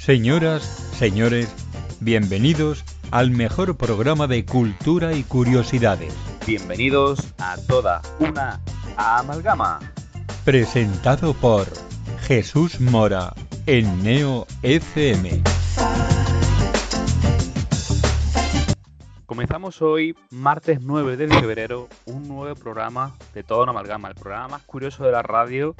Señoras, señores, bienvenidos al mejor programa de cultura y curiosidades. Bienvenidos a toda una amalgama. Presentado por Jesús Mora en Neo FM. Comenzamos hoy, martes 9 de febrero, un nuevo programa de toda una amalgama, el programa más curioso de la radio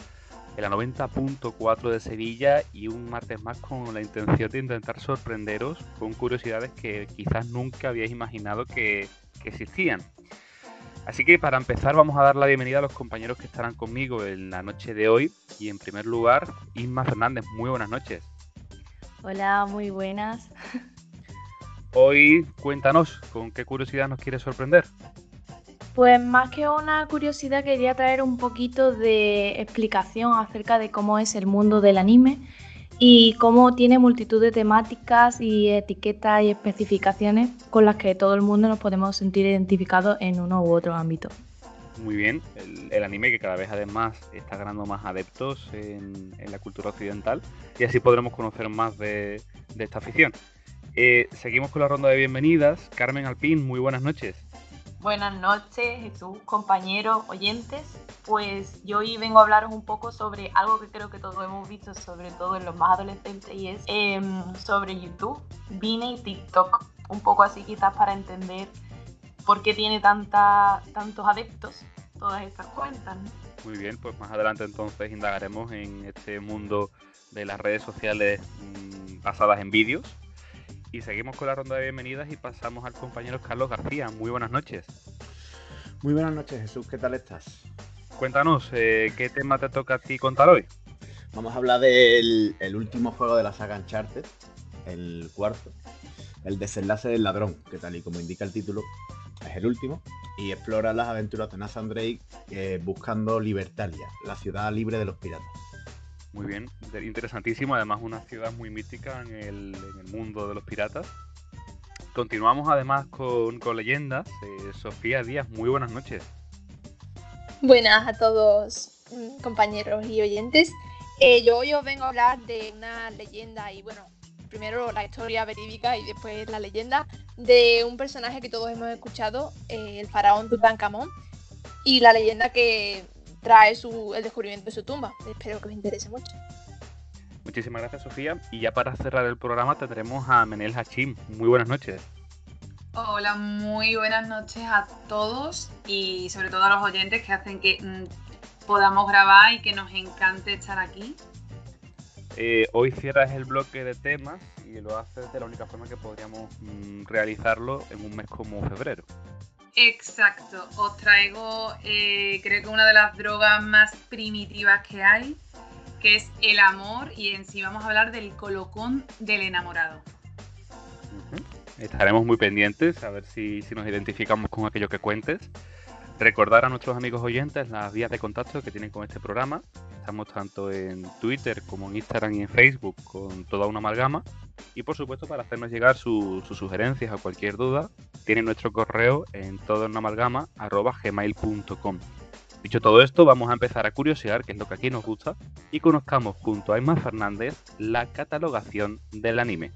en la 90.4 de Sevilla y un martes más con la intención de intentar sorprenderos con curiosidades que quizás nunca habíais imaginado que, existían. Así que para empezar vamos a dar la bienvenida a los compañeros que estarán conmigo en la noche de hoy y en primer lugar Isma Fernández, muy buenas noches. Hola, muy buenas. Hoy cuéntanos, ¿con qué curiosidad nos quieres sorprender? Pues más que una curiosidad quería traer un poquito de explicación acerca de cómo es el mundo del anime y cómo tiene multitud de temáticas y etiquetas y especificaciones con las que todo el mundo nos podemos sentir identificados en uno u otro ámbito. Muy bien, el, anime que cada vez además está ganando más adeptos en, la cultura occidental y así podremos conocer más de, esta afición. Eh, seguimos con la ronda de bienvenidas. Carmen Alpín, muy buenas noches. Buenas noches, Jesús, compañeros, oyentes. Pues yo hoy vengo a hablaros un poco sobre algo que creo que todos hemos visto, sobre todo en los más adolescentes, y es em, sobre YouTube, Vine y TikTok. Un poco así quizás para entender por qué tiene tanta, tantos adeptos todas estas cuentas. Muy bien, pues más adelante entonces indagaremos en este mundo de las redes sociales mm, basadas en vídeos y seguimos con la ronda de bienvenidas y pasamos al compañero Carlos García. Muy buenas noches. Muy buenas noches, Jesús. ¿Qué tal estás? Cuéntanos, eh, ¿qué tema te toca a ti contar hoy? Vamos a hablar del último juego de la saga Uncharted, el cuarto, el desenlace del ladrón, que tal y como indica el título, es el último, y explora las aventuras de Nathan Drake eh, buscando Libertalia, la ciudad libre de los piratas. Muy bien, interesantísimo. Además, una ciudad muy mítica en el, mundo de los piratas. Continuamos además con, leyendas. Eh, Sofía Díaz, muy buenas noches. Buenas a todos, mm, compañeros y oyentes. Eh, yo hoy os vengo a hablar de una leyenda y bueno, primero la historia verídica y después la leyenda de un personaje que todos hemos escuchado, eh, el faraón Tutankamón, y la leyenda que trae su, el descubrimiento de su tumba. Espero que os interese mucho. Muchísimas gracias, Sofía. Y ya para cerrar el programa tendremos a Menel Hachim. Muy buenas noches. Hola, muy buenas noches a todos y sobre todo a los oyentes que hacen que mm, podamos grabar y que nos encante estar aquí. Eh, hoy cierras el bloque de temas y lo haces de la única forma que podríamos mm, realizarlo en un mes como febrero. Exacto, os traigo eh, creo que una de las drogas más primitivas que hay, que es el amor y en sí vamos a hablar del colocón del enamorado. Estaremos muy pendientes a ver si, si nos identificamos con aquello que cuentes. Recordar a nuestros amigos oyentes las vías de contacto que tienen con este programa. Estamos tanto en Twitter como en Instagram y en Facebook con toda una amalgama. Y por supuesto, para hacernos llegar sus sugerencias o cualquier duda, tienen nuestro correo en toda una amalgama gmail.com. Dicho todo esto, vamos a empezar a curiosear, que es lo que aquí nos gusta, y conozcamos junto a Emma Fernández la catalogación del anime.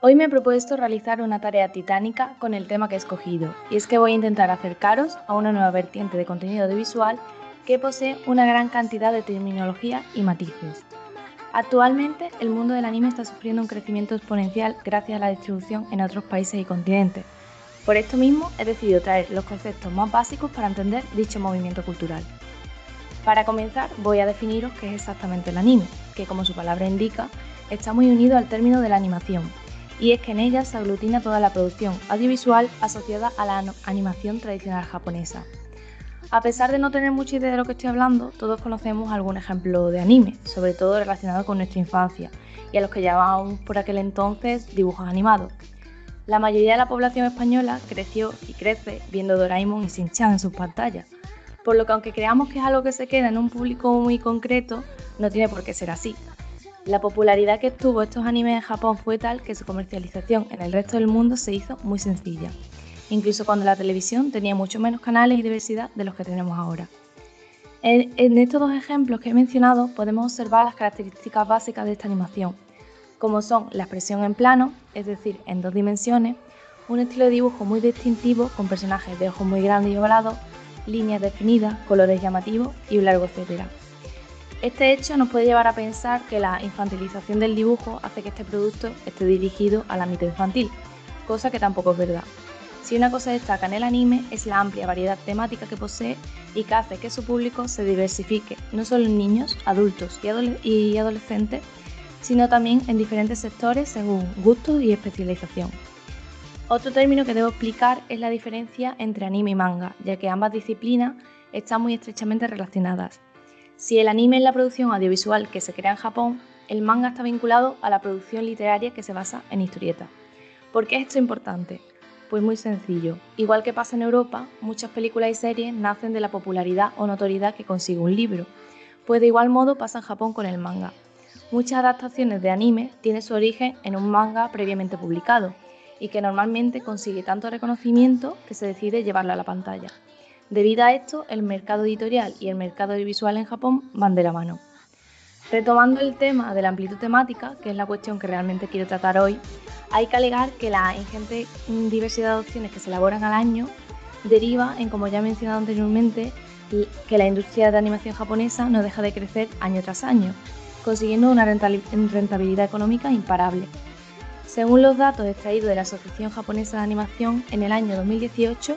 Hoy me he propuesto realizar una tarea titánica con el tema que he escogido, y es que voy a intentar acercaros a una nueva vertiente de contenido audiovisual que posee una gran cantidad de terminología y matices. Actualmente, el mundo del anime está sufriendo un crecimiento exponencial gracias a la distribución en otros países y continentes. Por esto mismo, he decidido traer los conceptos más básicos para entender dicho movimiento cultural. Para comenzar, voy a definiros qué es exactamente el anime, que como su palabra indica, está muy unido al término de la animación, y es que en ella se aglutina toda la producción audiovisual asociada a la animación tradicional japonesa. A pesar de no tener mucha idea de lo que estoy hablando, todos conocemos algún ejemplo de anime, sobre todo relacionado con nuestra infancia, y a los que llamábamos por aquel entonces dibujos animados. La mayoría de la población española creció y crece viendo Doraemon y Shin-Chan en sus pantallas, por lo que aunque creamos que es algo que se queda en un público muy concreto, no tiene por qué ser así. La popularidad que tuvo estos animes en Japón fue tal que su comercialización en el resto del mundo se hizo muy sencilla. incluso cuando la televisión tenía mucho menos canales y diversidad de los que tenemos ahora. En, estos dos ejemplos que he mencionado podemos observar las características básicas de esta animación, como son la expresión en plano, es decir, en dos dimensiones, un estilo de dibujo muy distintivo con personajes de ojos muy grandes y ovalados, líneas definidas, colores llamativos y un largo etcétera. Este hecho nos puede llevar a pensar que la infantilización del dibujo hace que este producto esté dirigido al ámbito infantil, cosa que tampoco es verdad. Si una cosa destaca en el anime es la amplia variedad temática que posee y que hace que su público se diversifique no solo en niños, adultos y, adolescentes, sino también en diferentes sectores según gustos y especialización. Otro término que debo explicar es la diferencia entre anime y manga, ya que ambas disciplinas están muy estrechamente relacionadas. Si el anime es la producción audiovisual que se crea en Japón, el manga está vinculado a la producción literaria que se basa en historietas. ¿Por qué esto es importante? Pues muy sencillo. Igual que pasa en Europa, muchas películas y series nacen de la popularidad o notoriedad que consigue un libro. Pues de igual modo pasa en Japón con el manga. Muchas adaptaciones de anime tienen su origen en un manga previamente publicado y que normalmente consigue tanto reconocimiento que se decide llevarlo a la pantalla. Debido a esto, el mercado editorial y el mercado audiovisual en Japón van de la mano. Retomando el tema de la amplitud temática, que es la cuestión que realmente quiero tratar hoy, hay que alegar que la ingente diversidad de opciones que se elaboran al año deriva en, como ya he mencionado anteriormente, que la industria de animación japonesa no deja de crecer año tras año, consiguiendo una rentabilidad económica imparable. Según los datos extraídos de la Asociación Japonesa de Animación, en el año 2018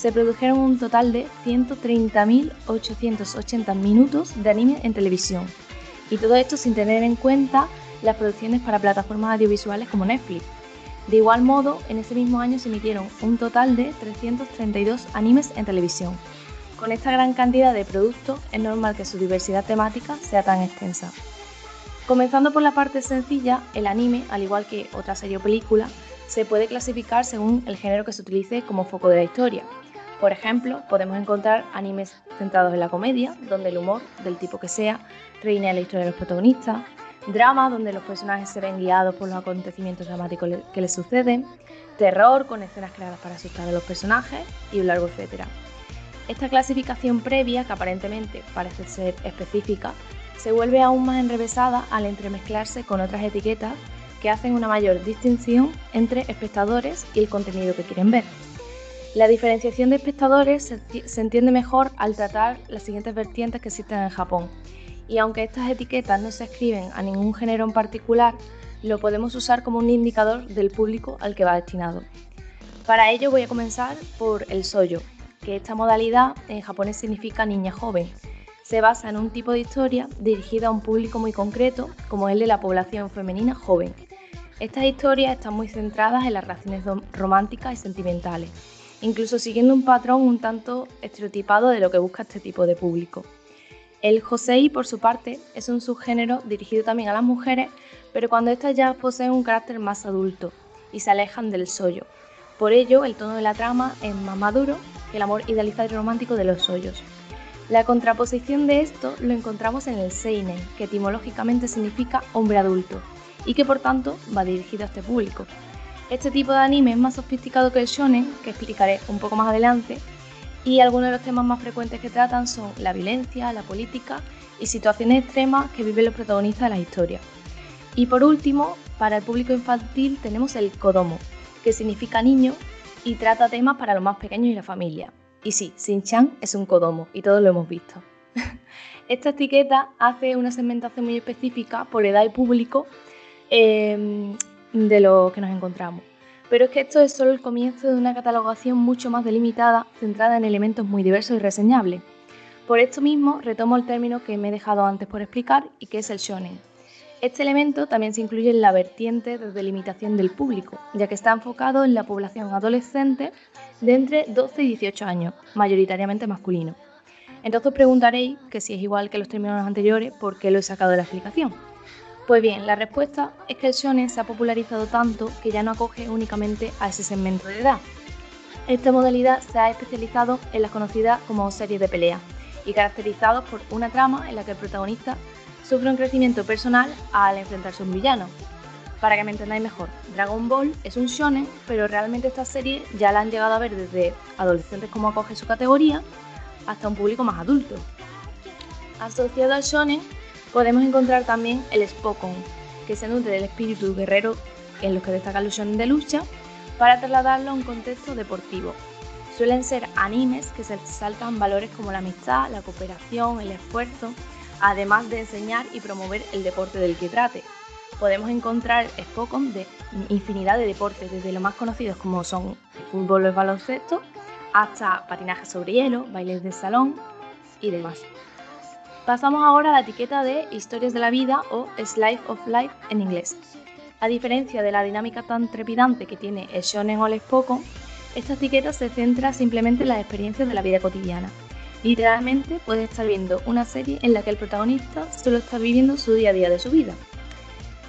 se produjeron un total de 130.880 minutos de anime en televisión, y todo esto sin tener en cuenta las producciones para plataformas audiovisuales como Netflix. De igual modo, en ese mismo año se emitieron un total de 332 animes en televisión. Con esta gran cantidad de productos es normal que su diversidad temática sea tan extensa. Comenzando por la parte sencilla, el anime, al igual que otra serie o película, se puede clasificar según el género que se utilice como foco de la historia. Por ejemplo, podemos encontrar animes centrados en la comedia, donde el humor, del tipo que sea, reina la historia de los protagonistas, drama donde los personajes se ven guiados por los acontecimientos dramáticos que les suceden, terror con escenas creadas para asustar a los personajes y un largo etcétera. Esta clasificación previa, que aparentemente parece ser específica, se vuelve aún más enrevesada al entremezclarse con otras etiquetas que hacen una mayor distinción entre espectadores y el contenido que quieren ver. La diferenciación de espectadores se, entiende mejor al tratar las siguientes vertientes que existen en Japón, y aunque estas etiquetas no se escriben a ningún género en particular, lo podemos usar como un indicador del público al que va destinado. Para ello voy a comenzar por el soyo, que esta modalidad en japonés significa niña joven. Se basa en un tipo de historia dirigida a un público muy concreto, como el de la población femenina joven. Estas historias están muy centradas en las relaciones románticas y sentimentales, incluso siguiendo un patrón un tanto estereotipado de lo que busca este tipo de público. El josei, por su parte, es un subgénero dirigido también a las mujeres, pero cuando éstas ya poseen un carácter más adulto y se alejan del sollo. Por ello, el tono de la trama es más maduro que el amor idealizado y romántico de los sollos. La contraposición de esto lo encontramos en el seinen, que etimológicamente significa hombre adulto, y que por tanto va dirigido a este público. Este tipo de anime es más sofisticado que el shonen, que explicaré un poco más adelante, y algunos de los temas más frecuentes que tratan son la violencia, la política y situaciones extremas que viven los protagonistas de la historia. Y por último, para el público infantil tenemos el Kodomo, que significa niño y trata temas para los más pequeños y la familia. Y sí, Shin-chan es un Kodomo y todos lo hemos visto. Esta etiqueta hace una segmentación muy específica por edad y público eh, de lo que nos encontramos. Pero es que esto es solo el comienzo de una catalogación mucho más delimitada, centrada en elementos muy diversos y reseñables. Por esto mismo retomo el término que me he dejado antes por explicar y que es el shonen. Este elemento también se incluye en la vertiente de delimitación del público, ya que está enfocado en la población adolescente de entre 12 y 18 años, mayoritariamente masculino. Entonces preguntaréis que si es igual que los términos anteriores, ¿por qué lo he sacado de la explicación? Pues bien, la respuesta es que el shonen se ha popularizado tanto que ya no acoge únicamente a ese segmento de edad. Esta modalidad se ha especializado en las conocidas como series de pelea y caracterizados por una trama en la que el protagonista sufre un crecimiento personal al enfrentarse a un villano. Para que me entendáis mejor, Dragon Ball es un shonen, pero realmente esta serie ya la han llegado a ver desde adolescentes como acoge su categoría hasta un público más adulto. Asociado al shonen podemos encontrar también el Spokon, que se nutre del espíritu guerrero en los que destacan los de lucha, para trasladarlo a un contexto deportivo. Suelen ser animes que se saltan valores como la amistad, la cooperación, el esfuerzo, además de enseñar y promover el deporte del que trate. Podemos encontrar Spokon de infinidad de deportes, desde los más conocidos como son el fútbol o el baloncesto, hasta patinaje sobre hielo, bailes de salón y demás. Pasamos ahora a la etiqueta de historias de la vida o slice of life en inglés. A diferencia de la dinámica tan trepidante que tiene el shonen o el spokon, esta etiqueta se centra simplemente en las experiencias de la vida cotidiana. Literalmente puedes estar viendo una serie en la que el protagonista solo está viviendo su día a día de su vida.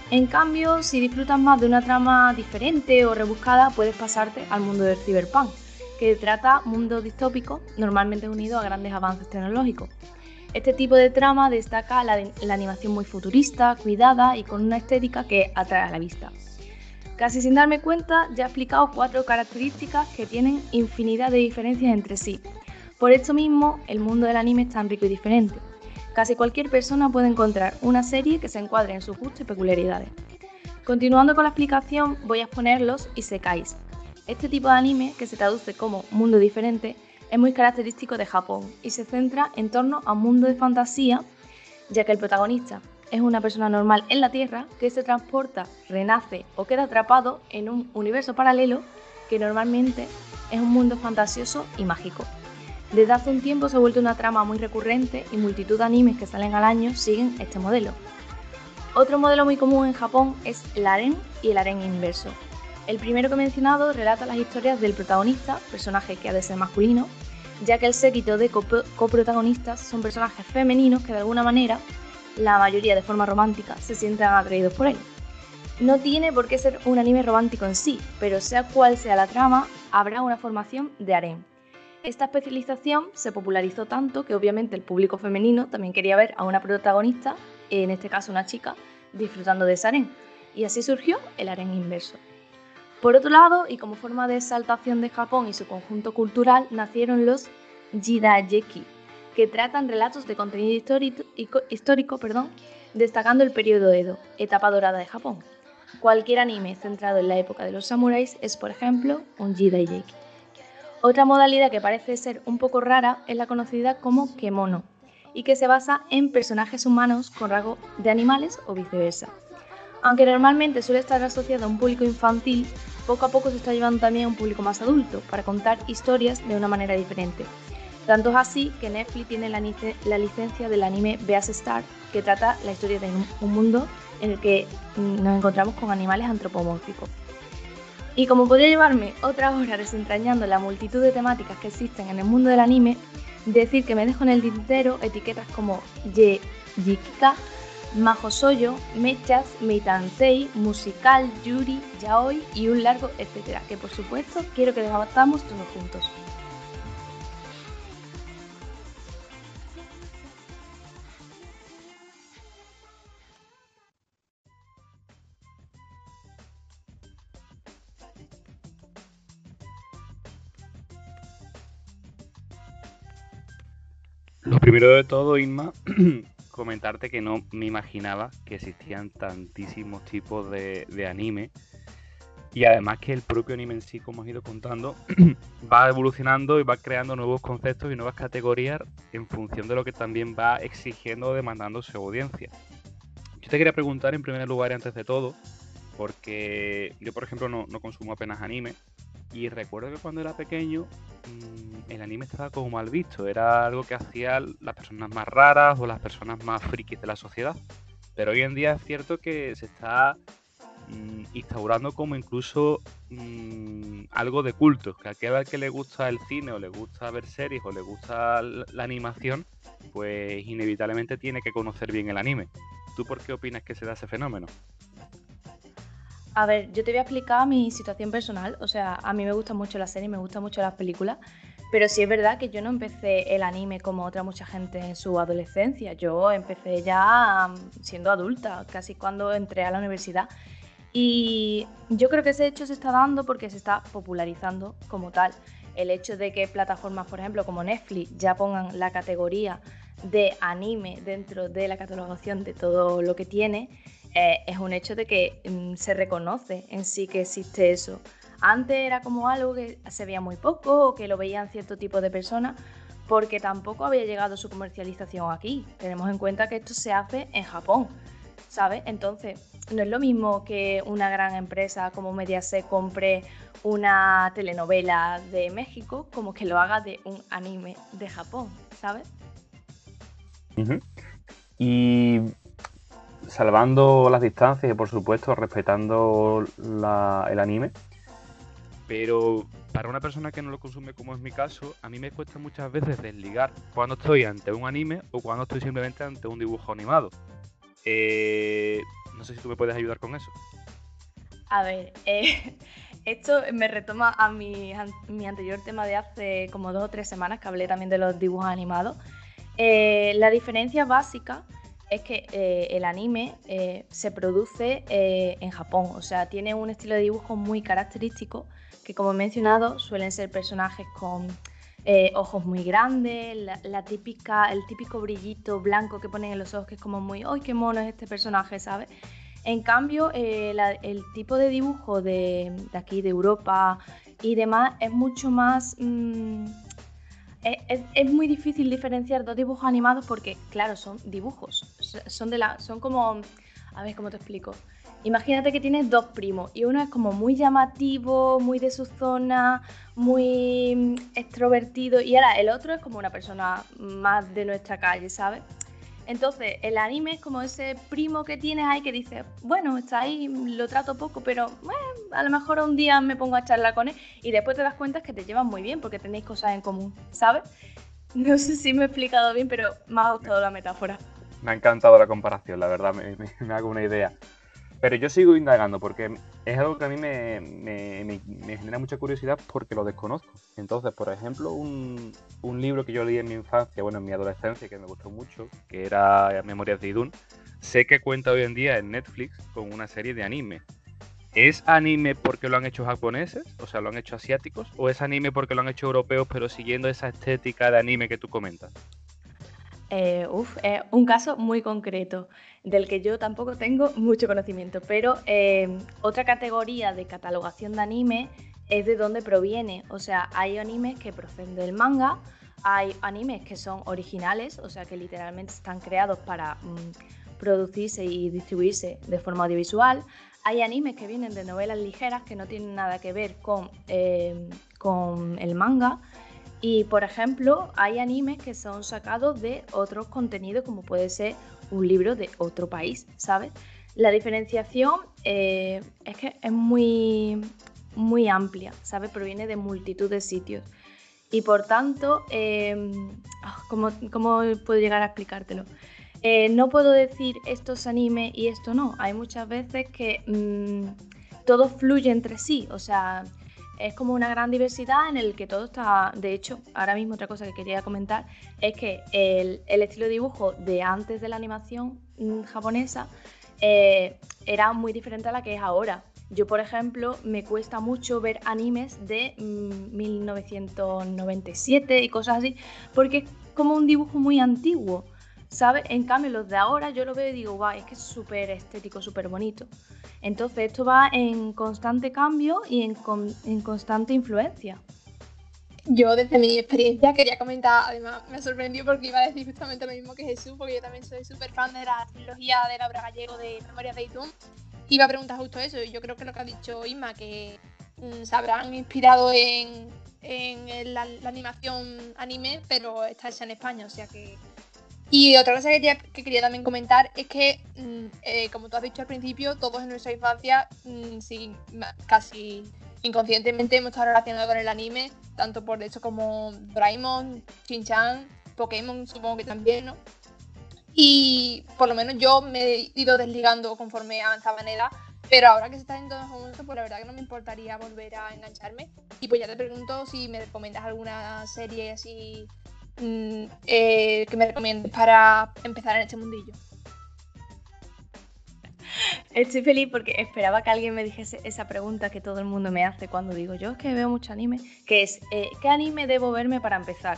En cambio, si disfrutas más de una trama diferente o rebuscada, puedes pasarte al mundo del cyberpunk, que trata mundos distópicos normalmente unidos a grandes avances tecnológicos. Este tipo de trama destaca la, animación muy futurista, cuidada y con una estética que atrae a la vista. Casi sin darme cuenta, ya he explicado cuatro características que tienen infinidad de diferencias entre sí. Por esto mismo, el mundo del anime es tan rico y diferente. Casi cualquier persona puede encontrar una serie que se encuadre en sus gustos y peculiaridades. Continuando con la explicación, voy a exponer los isekais. Este tipo de anime, que se traduce como mundo diferente, es muy característico de Japón y se centra en torno a un mundo de fantasía, ya que el protagonista es una persona normal en la Tierra que se transporta, renace o queda atrapado en un universo paralelo que normalmente es un mundo fantasioso y mágico. Desde hace un tiempo se ha vuelto una trama muy recurrente y multitud de animes que salen al año siguen este modelo. Otro modelo muy común en Japón es el harem y el harem inverso, el primero que he mencionado relata las historias del protagonista, personaje que ha de ser masculino, ya que el séquito de coprotagonistas son personajes femeninos que de alguna manera, la mayoría de forma romántica, se sienten atraídos por él. No tiene por qué ser un anime romántico en sí, pero sea cual sea la trama, habrá una formación de harem. Esta especialización se popularizó tanto que obviamente el público femenino también quería ver a una protagonista, en este caso una chica, disfrutando de ese harem. Y así surgió el harem inverso. Por otro lado, y como forma de exaltación de Japón y su conjunto cultural, nacieron los Jidayeki, que tratan relatos de contenido histórico, perdón, destacando el periodo Edo, etapa dorada de Japón. Cualquier anime centrado en la época de los samuráis es, por ejemplo, un Jidayeki. Otra modalidad que parece ser un poco rara es la conocida como kemono, y que se basa en personajes humanos con rasgos de animales o viceversa. Aunque normalmente suele estar asociado a un público infantil, poco a poco se está llevando también a un público más adulto, para contar historias de una manera diferente. Tanto es así que Netflix tiene la, licencia del anime Beast Star, que trata la historia de un mundo en el que nos encontramos con animales antropomórficos. Y como podría llevarme otra hora desentrañando la multitud de temáticas que existen en el mundo del anime, decir que me dejo en el tintero etiquetas como Ye, Yikika, Majo Soyo, Mechas, Meitansei, Musical, Yuri, Yaoi y un largo etcétera, que por supuesto quiero que debatamos todos juntos. Lo primero de todo, Inma, comentarte que no me imaginaba que existían tantísimos tipos de, anime. Y además que el propio anime en sí, como has ido contando, va evolucionando y va creando nuevos conceptos y nuevas categorías en función de lo que también va exigiendo o demandando su audiencia. Yo te quería preguntar en primer lugar, antes de todo, porque yo, por ejemplo, no, no consumo apenas anime, y recuerdo que cuando era pequeño mm, el anime estaba como mal visto, era algo que hacían las personas más raras o las personas más frikis de la sociedad. Pero hoy en día es cierto que se está mm, instaurando como incluso mm, algo de culto, que aquel que le gusta el cine o le gusta ver series o le gusta la animación, pues inevitablemente tiene que conocer bien el anime. ¿Tú por qué opinas que se da ese fenómeno? A ver, yo te voy a explicar mi situación personal. O sea, a mí me gusta mucho la serie, me gustan mucho las películas, pero sí es verdad que yo no empecé el anime como otra mucha gente en su adolescencia. Yo empecé ya siendo adulta, casi cuando entré a la universidad. Y yo creo que ese hecho se está dando porque se está popularizando como tal. El hecho de que plataformas, por ejemplo, como Netflix, ya pongan la categoría de anime dentro de la catalogación de todo lo que tiene, eh, es un hecho de que mm, se reconoce en sí que existe eso. Antes era como algo que se veía muy poco o que lo veían cierto tipo de personas porque tampoco había llegado su comercialización aquí. Tenemos en cuenta que esto se hace en Japón, ¿sabes? Entonces, no es lo mismo que una gran empresa como Mediaset compre una telenovela de México como que lo haga de un anime de Japón, ¿sabes? Y salvando las distancias y por supuesto respetando el anime, pero para una persona que no lo consume como es mi caso, a mí me cuesta muchas veces desligar cuando estoy ante un anime o cuando estoy simplemente ante un dibujo animado. Eh, no sé si tú me puedes ayudar con eso. A ver, eh, esto me retoma a mi, mi, anterior tema de hace como dos o tres semanas que hablé también de los dibujos animados. Eh, la diferencia básica es que el anime se produce en Japón, o sea, tiene un estilo de dibujo muy característico que como he mencionado suelen ser personajes con eh, ojos muy grandes, la, típica, el típico brillito blanco que ponen en los ojos que es como muy, ¡ay, qué mono es este personaje!, ¿sabes? En cambio, eh, el tipo de dibujo de, aquí, de Europa y demás, es mucho más... Mm, es, es, muy difícil diferenciar dos dibujos animados porque, claro, son dibujos. Son, de la, son como... A ver, ¿cómo te explico? Imagínate que tienes dos primos y uno es como muy llamativo, muy de su zona, muy mm, extrovertido y ahora el otro es como una persona más de nuestra calle, ¿sabes? Entonces el anime es como ese primo que tienes ahí que dice, bueno, está ahí, lo trato poco, pero a lo mejor un día me pongo a charlar con él y después te das cuenta que te llevan muy bien porque tenéis cosas en común, ¿sabes? No sé si me he explicado bien, pero me ha gustado la metáfora. Me ha encantado la comparación, la verdad, me hago una idea. Pero yo sigo indagando porque es algo que a mí me, genera mucha curiosidad porque lo desconozco. Entonces, por ejemplo, un, libro que yo leí en mi infancia, bueno, en mi adolescencia, que me gustó mucho, que era Memorias de Idun, sé que cuenta hoy en día en Netflix con una serie de anime. ¿Es anime porque lo han hecho japoneses? O sea, lo han hecho asiáticos. ¿O es anime porque lo han hecho europeos, pero siguiendo esa estética de anime que tú comentas? Eh, es un caso muy concreto del que yo tampoco tengo mucho conocimiento, pero eh, otra categoría de catalogación de anime es de dónde proviene. O sea, hay animes que proceden del manga, hay animes que son originales, o sea, que literalmente están creados para mm, producirse y distribuirse de forma audiovisual. Hay animes que vienen de novelas ligeras que no tienen nada que ver con, eh, con el manga. Y por ejemplo, hay animes que son sacados de otros contenidos, como puede ser un libro de otro país, ¿sabes? La diferenciación eh, es que es muy, muy amplia, ¿sabes? Proviene de multitud de sitios. Y por tanto, em, ah, ¿cómo, puedo llegar a explicártelo? Eh, no puedo decir esto es anime y esto no. Hay muchas veces que mm, todo fluye entre sí. O sea, es como una gran diversidad en el que todo está, de hecho, ahora mismo otra cosa que quería comentar es que el, estilo de dibujo de antes de la animación mm, japonesa eh, era muy diferente a la que es ahora. Yo, por ejemplo, me cuesta mucho ver animes de 1997 mm, y cosas así, porque es como un dibujo muy antiguo, ¿sabes? En cambio, los de ahora yo lo veo y digo, guau, es que es súper estético, súper bonito. Entonces esto va en constante cambio y en, constante influencia. Yo desde mi experiencia quería comentar, además me sorprendió porque iba a decir justamente lo mismo que Jesús, porque yo también soy súper fan de la trilogía de Laura Gallego de Memorias de Itún. Iba a preguntar justo eso, yo creo que lo que ha dicho Isma, que mm, se habrán inspirado en, la, animación anime, pero está hecha en España, o sea que y otra cosa que quería, también comentar es que, mm, eh, como tú has dicho al principio, todos en nuestra infancia, mm, casi inconscientemente hemos estado relacionados con el anime, tanto por hecho como Doraemon, Shin-Chan, Pokémon, supongo que también, ¿no? Y por lo menos yo me he ido desligando conforme avanzaba en edad, pero ahora que se está en todo mundo, pues la verdad que no me importaría volver a engancharme. Y pues ya te pregunto si me recomiendas alguna serie así Mm, eh, que me recomiendes para empezar en este mundillo? Estoy feliz porque esperaba que alguien me dijese esa pregunta que todo el mundo me hace cuando digo yo es que veo mucho anime, que es eh, ¿qué anime debo verme para empezar?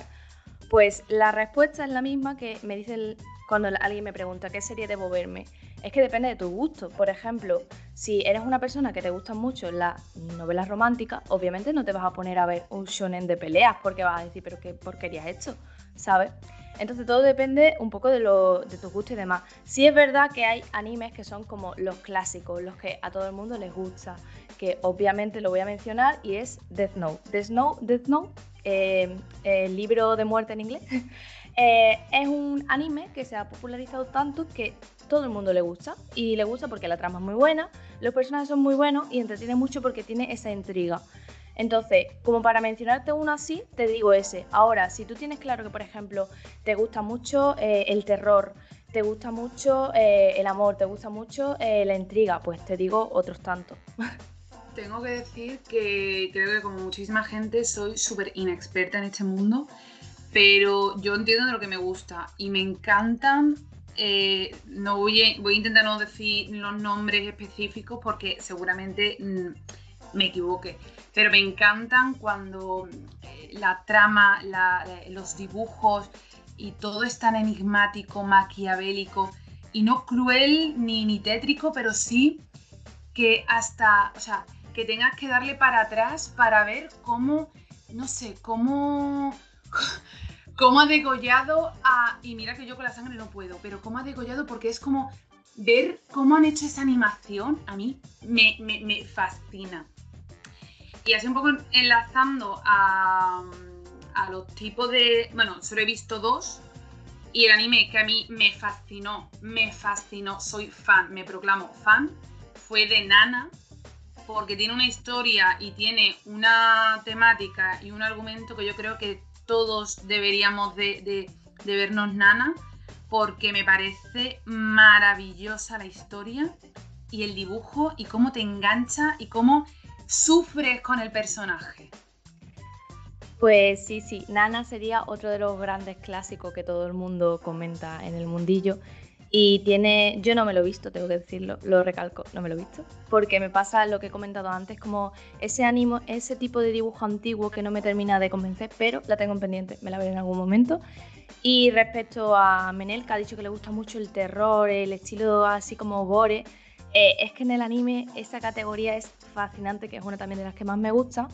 Pues la respuesta es la misma que me dice cuando alguien me pregunta qué serie debo verme. Es que depende de tu gusto. Por ejemplo, si eres una persona que te gustan mucho las novelas románticas, obviamente no te vas a poner a ver un shonen de peleas porque vas a decir, pero qué porquería es esto, ¿sabes? Entonces todo depende un poco de, tus gustos y demás. Sí es verdad que hay animes que son como los clásicos, los que a todo el mundo les gusta, que obviamente lo voy a mencionar y es Death Note. Death Note, Death Note eh, libro de muerte en inglés, eh, es un anime que se ha popularizado tanto que todo el mundo le gusta. Y le gusta porque la trama es muy buena, los personajes son muy buenos y entretiene mucho porque tiene esa intriga. Entonces, como para mencionarte uno así, te digo ese. Ahora, si tú tienes claro que, por ejemplo, te gusta mucho eh, el terror, te gusta mucho eh, el amor, te gusta mucho la intriga, pues te digo otros tantos. Tengo que decir que creo que como muchísima gente soy súper inexperta en este mundo, pero yo entiendo de lo que me gusta y me encantan. no voy a, voy a intentar no decir los nombres específicos porque seguramente mm, me equivoque pero me encantan cuando eh, la trama, los dibujos y todo es tan enigmático, maquiavélico y no cruel ni, ni tétrico, pero sí que hasta, o sea, que tengas que darle para atrás para ver cómo, no sé, cómo, cómo ha degollado a, y mira que yo con la sangre no puedo, pero cómo ha degollado porque es como ver cómo han hecho esa animación, a mí me, me fascina. Y así un poco enlazando a, los tipos de... Bueno, solo he visto dos. Y el anime que a mí me fascinó, me fascinó, soy fan, me proclamo fan, fue de Nana, porque tiene una historia y tiene una temática y un argumento que yo creo que todos deberíamos de, de vernos Nana, porque me parece maravillosa la historia y el dibujo y cómo te engancha y cómo sufres con el personaje. Pues sí, sí, Nana sería otro de los grandes clásicos que todo el mundo comenta en el mundillo. Y tiene, yo no me lo he visto, tengo que decirlo, lo recalco, no me lo he visto, porque me pasa lo que he comentado antes, como ese ánimo, ese tipo de dibujo antiguo que no me termina de convencer, pero la tengo en pendiente, me la veré en algún momento. Y respecto a Menel, que ha dicho que le gusta mucho el terror, el estilo así como gore, eh, es que en el anime esa categoría es fascinante, que es una también de las que más me gusta.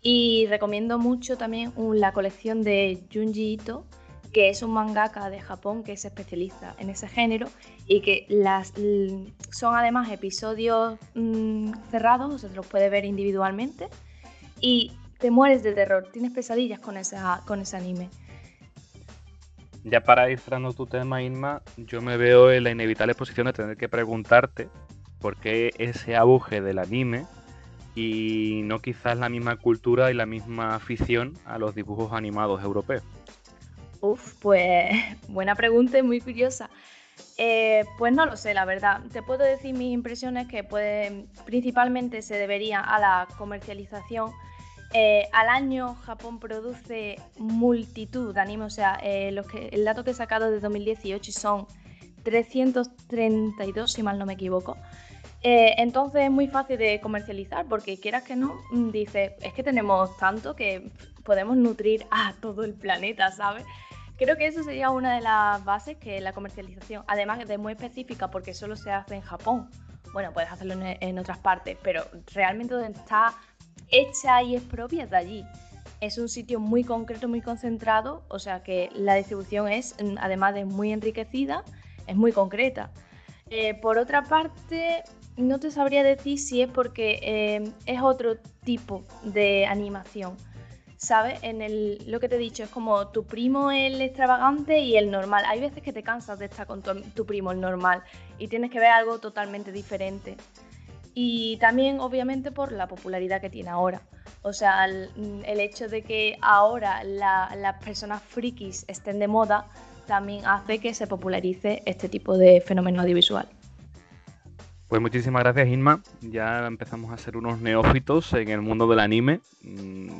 Y recomiendo mucho también la colección de Junji Ito, que es un mangaka de Japón que se especializa en ese género y que las, son además episodios mm, cerrados, o sea, te los puedes ver individualmente y te mueres de terror, tienes pesadillas con, esa, con ese anime. Ya para ir cerrando tu tema, Inma, yo me veo en la inevitable posición de tener que preguntarte por qué ese auge del anime y no quizás la misma cultura y la misma afición a los dibujos animados europeos. Uf, pues buena pregunta y muy curiosa. Eh, pues no lo sé, la verdad. Te puedo decir mis impresiones que puede, principalmente se debería a la comercialización. Eh, al año Japón produce multitud de animes, o sea, eh, que, el dato que he sacado de 2018 son 332, si mal no me equivoco. Entonces es muy fácil de comercializar porque quieras que no, mm, dices, es que tenemos tanto que podemos nutrir a todo el planeta, ¿sabes? Creo que eso sería una de las bases que la comercialización, además de muy específica porque solo se hace en Japón. Bueno, puedes hacerlo en, otras partes, pero realmente donde está hecha y es propia de allí. Es un sitio muy concreto, muy concentrado, o sea que la distribución es, además de muy enriquecida, es muy concreta. Eh, por otra parte, no te sabría decir si es porque eh, es otro tipo de animación. ¿Sabes? En el, lo que te he dicho, es como tu primo el extravagante y el normal. Hay veces que te cansas de estar con tu, primo el normal y tienes que ver algo totalmente diferente. Y también, obviamente, por la popularidad que tiene ahora. O sea, el, hecho de que ahora las personas frikis estén de moda también hace que se popularice este tipo de fenómeno audiovisual. Pues muchísimas gracias Inma. Ya empezamos a ser unos neófitos en el mundo del anime. Mm,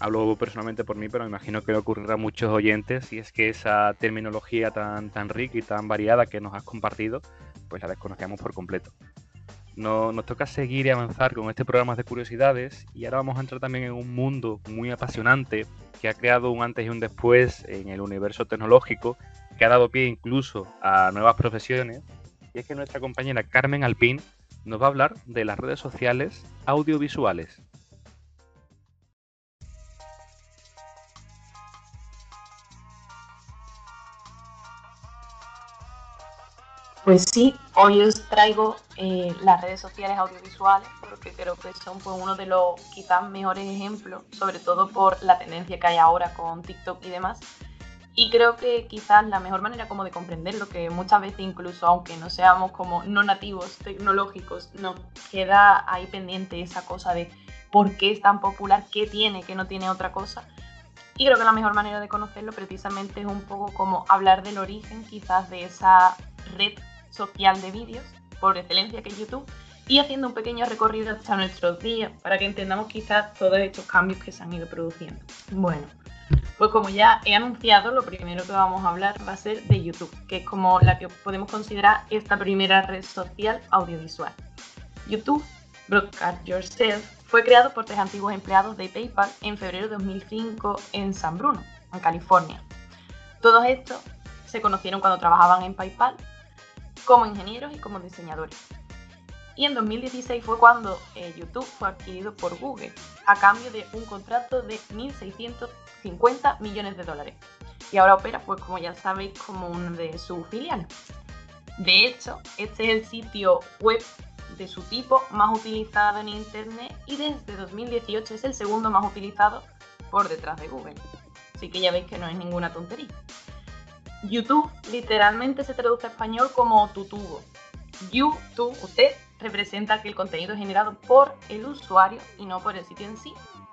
hablo personalmente por mí, pero me imagino que le ocurrirá a muchos oyentes y es que esa terminología tan, tan rica y tan variada que nos has compartido, pues la desconocíamos por completo. No, nos toca seguir y avanzar con este programa de curiosidades y ahora vamos a entrar también en un mundo muy apasionante que ha creado un antes y un después en el universo tecnológico, que ha dado pie incluso a nuevas profesiones. Y es que nuestra compañera Carmen Alpín nos va a hablar de las redes sociales audiovisuales. Pues sí, hoy os traigo eh, las redes sociales audiovisuales porque creo que son pues, uno de los quizás mejores ejemplos, sobre todo por la tendencia que hay ahora con TikTok y demás. Y creo que quizás la mejor manera como de comprenderlo, que muchas veces incluso aunque no seamos como no nativos tecnológicos, nos queda ahí pendiente esa cosa de por qué es tan popular, qué tiene, que no tiene otra cosa. Y creo que la mejor manera de conocerlo precisamente es un poco como hablar del origen quizás de esa red social de vídeos por excelencia que es YouTube y haciendo un pequeño recorrido hasta nuestros días para que entendamos quizás todos estos cambios que se han ido produciendo. Bueno, pues como ya he anunciado, lo primero que vamos a hablar va a ser de YouTube, que es como la que podemos considerar esta primera red social audiovisual. YouTube, Broadcast Yourself, fue creado por tres antiguos empleados de PayPal en febrero de 2005 en San Bruno, en California. Todos estos se conocieron cuando trabajaban en PayPal como ingenieros y como diseñadores. Y en 2016 fue cuando eh, YouTube fue adquirido por Google a cambio de un contrato de 1.650 millones de dólares. Y ahora opera, pues como ya sabéis, como uno de sus filiales. De hecho, este es el sitio web de su tipo más utilizado en Internet y desde 2018 es el segundo más utilizado por detrás de Google. Así que ya veis que no es ninguna tontería. YouTube literalmente se traduce a español como tu tubo. YouTube, usted, representa que el contenido es generado por el usuario y no por el sitio en sí.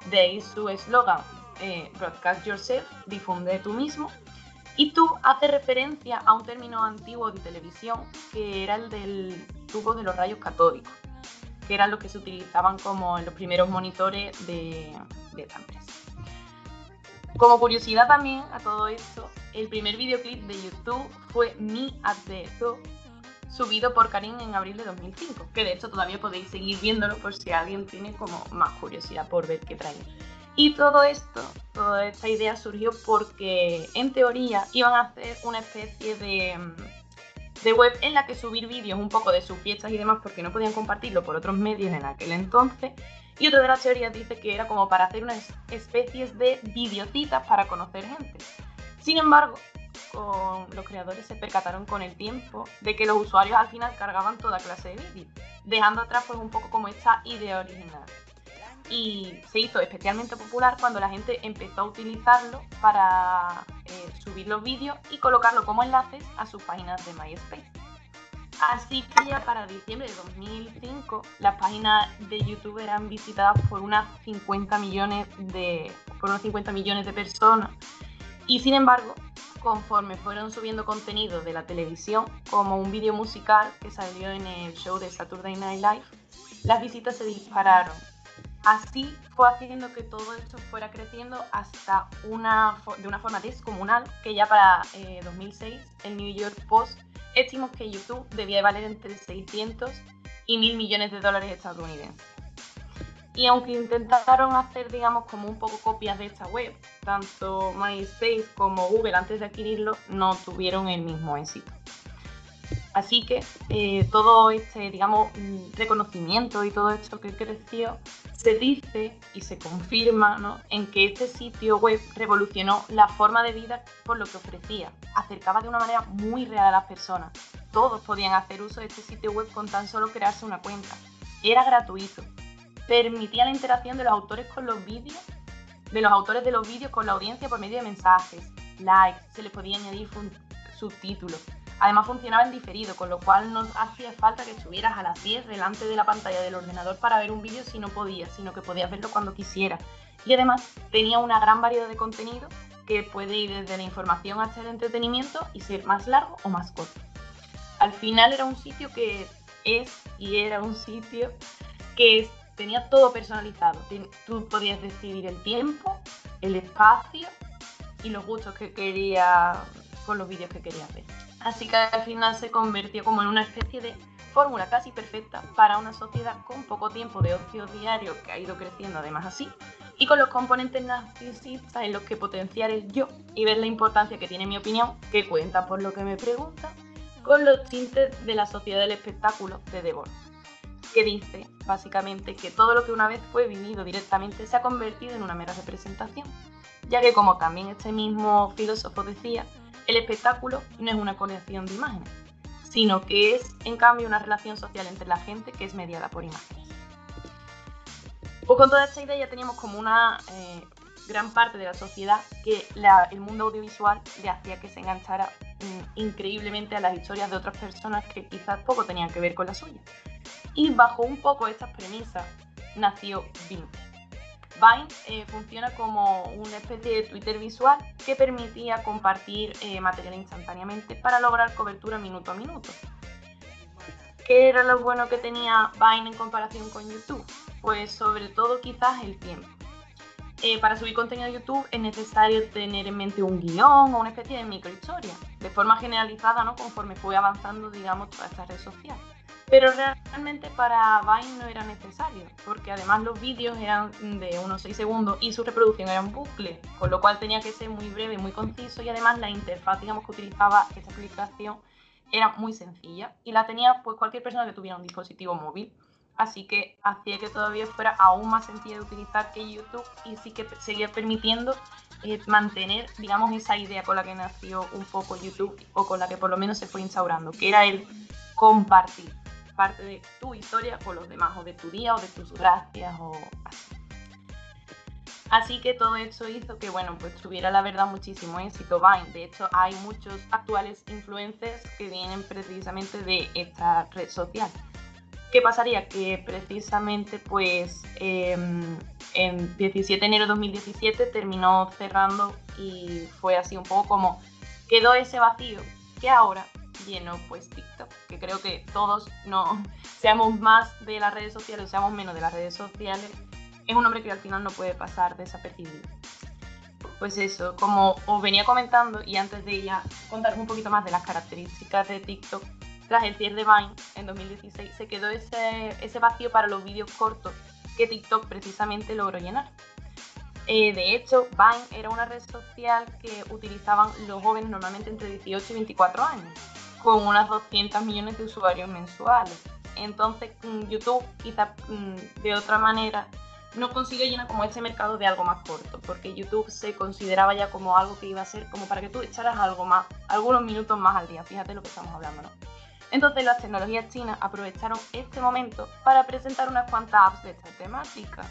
De ahí su eslogan, eh, Broadcast Yourself, difunde tú mismo. Y tú hace referencia a un término antiguo de televisión que era el del tubo de los rayos catódicos, que eran los que se utilizaban como en los primeros monitores de, de esta empresa. Como curiosidad también a todo esto, el primer videoclip de YouTube fue Me at the subido por Karim en abril de 2005, que de hecho todavía podéis seguir viéndolo por si alguien tiene como más curiosidad por ver qué trae. Y todo esto, toda esta idea surgió porque en teoría iban a hacer una especie de, de web en la que subir vídeos un poco de sus fiestas y demás porque no podían compartirlo por otros medios en aquel entonces. Y otra de las teorías dice que era como para hacer unas especies de videocitas para conocer gente. Sin embargo, los creadores se percataron con el tiempo de que los usuarios al final cargaban toda clase de vídeos, dejando atrás pues un poco como esta idea original. Y se hizo especialmente popular cuando la gente empezó a utilizarlo para eh, subir los vídeos y colocarlo como enlaces a sus páginas de MySpace. Así que ya para diciembre de 2005 las páginas de YouTube eran visitadas por unas 50 millones de, por unos 50 millones de personas y sin embargo, conforme fueron subiendo contenido de la televisión, como un vídeo musical que salió en el show de Saturday Night Live, las visitas se dispararon. Así fue haciendo que todo esto fuera creciendo hasta una, de una forma descomunal que ya para 2006 eh, el New York Post estimó que YouTube debía valer entre 600 y 1.000 millones de dólares estadounidenses. Y aunque intentaron hacer, digamos, como un poco copias de esta web, tanto MySpace como Google antes de adquirirlo no tuvieron el mismo éxito. Así que eh, todo este, digamos, reconocimiento y todo esto que creció se dice y se confirma ¿no? en que este sitio web revolucionó la forma de vida por lo que ofrecía. Acercaba de una manera muy real a las personas. Todos podían hacer uso de este sitio web con tan solo crearse una cuenta. Era gratuito permitía la interacción de los autores con los vídeos, de los autores de los vídeos con la audiencia por medio de mensajes, likes, se les podía añadir subtítulos. Además funcionaba en diferido, con lo cual no hacía falta que estuvieras a las 10 delante de la pantalla del ordenador para ver un vídeo si no podías, sino que podías verlo cuando quisieras. Y además tenía una gran variedad de contenido que puede ir desde la información hasta el entretenimiento y ser más largo o más corto. Al final era un sitio que es y era un sitio que tenía todo personalizado. Tú podías decidir el tiempo, el espacio y los gustos que querías con los vídeos que querías ver. Así que al final se convirtió como en una especie de fórmula casi perfecta para una sociedad con poco tiempo de ocio diario que ha ido creciendo además así, y con los componentes narcisistas en los que potenciar el yo y ver la importancia que tiene mi opinión, que cuenta por lo que me pregunta, con los tintes de la sociedad del espectáculo de Debord, que dice básicamente que todo lo que una vez fue vivido directamente se ha convertido en una mera representación, ya que como también este mismo filósofo decía, el espectáculo no es una colección de imágenes, sino que es en cambio una relación social entre la gente que es mediada por imágenes. Pues con toda esta idea ya teníamos como una eh, gran parte de la sociedad que el mundo audiovisual le hacía que se enganchara mm, increíblemente a las historias de otras personas que quizás poco tenían que ver con la suya. Y bajo un poco estas premisas nació Vine. Vine eh, funciona como una especie de Twitter visual que permitía compartir eh, material instantáneamente para lograr cobertura minuto a minuto. ¿Qué era lo bueno que tenía Vine en comparación con YouTube? Pues sobre todo quizás el tiempo. Eh, para subir contenido a YouTube es necesario tener en mente un guion o una especie de microhistoria, de forma generalizada, ¿no? Conforme fue avanzando, digamos, toda esta red social. Pero realmente para Vine no era necesario, porque además los vídeos eran de unos 6 segundos y su reproducción era un bucle, con lo cual tenía que ser muy breve, muy conciso y además la interfaz, digamos, que utilizaba esta aplicación era muy sencilla y la tenía pues cualquier persona que tuviera un dispositivo móvil. Así que hacía que todavía fuera aún más sencillo de utilizar que YouTube y sí que seguía permitiendo eh, mantener, digamos, esa idea con la que nació un poco YouTube o con la que por lo menos se fue instaurando, que era el compartir parte de tu historia con los demás, o de tu día, o de tus gracias, o así. Así que todo eso hizo que, bueno, pues tuviera la verdad muchísimo éxito Vine. De hecho, hay muchos actuales influencers que vienen precisamente de esta red social. ¿Qué pasaría? Que precisamente pues em, en 17 de enero de 2017 terminó cerrando y fue así un poco como quedó ese vacío que ahora llenó pues TikTok, que creo que todos no seamos más de las redes sociales o seamos menos de las redes sociales, es un hombre que al final no puede pasar desapercibido. Pues eso, como os venía comentando y antes de ya contar un poquito más de las características de TikTok, tras el cierre de Vine en 2016 se quedó ese, ese vacío para los vídeos cortos que TikTok precisamente logró llenar. Eh, de hecho, Vine era una red social que utilizaban los jóvenes normalmente entre 18 y 24 años, con unas 200 millones de usuarios mensuales. Entonces, mm, YouTube, quizás mm, de otra manera, no consiguió llenar como ese mercado de algo más corto, porque YouTube se consideraba ya como algo que iba a ser como para que tú echaras algo más, algunos minutos más al día. Fíjate lo que estamos hablando. Entonces las tecnologías chinas aprovecharon este momento para presentar unas cuantas apps de esta temática,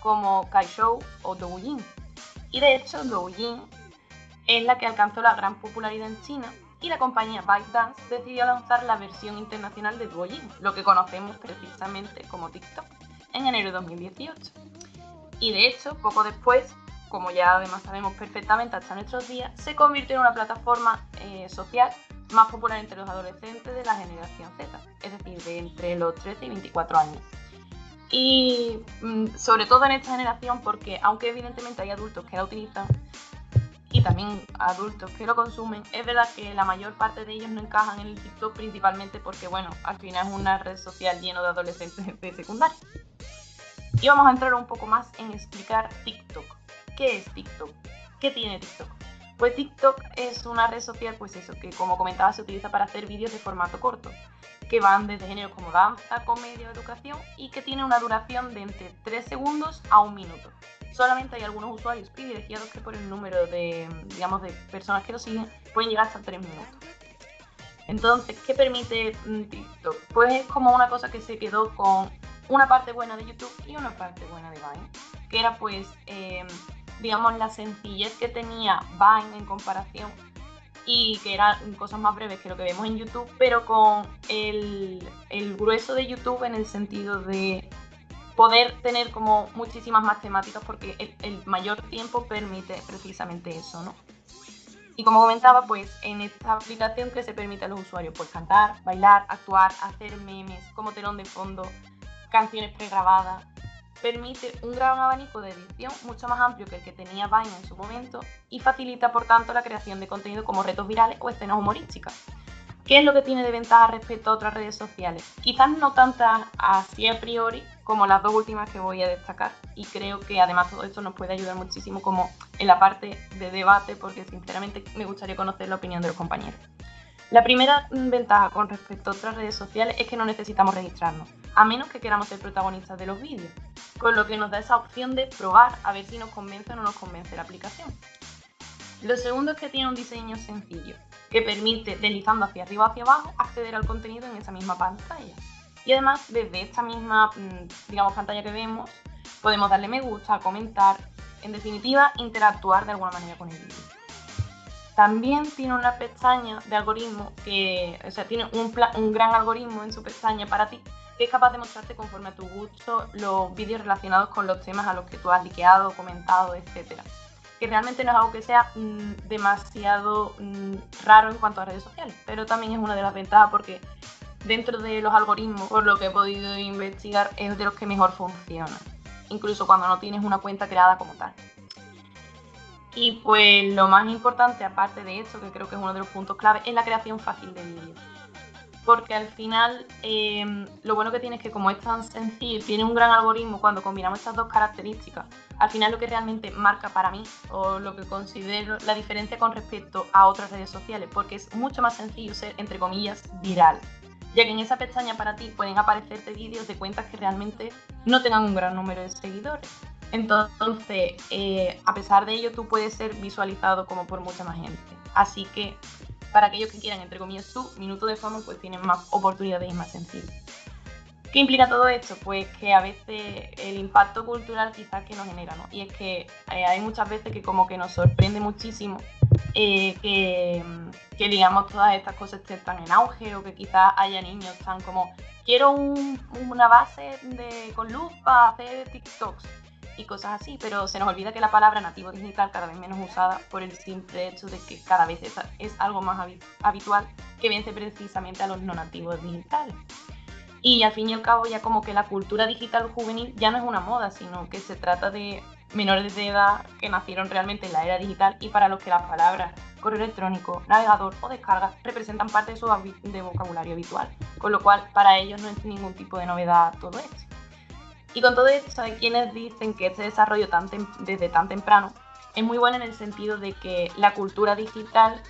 como Kaishou o Douyin. Y de hecho Douyin es la que alcanzó la gran popularidad en China y la compañía ByteDance decidió lanzar la versión internacional de Douyin, lo que conocemos precisamente como TikTok, en enero de 2018. Y de hecho, poco después, como ya además sabemos perfectamente hasta nuestros días, se convirtió en una plataforma eh, social más popular entre los adolescentes de la generación Z, es decir, de entre los 13 y 24 años. Y mm, sobre todo en esta generación, porque aunque evidentemente hay adultos que la utilizan y también adultos que lo consumen, es verdad que la mayor parte de ellos no encajan en el TikTok principalmente porque, bueno, al final es una red social llena de adolescentes de secundaria. Y vamos a entrar un poco más en explicar TikTok. ¿Qué es TikTok? ¿Qué tiene TikTok? Pues TikTok es una red social, pues eso, que como comentaba se utiliza para hacer vídeos de formato corto, que van desde géneros como danza, comedia educación y que tiene una duración de entre 3 segundos a un minuto. Solamente hay algunos usuarios privilegiados que por el número de, digamos, de personas que lo siguen pueden llegar hasta 3 minutos. Entonces, ¿qué permite mm, TikTok? Pues es como una cosa que se quedó con una parte buena de YouTube y una parte buena de Vine, que era pues eh, digamos, la sencillez que tenía Vine en comparación y que eran cosas más breves que lo que vemos en YouTube, pero con el grueso de YouTube en el sentido de poder tener como muchísimas más temáticas porque el, el, mayor tiempo permite precisamente eso, ¿no? Y como comentaba, pues en esta aplicación que se permite a los usuarios pues cantar, bailar, actuar, hacer memes como telón de fondo, canciones pregrabadas, permite un gran abanico de edición mucho más amplio que el que tenía Vine en su momento y facilita por tanto la creación de contenido como retos virales o escenas humorísticas. ¿Qué es lo que tiene de ventaja respecto a otras redes sociales? Quizás no tantas así a priori como las dos últimas que voy a destacar y creo que además todo esto nos puede ayudar muchísimo como en la parte de debate porque sinceramente me gustaría conocer la opinión de los compañeros. La primera ventaja con respecto a otras redes sociales es que no necesitamos registrarnos, a menos que queramos ser protagonistas de los vídeos, con lo que nos da esa opción de probar a ver si nos convence o no nos convence la aplicación. Lo segundo es que tiene un diseño sencillo, que permite, deslizando hacia arriba o hacia abajo, acceder al contenido en esa misma pantalla. Y además, desde esta misma, mm, digamos, pantalla que vemos, podemos darle me gusta, comentar, en definitiva, interactuar de alguna manera con el vídeo. También tiene una pestaña de algoritmo que, o sea, tiene un, un gran algoritmo en su pestaña para ti que es capaz de mostrarte conforme a tu gusto los vídeos relacionados con los temas a los que tú has liqueado, comentado, etcétera que realmente no es algo que sea mm, demasiado mm, raro en cuanto a redes sociales, pero también es una de las ventajas porque dentro de los algoritmos, por lo que he podido investigar, es de los que mejor funciona, incluso cuando no tienes una cuenta creada como tal. Y pues lo más importante, aparte de esto, que creo que es uno de los puntos clave, es la creación fácil de vídeos porque al final em, lo bueno que tiene es que como es tan sencillo, tiene un gran algoritmo cuando combinamos estas dos características, al final lo que realmente marca para mí o lo que considero la diferencia con respecto a otras redes sociales, porque es mucho más sencillo ser, entre comillas, viral, ya que en esa pestaña para ti pueden aparecerte vídeos de cuentas que realmente no tengan un gran número de seguidores. Entonces, eh, a pesar de ello, tú puedes ser visualizado como por mucha más gente. Así que para aquellos que quieran, entre comillas, su minuto de fama, pues tienen más oportunidades y más sencillo. ¿Qué implica todo esto? Pues que a veces el impacto cultural quizás que nos genera, ¿no? Y es que eh, hay muchas veces que como que nos sorprende muchísimo eh, que, que, digamos, todas estas cosas estén en auge o que quizás haya niños tan como, quiero una base con luz para hacer TikToks y cosas así, pero se nos olvida que la palabra nativo digital cada vez menos usada por el simple hecho de que cada vez es, algo más habitual que vence precisamente a los no nativos digitales. Y al fin y al cabo ya como que la cultura digital juvenil ya no es una moda, sino que se trata de menores de edad que nacieron realmente en la era digital y para los que las palabras correo electrónico, navegador o descarga representan parte de su vocabulario habitual, con lo cual para ellos no es ningún tipo de novedad todo esto. Y con todo esto, hay quienes dicen que este desarrollo tan desde tan temprano es muy bueno en el sentido de que la cultura digital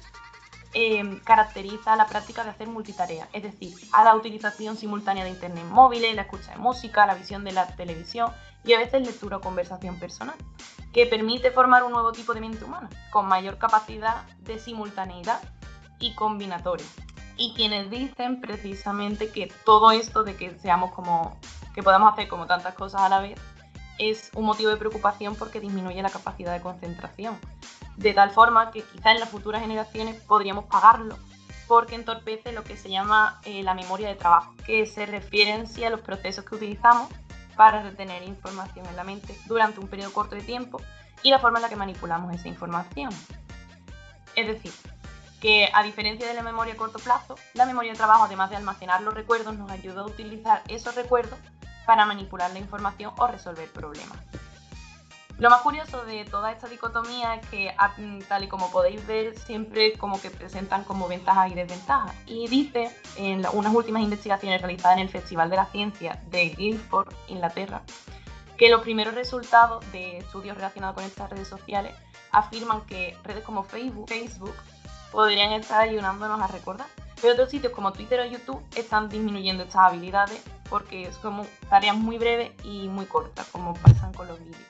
em, caracteriza la práctica de hacer multitarea, es decir, a la utilización simultánea de internet móviles, la escucha de música, la visión de la televisión y a veces lectura o conversación personal, que permite formar un nuevo tipo de mente humana, con mayor capacidad de simultaneidad y combinatoria. Y quienes dicen precisamente que todo esto de que seamos como que podamos hacer como tantas cosas a la vez, es un motivo de preocupación porque disminuye la capacidad de concentración. De tal forma que quizá en las futuras generaciones podríamos pagarlo porque entorpece lo que se llama eh, la memoria de trabajo, que se refiere a los procesos que utilizamos para retener información en la mente durante un periodo corto de tiempo y la forma en la que manipulamos esa información. Es decir, que a diferencia de la memoria a corto plazo, la memoria de trabajo, además de almacenar los recuerdos, nos ayuda a utilizar esos recuerdos para manipular la información o resolver problemas. Lo más curioso de toda esta dicotomía es que, tal y como podéis ver, siempre como que presentan como ventajas y desventajas. Y dice en unas últimas investigaciones realizadas en el Festival de la Ciencia de Guildford, Inglaterra, que los primeros resultados de estudios relacionados con estas redes sociales afirman que redes como Facebook, Facebook podrían estar ayudándonos a recordar. Pero otros sitios como Twitter o YouTube están disminuyendo estas habilidades porque son tareas muy breves y muy cortas, como pasan con los vídeos.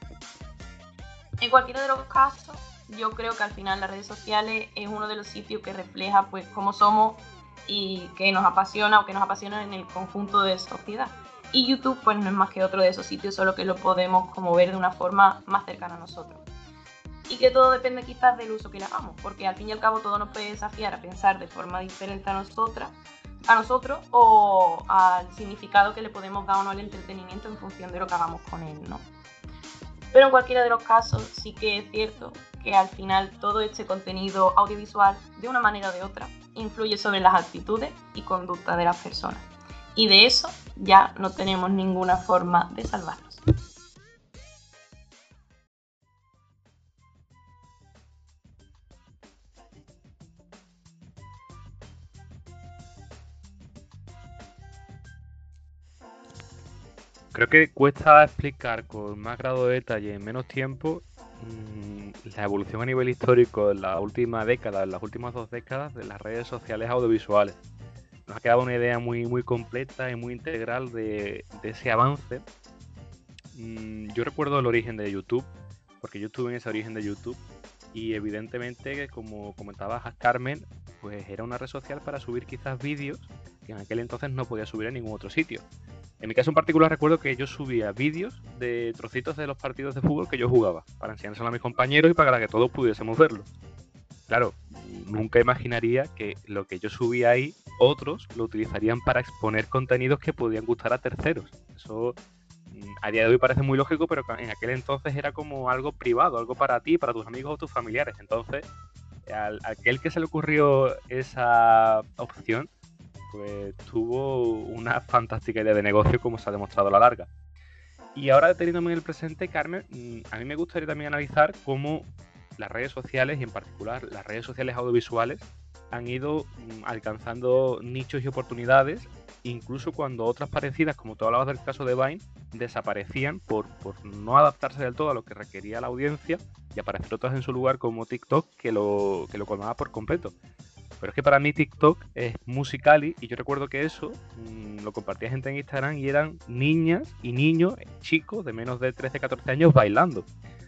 En cualquiera de los casos, yo creo que al final las redes sociales es uno de los sitios que refleja pues cómo somos y que nos apasiona o que nos apasiona en el conjunto de sociedad. Y YouTube pues no es más que otro de esos sitios, solo que lo podemos como ver de una forma más cercana a nosotros. Y que todo depende quizás del uso que le hagamos, porque al fin y al cabo todo nos puede desafiar a pensar de forma diferente a nosotras a nosotros o al significado que le podemos dar o no al entretenimiento en función de lo que hagamos con él, ¿no? Pero en cualquiera de los casos sí que es cierto que al final todo este contenido audiovisual, de una manera o de otra, influye sobre las actitudes y conducta de las personas. Y de eso ya no tenemos ninguna forma de salvarnos. Creo que cuesta explicar con más grado de detalle en menos tiempo mm, la evolución a nivel histórico en la última década, en las últimas dos décadas de las redes sociales audiovisuales. Nos ha quedado una idea muy, muy completa y muy integral de, ese avance. Mm, yo recuerdo el origen de YouTube, porque yo estuve en ese origen de YouTube y evidentemente, como comentaba Carmen, pues era una red social para subir quizás vídeos que en aquel entonces no podía subir en ningún otro sitio. En mi caso en particular recuerdo que yo subía vídeos de trocitos de los partidos de fútbol que yo jugaba, para enseñárselo a mis compañeros y para que todos pudiésemos verlo. Claro, nunca imaginaría que lo que yo subía ahí, otros lo utilizarían para exponer contenidos que podían gustar a terceros. Eso mm, a día de hoy parece muy lógico, pero en aquel entonces era como algo privado, algo para ti, para tus amigos o tus familiares. Entonces, al, aquel que se le ocurrió esa opción, pues tuvo una fantástica idea de negocio como se ha demostrado a la larga. Y ahora teniéndome en el presente, Carmen, mm, a mí me gustaría también analizar cómo las redes sociales y en particular las redes sociales audiovisuales han ido mm, alcanzando nichos y oportunidades, incluso cuando otras parecidas, como tú hablabas del caso de Vine, desaparecían por, por no adaptarse del todo a lo que requería la audiencia y aparecer otras en su lugar como TikTok que lo, que lo colmaba por completo. Pero es que para mí TikTok es musical y yo recuerdo que eso mm, lo compartía gente en Instagram y eran niñas y niños, chicos de menos de 13, 14 años bailando.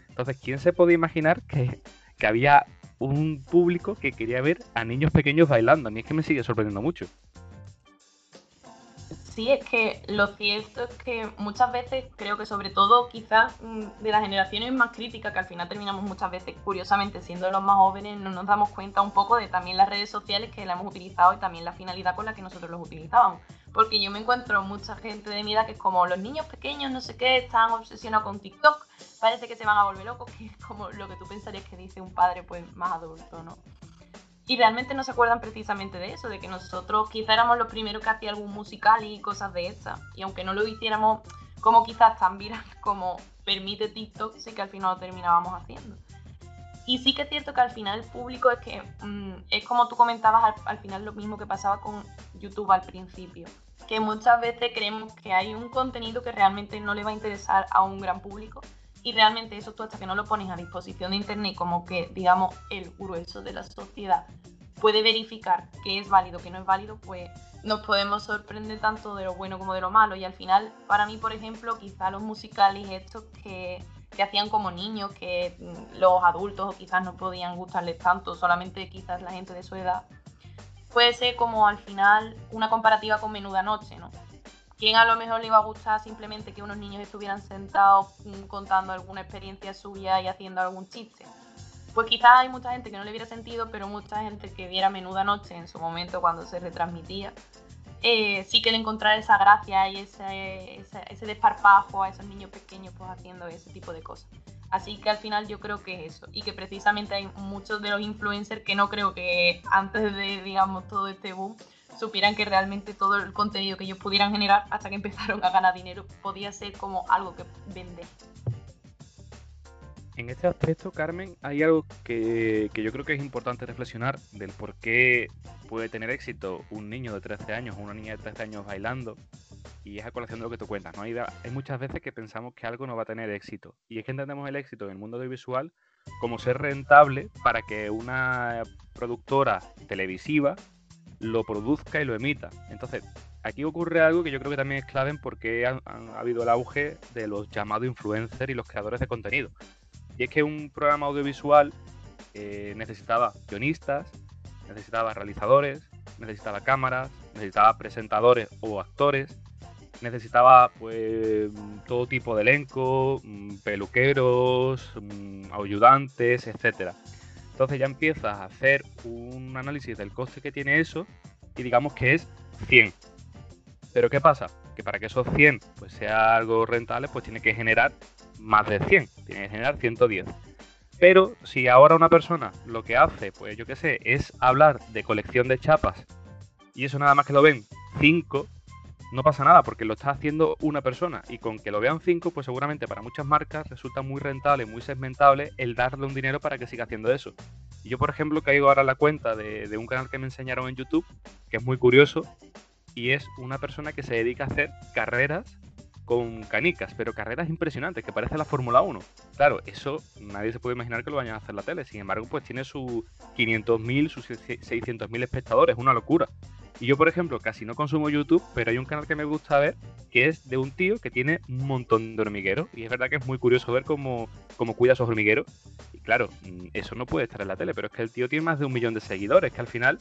Entonces, ¿quién se podía imaginar que, que había un público que quería ver a niños pequeños bailando? A mí es que me sigue sorprendiendo mucho. Sí, es que lo cierto es que muchas veces creo que sobre todo quizás mm, de las generaciones más críticas, que al final terminamos muchas veces curiosamente siendo los más jóvenes, no nos damos cuenta un poco de también las redes sociales que las hemos utilizado y también la finalidad con la que nosotros los utilizábamos. Porque yo me encuentro mucha gente de mi edad que es como los niños pequeños, no sé qué, están obsesionados con TikTok, parece que se van a volver locos, que es como lo que tú pensarías que dice un padre pues más adulto, ¿no? Y realmente no se acuerdan precisamente de eso, de que nosotros quizá éramos los primeros que hacía algún musical y cosas de estas. Y aunque no lo hiciéramos como quizás tan viral como permite TikTok, sí que al final lo terminábamos haciendo. Y sí que es cierto que al final el público es que mm, es como tú comentabas al, final lo mismo que pasaba con YouTube al principio, que muchas veces creemos que hay un contenido que realmente no le va a interesar a un gran público y realmente eso tú hasta que no lo pones a disposición de Internet como que, digamos, el grueso de la sociedad puede verificar que es válido, que no es válido, pues nos podemos sorprender tanto de lo bueno como de lo malo. Y al final, para mí, por ejemplo, quizá los musicales estos que, que hacían como niños, que los adultos quizás no podían gustarles tanto, solamente quizás la gente de su edad, puede ser como al final una comparativa con Menuda Noche, ¿no? ¿Quién a lo mejor le iba a gustar simplemente que unos niños estuvieran sentados mm, contando alguna experiencia suya y haciendo algún chiste? Pues quizás hay mucha gente que no le hubiera sentido, pero mucha gente que viera Menuda Noche en su momento cuando se retransmitía, eh, sí que le encontrara esa gracia y ese, ese, desparpajo a esos niños pequeños pues haciendo ese tipo de cosas. Así que al final yo creo que es eso. Y que precisamente hay muchos de los influencers que no creo que antes de, digamos, todo este boom, supieran que realmente todo el contenido que ellos pudieran generar hasta que empezaron a ganar dinero podía ser como algo que vender. En este aspecto, Carmen, hay algo que, yo creo que es importante reflexionar del por qué puede tener éxito un niño de 13 años o una niña de 13 años bailando. Y es a colación de lo que tú cuentas. ¿no? Hay, hay muchas veces que pensamos que algo no va a tener éxito. Y es que entendemos el éxito en el mundo audiovisual como ser rentable para que una productora televisiva lo produzca y lo emita. Entonces, aquí ocurre algo que yo creo que también es clave en por qué ha, habido el auge de los llamados influencers y los creadores de contenido. Y es que un programa audiovisual eh, necesitaba guionistas, necesitaba realizadores, necesitaba cámaras, necesitaba presentadores o actores, necesitaba pues todo tipo de elenco, mm, peluqueros, mm, ayudantes, etcétera. Entonces ya empiezas a hacer un análisis del coste que tiene eso y digamos que es 100. Pero ¿qué pasa? Que para que esos 100 pues, sea algo rentable, pues tiene que generar más de 100, tiene que generar 110. Pero si ahora una persona lo que hace, pues yo qué sé, es hablar de colección de chapas y eso nada más que lo ven 5, no pasa nada porque lo está haciendo una persona y con que lo vean cinco, pues seguramente para muchas marcas resulta muy rentable, muy segmentable el darle un dinero para que siga haciendo eso. Y yo, por ejemplo, caigo ahora a la cuenta de, de un canal que me enseñaron en YouTube, que es muy curioso, y es una persona que se dedica a hacer carreras con canicas, pero carreras impresionantes, que parece la Fórmula 1. Claro, eso nadie se puede imaginar que lo vayan a hacer en la tele. Sin embargo, pues tiene sus 500.000, sus 600.000 espectadores, una locura. Y yo, por ejemplo, casi no consumo YouTube, pero hay un canal que me gusta ver, que es de un tío que tiene un montón de hormigueros. Y es verdad que es muy curioso ver cómo, cómo cuida esos hormigueros. Y claro, mm, eso no puede estar en la tele, pero es que el tío tiene más de un millón de seguidores, que al final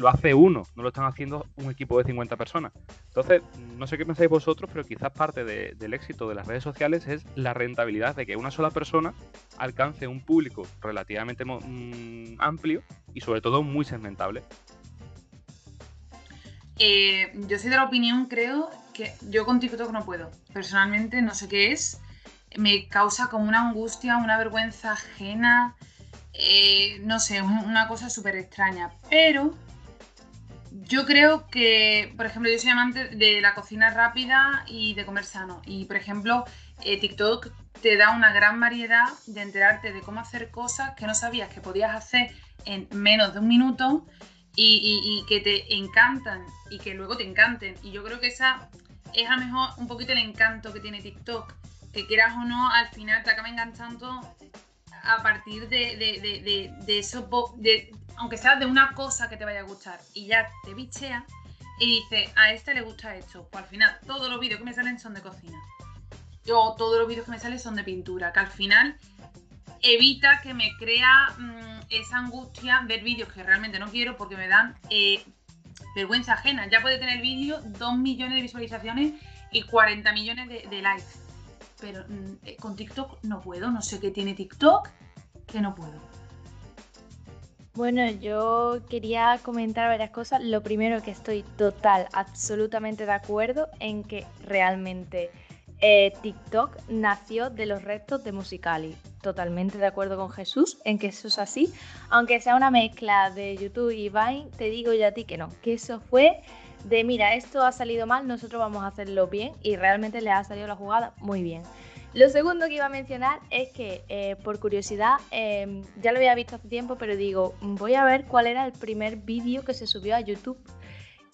lo hace uno, no lo están haciendo un equipo de 50 personas. Entonces, no sé qué pensáis vosotros, pero quizás parte del éxito de las redes sociales es la rentabilidad de que una sola persona alcance un público relativamente mm, amplio y sobre todo muy segmentable. Eh, yo soy de la opinión, creo, que yo con TikTok no puedo. Personalmente no sé qué es. Me causa como una angustia, una vergüenza ajena. Eh, no sé, una cosa súper extraña. Pero yo creo que, por ejemplo, yo soy amante de la cocina rápida y de comer sano. Y, por ejemplo, eh, TikTok te da una gran variedad de enterarte de cómo hacer cosas que no sabías que podías hacer en menos de un minuto y, que te encantan y que luego te encanten. Y yo creo que esa es a lo mejor un poquito el encanto que tiene TikTok. Que quieras o no, al final te acaba enganchando a partir de, de, de eso, de, aunque sea de una cosa que te vaya a gustar, y ya te bichea y dice, a este le gusta esto. Pues al final, todos los vídeos que me salen son de cocina. Yo, todos los vídeos que me salen son de pintura, que al final evita que me crea mm, esa angustia ver vídeos que realmente no quiero porque me dan eh, vergüenza ajena. Ya puede tener vídeo 2 millones de visualizaciones y 40 millones de, likes. Pero mm, eh, con TikTok no puedo, no sé qué tiene TikTok, que no puedo. Bueno, yo quería comentar varias cosas. Lo primero que estoy total, absolutamente de acuerdo en que realmente eh, TikTok nació de los restos de Musicali. Totalmente de acuerdo con Jesús en que eso es así. Aunque sea una mezcla de YouTube y Vine, te digo yo a ti que no, que eso fue de mira, esto ha salido mal, nosotros vamos a hacerlo bien y realmente le ha salido la jugada muy bien. Lo segundo que iba a mencionar es que, eh, por curiosidad, em, ya lo había visto hace tiempo, pero digo, voy a ver cuál era el primer vídeo que se subió a YouTube.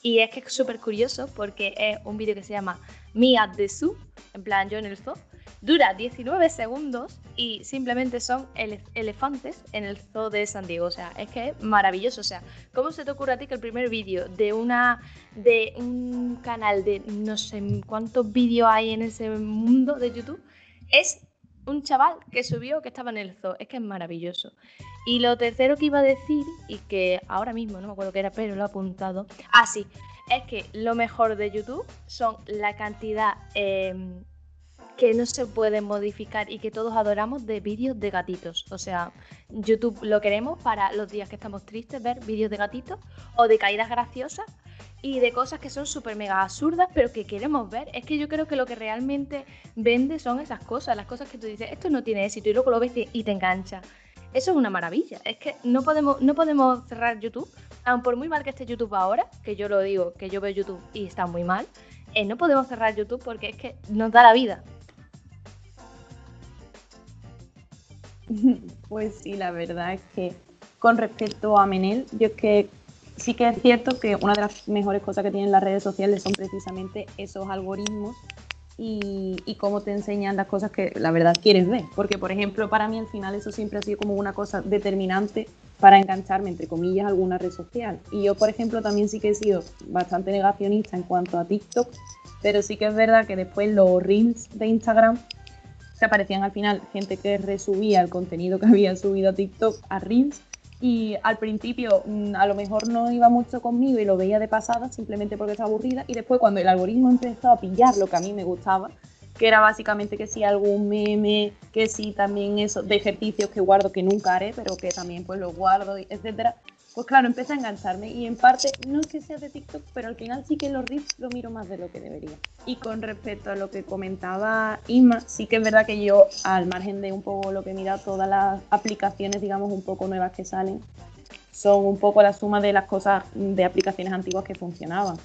Y es que es súper curioso porque es un vídeo que se llama Me at the Zoo, en plan yo en el zoo. Dura 19 segundos y simplemente son elefantes en el zoo de San Diego. O sea, es que es maravilloso. O sea, ¿cómo se te ocurre a ti que el primer vídeo de una de un canal de no sé cuántos vídeos hay en ese mundo de YouTube es un chaval que subió que estaba en el zoo. Es que es maravilloso. Y lo tercero que iba a decir, y que ahora mismo no me acuerdo qué era, pero lo he apuntado. Ah, sí. Es que lo mejor de YouTube son la cantidad em, que no se puede modificar y que todos adoramos de vídeos de gatitos. O sea, YouTube lo queremos para los días que estamos tristes, ver vídeos de gatitos o de caídas graciosas y de cosas que son súper mega absurdas, pero que queremos ver. Es que yo creo que lo que realmente vende son esas cosas, las cosas que tú dices, esto no tiene éxito, y luego lo ves y te engancha. Eso es una maravilla. Es que no podemos, no podemos cerrar YouTube, aun por muy mal que esté YouTube ahora, que yo lo digo, que yo veo YouTube y está muy mal, eh, no podemos cerrar YouTube porque es que nos da la vida. Pues sí, la verdad es que con respecto a Menel, yo es que sí que es cierto que una de las mejores cosas que tienen las redes sociales son precisamente esos algoritmos y, cómo te enseñan las cosas que la verdad quieres ver. Porque, por ejemplo, para mí al final eso siempre ha sido como una cosa determinante para engancharme, entre comillas, alguna red social. Y yo, por ejemplo, también sí que he sido bastante negacionista en cuanto a TikTok, pero sí que es verdad que después los reels de Instagram se aparecían al final gente que resubía el contenido que había subido a TikTok a reels y al principio mm, a lo mejor no iba mucho conmigo y lo veía de pasada simplemente porque estaba aburrida y después cuando el algoritmo empezó a pillar lo que a mí me gustaba, que era básicamente que si algún meme, que si también eso de ejercicios que guardo que nunca haré, pero que también pues los guardo, etcétera, pues claro, empecé a engancharme y en parte no es que sea de TikTok, pero al final sí que los reels lo miro más de lo que debería. Y con respecto a lo que comentaba Inma, sí que es verdad que yo, al margen de un poco lo que mira, todas las aplicaciones, digamos, un poco nuevas que salen, son un poco la suma de las cosas de aplicaciones antiguas que funcionaban.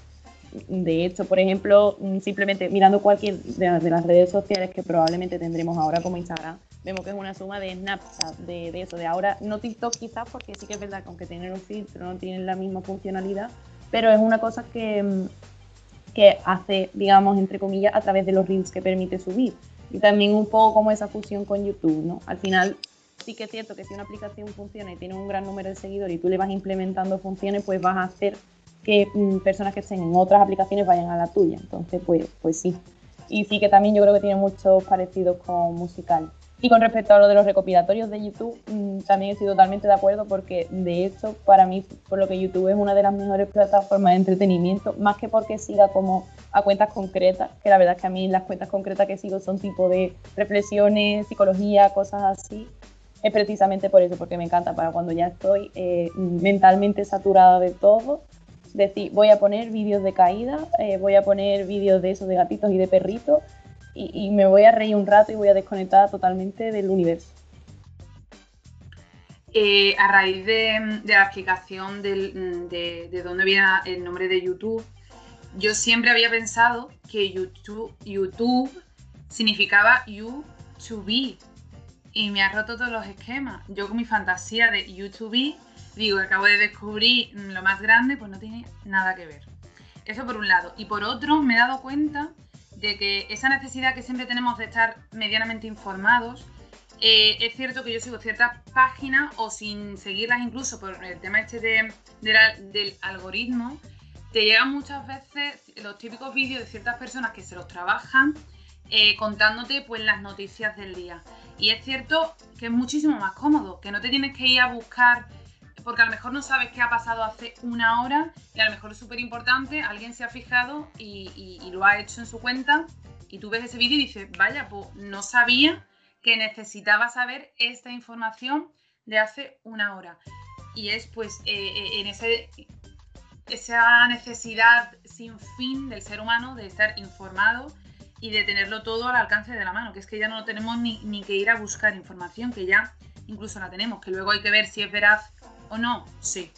De hecho, por ejemplo, simplemente mirando cualquier de las redes sociales que probablemente tendremos ahora como Instagram, vemos que es una suma de Snapchat, de, de, eso, de ahora, no TikTok quizás, porque sí que es verdad que aunque tienen un filtro no tienen la misma funcionalidad, pero es una cosa que, que hace, digamos, entre comillas, a través de los reels que permite subir. Y también un poco como esa fusión con YouTube, ¿no? Al final sí que es cierto que si una aplicación funciona y tiene un gran número de seguidores y tú le vas implementando funciones, pues vas a hacer que mm, personas que estén en otras aplicaciones vayan a la tuya. Entonces, pues, pues sí. Y sí que también yo creo que tiene muchos parecidos con musical. Y con respecto a lo de los recopilatorios de YouTube, mm, también estoy totalmente de acuerdo porque de hecho para mí, por lo que YouTube es una de las mejores plataformas de entretenimiento, más que porque siga como a cuentas concretas, que la verdad es que a mí las cuentas concretas que sigo son tipo de reflexiones, psicología, cosas así, es precisamente por eso, porque me encanta. Para cuando ya estoy eh, mentalmente saturada de todo, decir, voy a poner vídeos de caída, eh, voy a poner vídeos de esos de gatitos y de perritos y, me voy a reír un rato y voy a desconectar totalmente del universo. Eh, a raíz de, la explicación de, de, dónde viene el nombre de YouTube, yo siempre había pensado que YouTube, YouTube significaba you to be y me ha roto todos los esquemas. Yo con mi fantasía de YouTube, digo, acabo de descubrir lo más grande, pues no tiene nada que ver. Eso por un lado. Y por otro, me he dado cuenta de que esa necesidad que siempre tenemos de estar medianamente informados, eh, es cierto que yo sigo ciertas páginas o sin seguirlas incluso por el tema este de, del algoritmo, te llegan muchas veces los típicos vídeos de ciertas personas que se los trabajan eh, contándote pues las noticias del día. Y es cierto que es muchísimo más cómodo, que no te tienes que ir a buscar porque a lo mejor no sabes qué ha pasado hace una hora y a lo mejor es súper importante, alguien se ha fijado y, lo ha hecho en su cuenta y tú ves ese vídeo y dices, vaya, pues no sabía que necesitaba saber esta información de hace una hora. Y es pues eh, eh, en ese, esa necesidad sin fin del ser humano de estar informado y de tenerlo todo al alcance de la mano, que es que ya no tenemos ni, ni que ir a buscar información, que ya incluso la tenemos, que luego hay que ver si es veraz o no, sí.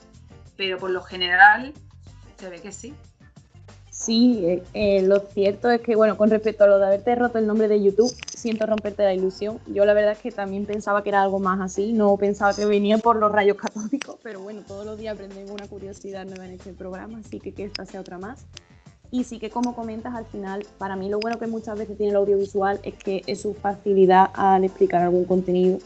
Pero por lo general se ve que sí. Sí, eh, eh, lo cierto es que, bueno, con respecto a lo de haberte roto el nombre de YouTube, siento romperte la ilusión. Yo la verdad es que también pensaba que era algo más así, no pensaba que venía por los rayos católicos, pero bueno, todos los días aprendemos una curiosidad nueva en este programa, así que que esta sea otra más. Y sí que como comentas al final, para mí lo bueno que muchas veces tiene el audiovisual es que es su facilidad al explicar algún contenido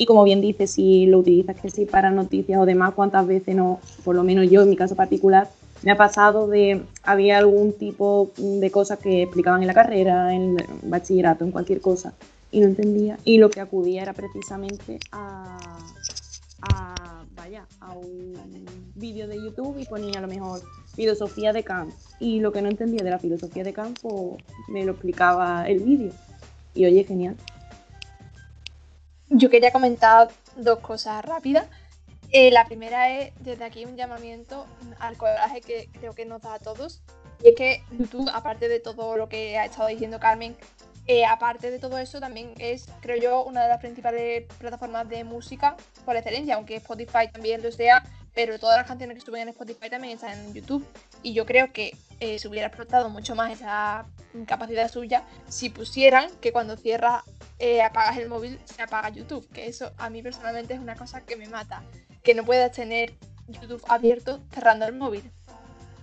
y como bien dice, si lo utilizas que sí para noticias o demás, cuántas veces no, por lo menos yo en mi caso particular, me ha pasado de, había algún tipo de cosas que explicaban en la carrera, en bachillerato, en cualquier cosa, y no entendía. Y lo que acudía era precisamente a, a vaya, a un vídeo de YouTube y ponía a lo mejor filosofía de Kant. Y lo que no entendía de la filosofía de Kant, pues, me lo explicaba el vídeo. Y oye, genial. Yo quería comentar dos cosas rápidas. Eh, la primera es desde aquí un llamamiento al coraje que creo que nos da a todos. Y es que YouTube, aparte de todo lo que ha estado diciendo Carmen, eh, aparte de todo eso, también es, creo yo, una de las principales plataformas de música por excelencia, aunque Spotify también lo sea, pero todas las canciones que suben en Spotify también están en YouTube. Y yo creo que eh, se hubiera explotado mucho más esa capacidad suya si pusieran que cuando cierras eh, apagas el móvil, se apaga YouTube, que eso a mí personalmente es una cosa que me mata, que no puedas tener YouTube abierto cerrando el móvil.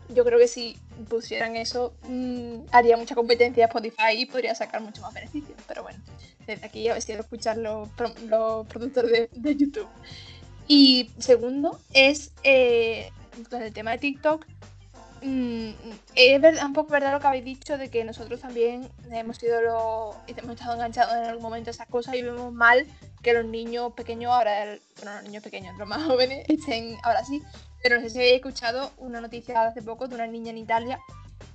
Yo creo que si pusieran eso, mm, haría mucha competencia a Spotify y podría sacar mucho más beneficios. Pero bueno, desde aquí a ver si escuchar los, productores de, YouTube. Y segundo, es eh, con el tema de TikTok, Mm, es verdad, un poco verdad lo que habéis dicho de que nosotros también hemos sido lo, hemos estado enganchados en algún momento a esas cosas y vemos mal que los niños pequeños ahora, bueno, los niños pequeños, los más jóvenes, estén ahora sí. Pero no sé si habéis escuchado una noticia hace poco de una niña en Italia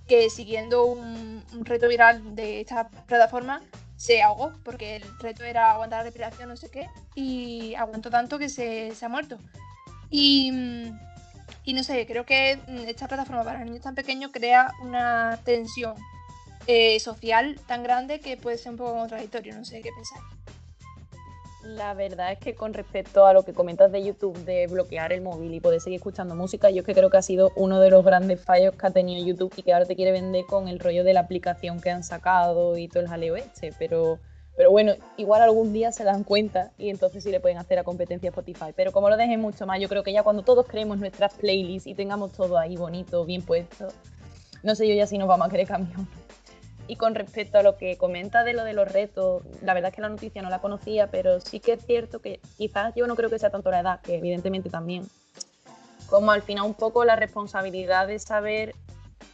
que siguiendo un, reto viral de esta plataforma se ahogó porque el reto era aguantar la respiración, no sé qué, y aguantó tanto que se, se ha muerto. Y mm, y no sé, creo que mm, esta plataforma para niños tan pequeños crea una tensión eh, social tan grande que puede ser un poco contradictorio. No sé qué pensáis. La verdad es que con respecto a lo que comentas de YouTube, de bloquear el móvil y poder seguir escuchando música, yo es que creo que ha sido uno de los grandes fallos que ha tenido YouTube y que ahora te quiere vender con el rollo de la aplicación que han sacado y todo el jaleo este. Pero pero bueno, igual algún día se dan cuenta y entonces sí le pueden hacer a competencia Spotify. Pero como lo dejen mucho más, yo creo que ya cuando todos creemos nuestras playlists y tengamos todo ahí bonito, bien puesto, no sé yo ya si nos vamos a querer cambiar. Y con respecto a lo que comenta de lo de los retos, la verdad es que la noticia no la conocía, pero sí que es cierto que quizás yo no creo que sea tanto la edad, que evidentemente también, como al final un poco la responsabilidad de saber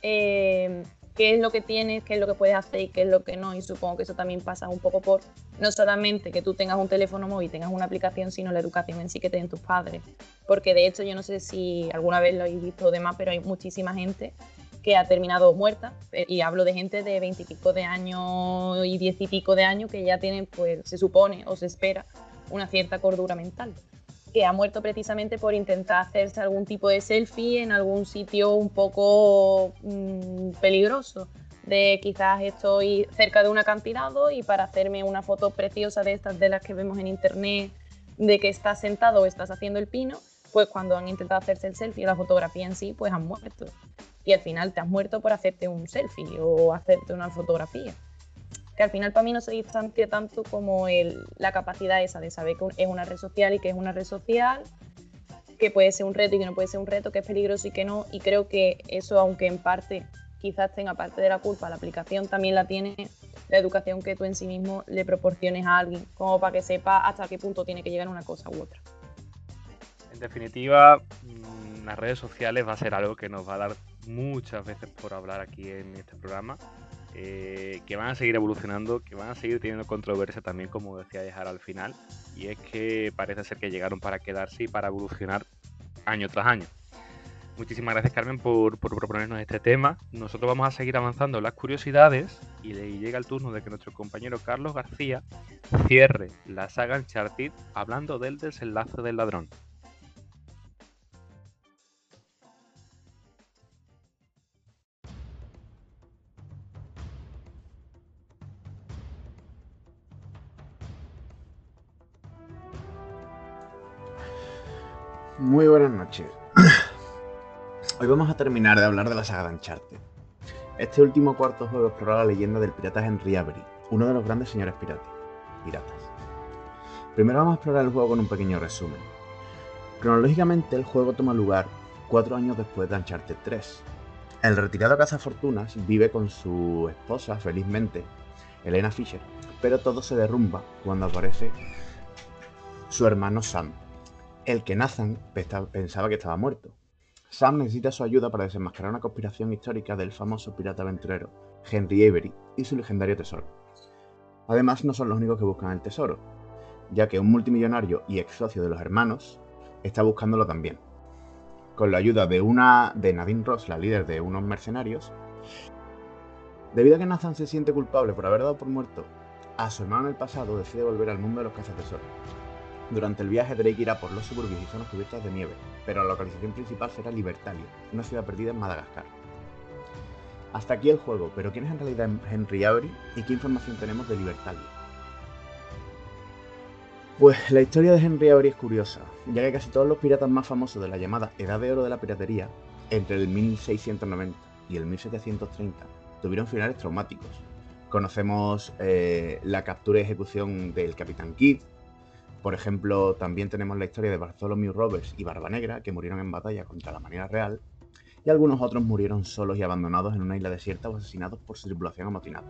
eh, qué es lo que tienes, qué es lo que puedes hacer y qué es lo que no. Y supongo que eso también pasa un poco por no solamente que tú tengas un teléfono móvil, tengas una aplicación, sino la educación en sí que tienen tus padres. Porque de hecho yo no sé si alguna vez lo habéis visto o demás, pero hay muchísima gente que ha terminado muerta, eh, y hablo de gente de veintipico de años y diez y pico de años que ya tienen, pues se supone o se espera, una cierta cordura mental, que ha muerto precisamente por intentar hacerse algún tipo de selfie en algún sitio un poco mmm, peligroso, de quizás estoy cerca de un acantilado y para hacerme una foto preciosa de estas de las que vemos en internet, de que estás sentado o estás haciendo el pino, pues cuando han intentado hacerse el selfie la fotografía en sí, pues han muerto y al final te has muerto por hacerte un selfie o hacerte una fotografía. Que al final para mí no se distancia tanto como la capacidad esa de saber que es una red social y que es una red social, que puede ser un reto y que no puede ser un reto, que es peligroso y que no. Y creo que eso, aunque en parte quizás tenga parte de la culpa, la aplicación también la tiene la educación que tú en sí mismo le proporciones a alguien, como para que sepa hasta qué punto tiene que llegar una cosa u otra. En definitiva, mm, las redes sociales va a ser algo que nos va a dar muchas veces por hablar aquí en este programa, eh, que van a seguir evolucionando, que van a seguir teniendo controversia también, como decía dejar al final, y es que parece ser que llegaron para quedarse y para evolucionar año tras año. Muchísimas gracias Carmen por, proponernos este tema. Nosotros vamos a seguir avanzando las curiosidades y llega el turno de que nuestro compañero Carlos García cierre la saga Uncharted hablando del desenlace del ladrón. Muy buenas noches. Hoy vamos a terminar de hablar de la saga de Uncharted. Este último cuarto juego explora la leyenda del pirata Henry Avery, uno de los grandes señores piratas. piratas. Primero vamos a explorar el juego con un pequeño resumen. Cronológicamente el juego toma lugar cuatro años después de Uncharted 3. El retirado cazafortunas vive con su esposa, felizmente, Elena Fisher, pero todo se derrumba cuando aparece su hermano Sam, el que Nathan pensaba que estaba muerto. Sam necesita su ayuda para desenmascarar una conspiración histórica del famoso pirata aventurero Henry Avery y su legendario tesoro. Además, no son los únicos que buscan el tesoro, ya que un multimillonario y ex socio de los hermanos está buscándolo también. Con la ayuda de una de Nadine Ross, la líder de unos mercenarios, debido a que Nathan se siente culpable por haber dado por muerto a su hermano en el pasado, decide volver al mundo de los cazatesoros durante el viaje Drake irá por los suburbios y zonas cubiertas de nieve, pero la localización principal será Libertalia, una ciudad perdida en Madagascar. Hasta aquí el juego, pero ¿quién es en realidad Henry Avery y qué información tenemos de Libertalia? Pues la historia de Henry Avery es curiosa, ya que casi todos los piratas más famosos de la llamada Edad de Oro de la Piratería, entre el 1690 y el 1730, tuvieron finales traumáticos. Conocemos eh, la captura y ejecución del Capitán Kidd, por ejemplo, también tenemos la historia de Bartholomew Roberts y Barba Negra, que murieron en batalla contra la manera real, y algunos otros murieron solos y abandonados en una isla desierta o asesinados por su tripulación amotinada.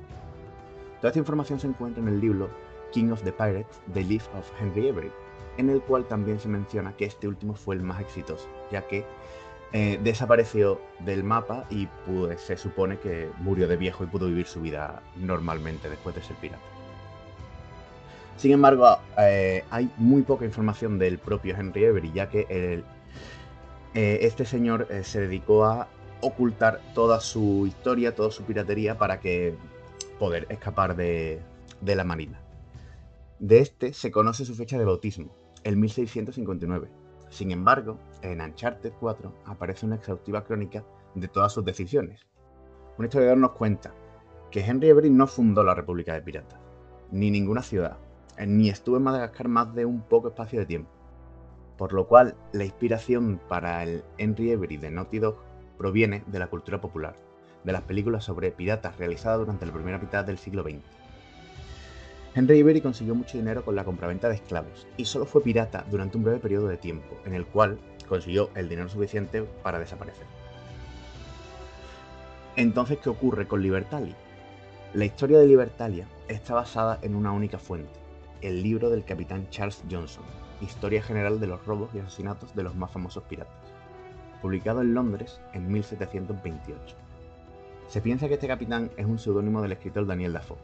Toda esta información se encuentra en el libro King of the Pirates, The Life of Henry Avery, en el cual también se menciona que este último fue el más exitoso, ya que eh, desapareció del mapa y pues, se supone que murió de viejo y pudo vivir su vida normalmente después de ser pirata. Sin embargo, eh, hay muy poca información del propio Henry Avery, ya que eh, este señor eh, se dedicó a ocultar toda su historia, toda su piratería para que poder escapar de, la marina. De este se conoce su fecha de bautismo, el 1659. Sin embargo, en Uncharted 4 aparece una exhaustiva crónica de todas sus decisiones. Un historiador nos cuenta que Henry Avery no fundó la República de Piratas, ni ninguna ciudad, ni estuve en Madagascar más de un poco espacio de tiempo. Por lo cual, la inspiración para el Henry Avery de Naughty Dog proviene de la cultura popular, de las películas sobre piratas realizadas durante la primera mitad del siglo XX. Henry Avery consiguió mucho dinero con la compraventa de esclavos y solo fue pirata durante un breve periodo de tiempo, en el cual consiguió el dinero suficiente para desaparecer. Entonces, ¿qué ocurre con Libertalia? La historia de Libertalia está basada en una única fuente, el libro del capitán Charles Johnson, Historia General de los Robos y Asesinatos de los más famosos piratas, publicado en Londres en 1728. Se piensa que este capitán es un seudónimo del escritor Daniel Dafoe,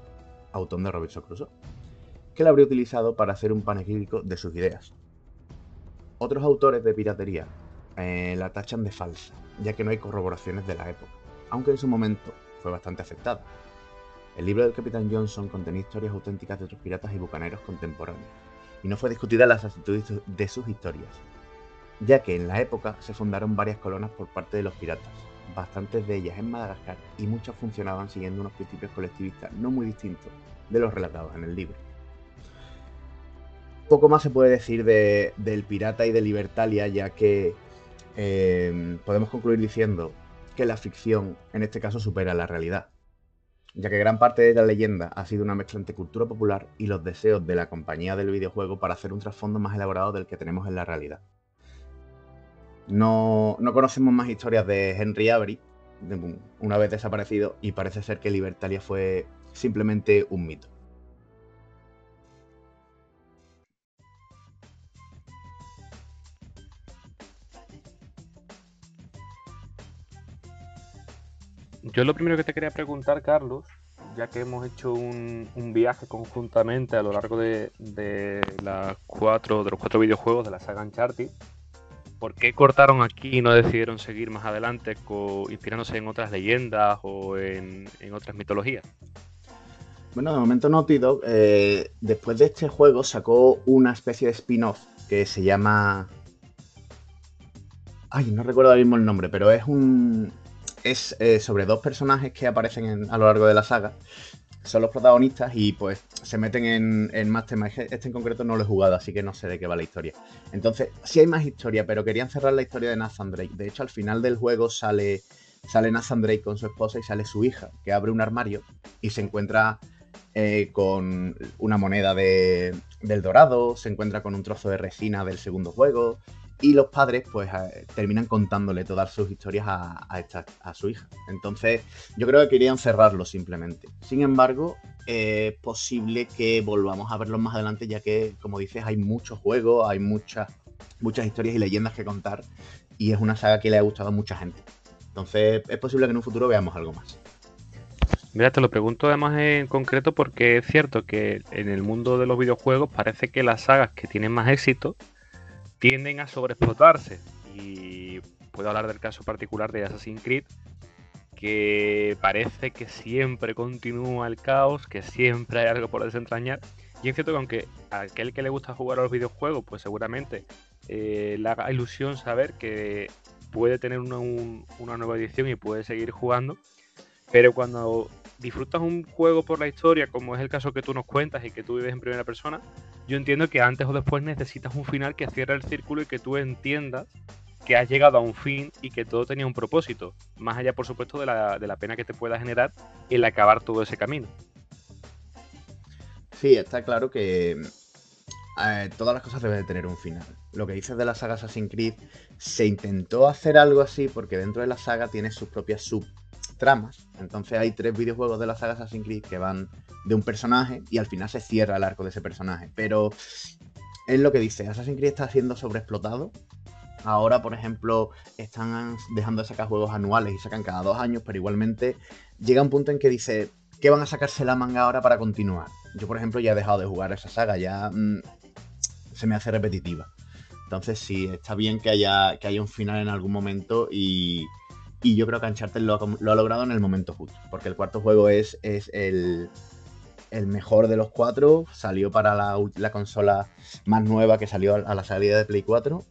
autor de Robinson Crusoe, que lo habría utilizado para hacer un panegírico de sus ideas. Otros autores de piratería eh, la tachan de falsa, ya que no hay corroboraciones de la época aunque en su momento fue bastante afectada. El libro del Capitán Johnson contenía historias auténticas de otros piratas y bucaneros contemporáneos, y no fue discutida la exactitud de sus historias, ya que en la época se fundaron varias colonas por parte de los piratas, bastantes de ellas en Madagascar, y muchas funcionaban siguiendo unos principios colectivistas no muy distintos de los relatados en el libro. Poco más se puede decir del pirata y de Libertalia, ya que eh, podemos concluir diciendo que la ficción en este caso supera la realidad, ya que gran parte de la leyenda ha sido una mezcla entre cultura popular y los deseos de la compañía del videojuego para hacer un trasfondo más elaborado del que tenemos en la realidad. No, no conocemos más historias de Henry Avery, una vez desaparecido, y parece ser que Libertalia fue simplemente un mito. Yo lo primero que te quería preguntar, Carlos, ya que hemos hecho un, viaje conjuntamente a lo largo de, las cuatro, de los cuatro videojuegos de la saga Uncharted, ¿por qué cortaron aquí y no decidieron seguir más adelante inspirándose en otras leyendas o en, otras mitologías? Bueno, de momento Naughty Dog, eh, después de este juego, sacó una especie de spin-off que se llama... Ay, no recuerdo ahora mismo el nombre, pero es un, es eh, sobre dos personajes que aparecen a lo largo de la saga. Son los protagonistas y pues se meten en, más temas. Este en concreto no lo he jugado, así que no sé de qué va la historia. Entonces, sí hay más historia, pero querían cerrar la historia de Nathan Drake. De hecho, al final del juego sale, sale Nathan Drake con su esposa y sale su hija, que abre un armario y se encuentra eh, con una moneda de, del dorado, se encuentra con un trozo de resina del segundo juego, y los padres pues eh, terminan contándole todas sus historias a, a, su hija. Entonces yo creo que querían cerrarlo simplemente. Sin embargo, es posible que volvamos a verlos más adelante ya que, como dices, hay muchos juegos, hay muchas, muchas historias y leyendas que contar y es una saga que le ha gustado a mucha gente. Entonces es posible que en un futuro veamos algo más. Mira, te lo pregunto además en concreto porque es cierto que en el mundo de los videojuegos parece que las sagas que tienen más éxito tienden a sobreexplotarse. Y puedo hablar del caso particular de Assassin's Creed, que parece que siempre continúa el caos, que siempre hay algo por desentrañar. Y es cierto que aunque a aquel que le gusta jugar a los videojuegos, pues seguramente eh, le haga ilusión saber que puede tener una, una nueva edición y puede seguir jugando. Pero cuando disfrutas un juego por la historia, como es el caso que tú nos cuentas y que tú vives en primera persona, yo entiendo que antes o después necesitas un final que cierre el círculo y que tú entiendas que has llegado a un fin y que todo tenía un propósito, más allá por supuesto de la, de la pena que te pueda generar el acabar todo ese camino. Sí, está claro que eh, todas las cosas deben de tener un final. Lo que dices de la saga Assassin's Creed, se intentó hacer algo así porque dentro de la saga tiene sus propias sub tramas. Entonces hay tres videojuegos de la saga Assassin's Creed que van de un personaje y al final se cierra el arco de ese personaje. Pero es lo que dice, Assassin's Creed está siendo sobreexplotado. Ahora, por ejemplo, están dejando de sacar juegos anuales y sacan cada dos años, pero igualmente llega un punto en que dice, ¿qué van a sacarse la manga ahora para continuar? Yo, por ejemplo, ya he dejado de jugar esa saga, ya mm, se me hace repetitiva. Entonces sí, está bien que haya, que haya un final en algún momento y, y yo creo que Uncharted lo, ha logrado en el momento justo, porque el cuarto juego es, es el, mejor de los cuatro. Salió para la, consola más nueva que salió a la salida de Play 4.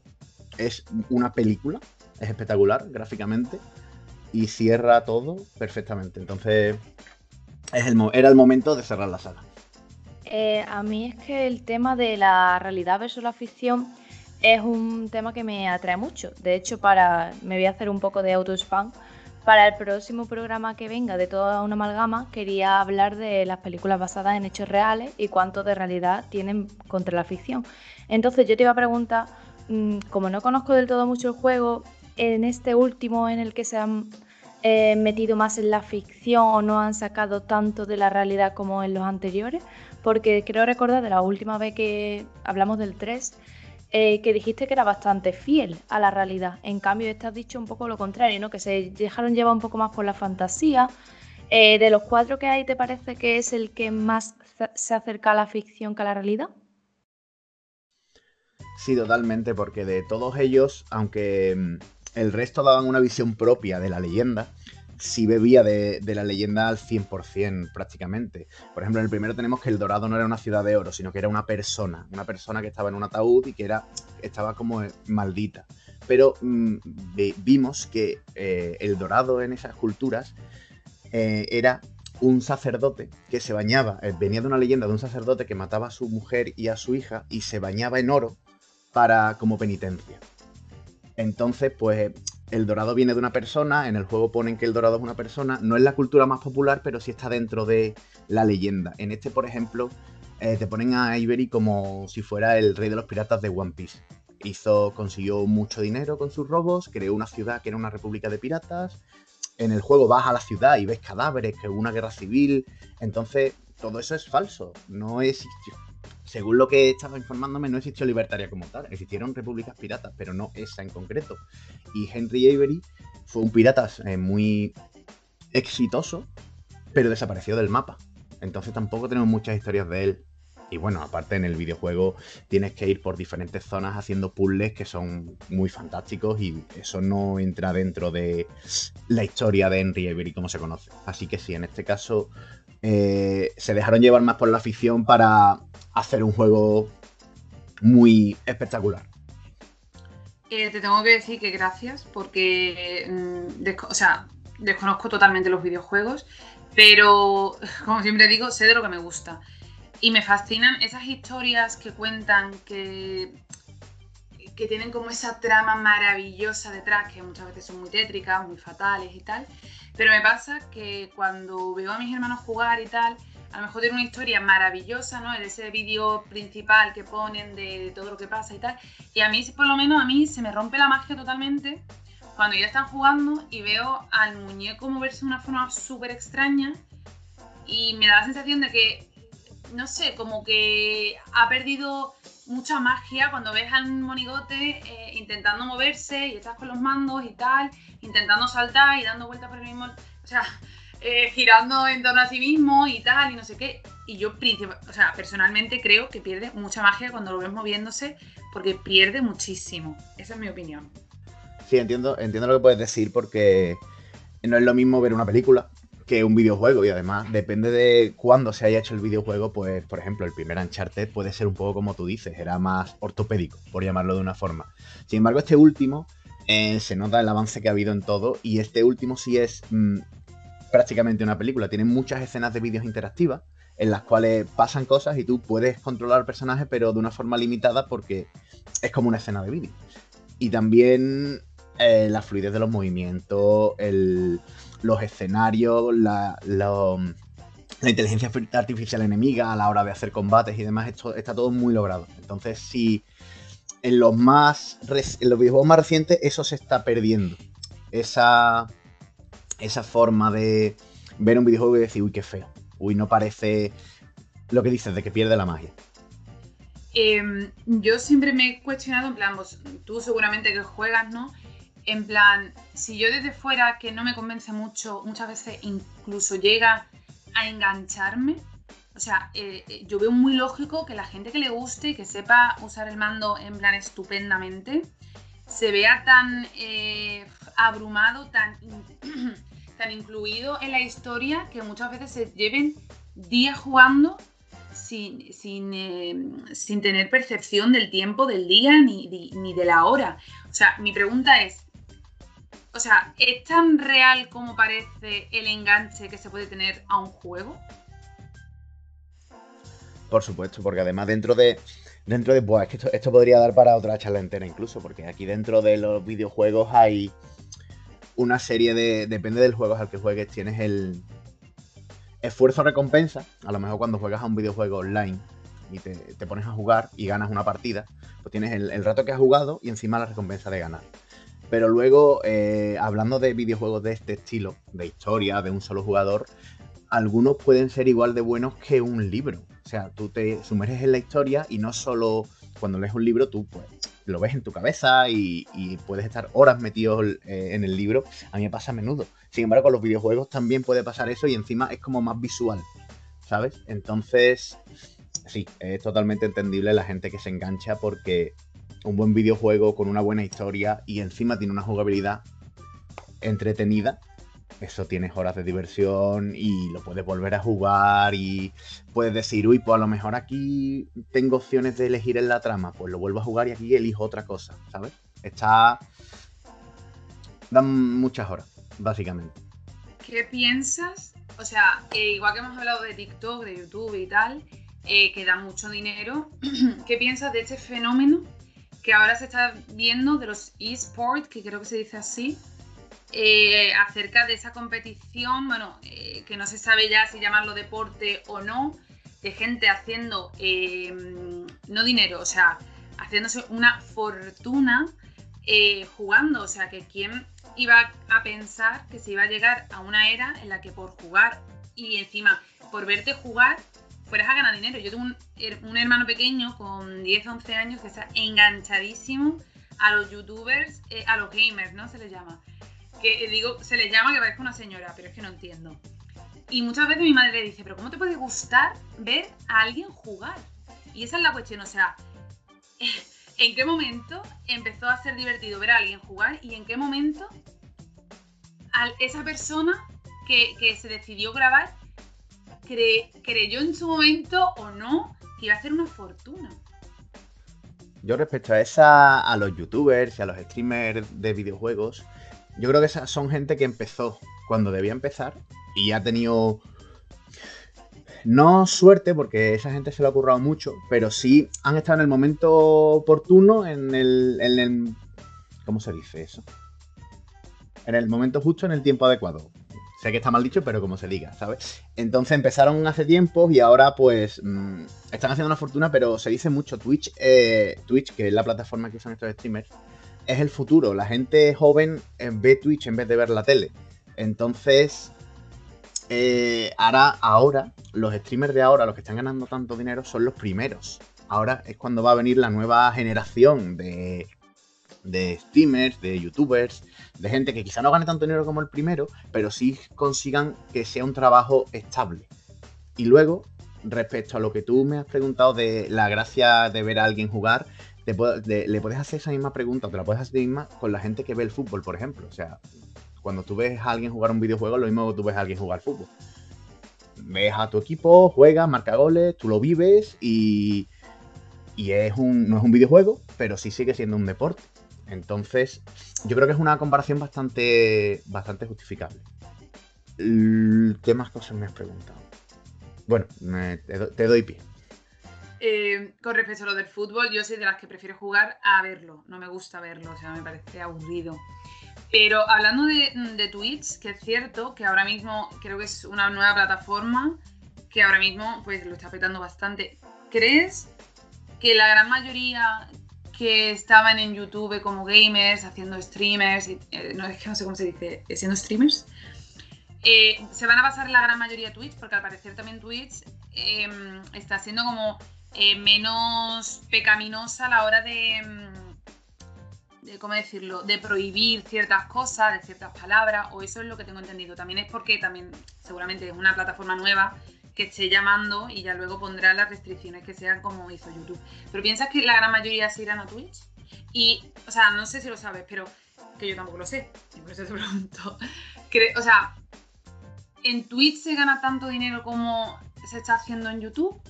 Es una película, es espectacular gráficamente y cierra todo perfectamente. Entonces, es el, era el momento de cerrar la saga. Eh, a mí es que el tema de la realidad versus la ficción es un tema que me atrae mucho. De hecho, para me voy a hacer un poco de auto-spam. Para el próximo programa que venga de toda una amalgama, quería hablar de las películas basadas en hechos reales y cuánto de realidad tienen contra la ficción. Entonces yo te iba a preguntar, mm, como no conozco del todo mucho el juego, en este último en el que se han eh, metido más en la ficción o no han sacado tanto de la realidad como en los anteriores? Porque creo recordar de la última vez que hablamos del 3, eh, que dijiste que era bastante fiel a la realidad. En cambio, este has dicho un poco lo contrario, ¿no? Que se dejaron llevar un poco más por la fantasía. Eh, de los cuatro que hay, ¿te parece que es el que más se acerca a la ficción que a la realidad? Sí, totalmente, porque de todos ellos, aunque mm, el resto daban una visión propia de la leyenda, sí bebía de, la leyenda al 100% prácticamente. Por ejemplo, en el primero tenemos que el Dorado no era una ciudad de oro, sino que era una persona, una persona que estaba en un ataúd y que era, estaba como maldita. Pero mm, vimos que eh, el Dorado en esas culturas eh, era un sacerdote que se bañaba, eh, venía de una leyenda de un sacerdote que mataba a su mujer y a su hija y se bañaba en oro para como penitencia. Entonces, pues el dorado viene de una persona, en el juego ponen que el dorado es una persona, no es la cultura más popular, pero sí está dentro de la leyenda. En este, por ejemplo, eh, te ponen a Ibery como si fuera el rey de los piratas de One Piece. Hizo, consiguió mucho dinero con sus robos, creó una ciudad que era una república de piratas. En el juego vas a la ciudad y ves cadáveres, que hubo una guerra civil. Entonces, todo eso es falso. No es según lo que estaba informándome, no existió libertaria como tal. Existieron repúblicas piratas, pero no esa en concreto. Y Henry Avery fue un pirata eh, muy exitoso, pero desapareció del mapa. Entonces tampoco tenemos muchas historias de él. Y bueno, aparte en el videojuego tienes que ir por diferentes zonas haciendo puzzles que son muy fantásticos y eso no entra dentro de la historia de Henry Avery como se conoce. Así que sí, en este caso eh, se dejaron llevar más por la afición para hacer un juego muy espectacular. Eh, te tengo que decir que gracias, porque mm, o sea, desconozco totalmente los videojuegos, pero como siempre digo, sé de lo que me gusta. Y me fascinan esas historias que cuentan que, que tienen como esa trama maravillosa detrás, que muchas veces son muy tétricas, muy fatales y tal. Pero me pasa que cuando veo a mis hermanos jugar y tal, a lo mejor tiene una historia maravillosa, ¿no? De ese vídeo principal que ponen de, todo lo que pasa y tal. Y a mí, por lo menos, a mí se me rompe la magia totalmente cuando ya están jugando y veo al muñeco moverse de una forma súper extraña y me da la sensación de que, no sé, como que ha perdido mucha magia cuando ves al monigote eh, intentando moverse y estás con los mandos y tal, intentando saltar y dando vueltas por el mismo... O sea, eh, girando en torno a sí mismo y tal, y no sé qué. Y yo, personalmente creo que pierde mucha magia cuando lo ves moviéndose, porque pierde muchísimo. Esa es mi opinión. Sí, entiendo, entiendo lo que puedes decir, porque no es lo mismo ver una película que un videojuego y además depende de cuándo se haya hecho el videojuego, pues por ejemplo el primer Uncharted puede ser un poco como tú dices, era más ortopédico, por llamarlo de una forma. Sin embargo, este último eh, se nota el avance que ha habido en todo y este último sí es mm, prácticamente una película. Tiene muchas escenas de vídeos interactivas en las cuales pasan cosas y tú puedes controlar al personaje, pero de una forma limitada porque es como una escena de vídeo. Y también eh, la fluidez de los movimientos, los escenarios, la, inteligencia artificial enemiga a la hora de hacer combates y demás, esto está todo muy logrado. Entonces, si en los más en los videojuegos más recientes eso se está perdiendo. Esa esa forma de ver un videojuego y decir, uy, qué feo. Uy, no parece lo que dices, de que pierde la magia. Em, yo siempre me he cuestionado, en plan, vos, tú seguramente que juegas, ¿no? En plan, si yo desde fuera, que no me convence mucho, muchas veces incluso llega a engancharme, o sea, eh, eh, yo veo muy lógico que la gente que le guste y que sepa usar el mando en plan estupendamente, se vea tan eh, abrumado, tan, tan incluido en la historia que muchas veces se lleven días jugando sin, sin, em, tener percepción del tiempo del día ni, ni, de la hora. O sea, mi pregunta es, o sea, ¿es tan real como parece el enganche que se puede tener a un juego? Por supuesto, porque además dentro de, dentro de, pues, que esto, podría dar para otra charla entera incluso, porque aquí dentro de los videojuegos hay una serie de, depende del juego al que juegues, tienes el esfuerzo-recompensa, a lo mejor cuando juegas a un videojuego online y te, pones a jugar y ganas una partida, pues tienes el, rato que has jugado y encima la recompensa de ganar. Pero luego, eh, hablando de videojuegos de este estilo, de historia, de un solo jugador, algunos pueden ser igual de buenos que un libro. O sea, tú te sumerges en la historia y no solo cuando lees un libro, tú pues lo ves en tu cabeza y, puedes estar horas metido eh, en el libro. A mí me pasa a menudo. Sin embargo, con los videojuegos también puede pasar eso y encima es como más visual, ¿sabes? Entonces, sí, es totalmente entendible la gente que se engancha porque un buen videojuego con una buena historia y encima tiene una jugabilidad entretenida, eso tienes horas de diversión y lo puedes volver a jugar y puedes decir, uy, pues a lo mejor aquí tengo opciones de elegir en la trama, pues lo vuelvo a jugar y aquí elijo otra cosa, ¿sabes? Está... Dan muchas horas, básicamente. ¿Qué piensas? O sea, igual que hemos hablado de TikTok, de YouTube y tal, eh, que da mucho dinero, ¿qué piensas de este fenómeno que ahora se está viendo de los esports, que creo que se dice así, eh, acerca de esa competición, bueno, eh, que no se sabe ya si llamarlo deporte o no, de gente haciendo, em, no dinero, o sea, haciéndose una fortuna eh, jugando, o sea, que quién iba a pensar que se iba a llegar a una era en la que por jugar y encima por verte jugar fueras a ganar dinero. Yo tengo un, hermano pequeño con 10, 11 años que está enganchadísimo a los youtubers, a los gamers, ¿no? Se les llama que digo, se le llama que parezca una señora, pero es que no entiendo. Y muchas veces mi madre le dice, pero ¿cómo te puede gustar ver a alguien jugar? Y esa es la cuestión, o sea, ¿en qué momento empezó a ser divertido ver a alguien jugar y en qué momento esa persona que, se decidió grabar creyó en su momento o no que iba a hacer una fortuna? Yo respecto a esa, a los youtubers y a los streamers de videojuegos, yo creo que son gente que empezó cuando debía empezar y ha tenido no suerte, porque esa gente se lo ha currado mucho, pero sí han estado en el momento oportuno, en el, en el. ¿Cómo se dice eso? En el momento justo, en el tiempo adecuado. Sé que está mal dicho, pero como se diga, ¿sabes? Entonces empezaron hace tiempo y ahora pues mm, están haciendo una fortuna, pero se dice mucho Twitch, eh, Twitch, que es la plataforma que usan estos streamers, es el futuro. La gente joven eh, ve Twitch en vez de ver la tele. Entonces, eh, ahora, ahora, los streamers de ahora, los que están ganando tanto dinero, son los primeros. Ahora es cuando va a venir la nueva generación de, de streamers, de youtubers, de gente que quizá no gane tanto dinero como el primero, pero sí consigan que sea un trabajo estable. Y luego, respecto a lo que tú me has preguntado de la gracia de ver a alguien jugar, le puedes hacer esa misma pregunta, te la puedes hacer misma con la gente que ve el fútbol, por ejemplo. O sea, cuando tú ves a alguien jugar un videojuego, lo mismo que tú ves a alguien jugar fútbol. Ves a tu equipo, juega, marca goles, tú lo vives y, y es un, no es un videojuego, pero sí sigue siendo un deporte. Entonces, yo creo que es una comparación bastante, bastante justificable. ¿Qué más cosas me has preguntado? Bueno, te doy pie. Eh, con respecto a lo del fútbol, yo soy de las que prefiero jugar a verlo. No me gusta verlo, o sea, me parece aburrido. Pero hablando de, Twitch, que es cierto que ahora mismo creo que es una nueva plataforma que ahora mismo pues lo está petando bastante. ¿Crees que la gran mayoría estaban en YouTube como gamers, haciendo streamers, eh, no no sé cómo se dice, eh, siendo streamers, se van a pasar la gran mayoría a Twitch, porque al parecer también Twitch em, está siendo como eh, menos pecaminosa a la hora de, mm, de, ¿cómo decirlo?, de prohibir ciertas cosas, de ciertas palabras, o eso es lo que tengo entendido. También es porque también seguramente es una plataforma nueva que esté llamando y ya luego pondrá las restricciones que sean como hizo YouTube. Pero piensas que la gran mayoría se irán a Twitch? Y, o sea, no sé si lo sabes, pero que yo tampoco lo sé, por eso te pregunto. o sea, ¿en Twitch se gana tanto dinero como se está haciendo en YouTube?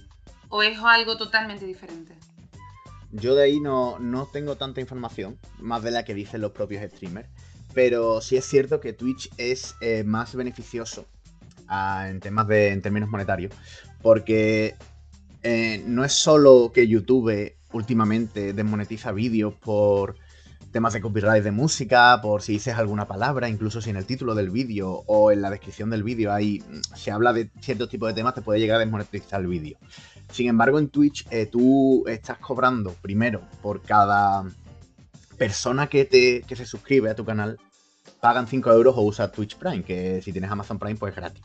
¿O es algo totalmente diferente? Yo de ahí no, tengo tanta información, más de la que dicen los propios streamers, pero sí es cierto que Twitch es eh, más beneficioso en temas de en términos monetarios, porque eh, no es solo que YouTube últimamente desmonetiza vídeos por temas de copyright de música, por si dices alguna palabra, incluso si en el título del vídeo o en la descripción del vídeo mm, se habla de ciertos tipos de temas, te puede llegar a desmonetizar el vídeo. Sin embargo, en Twitch eh, tú estás cobrando primero por cada persona que, te, que se suscribe a tu canal pagan 5 euros o usa Twitch Prime, que si tienes Amazon Prime, pues es gratis.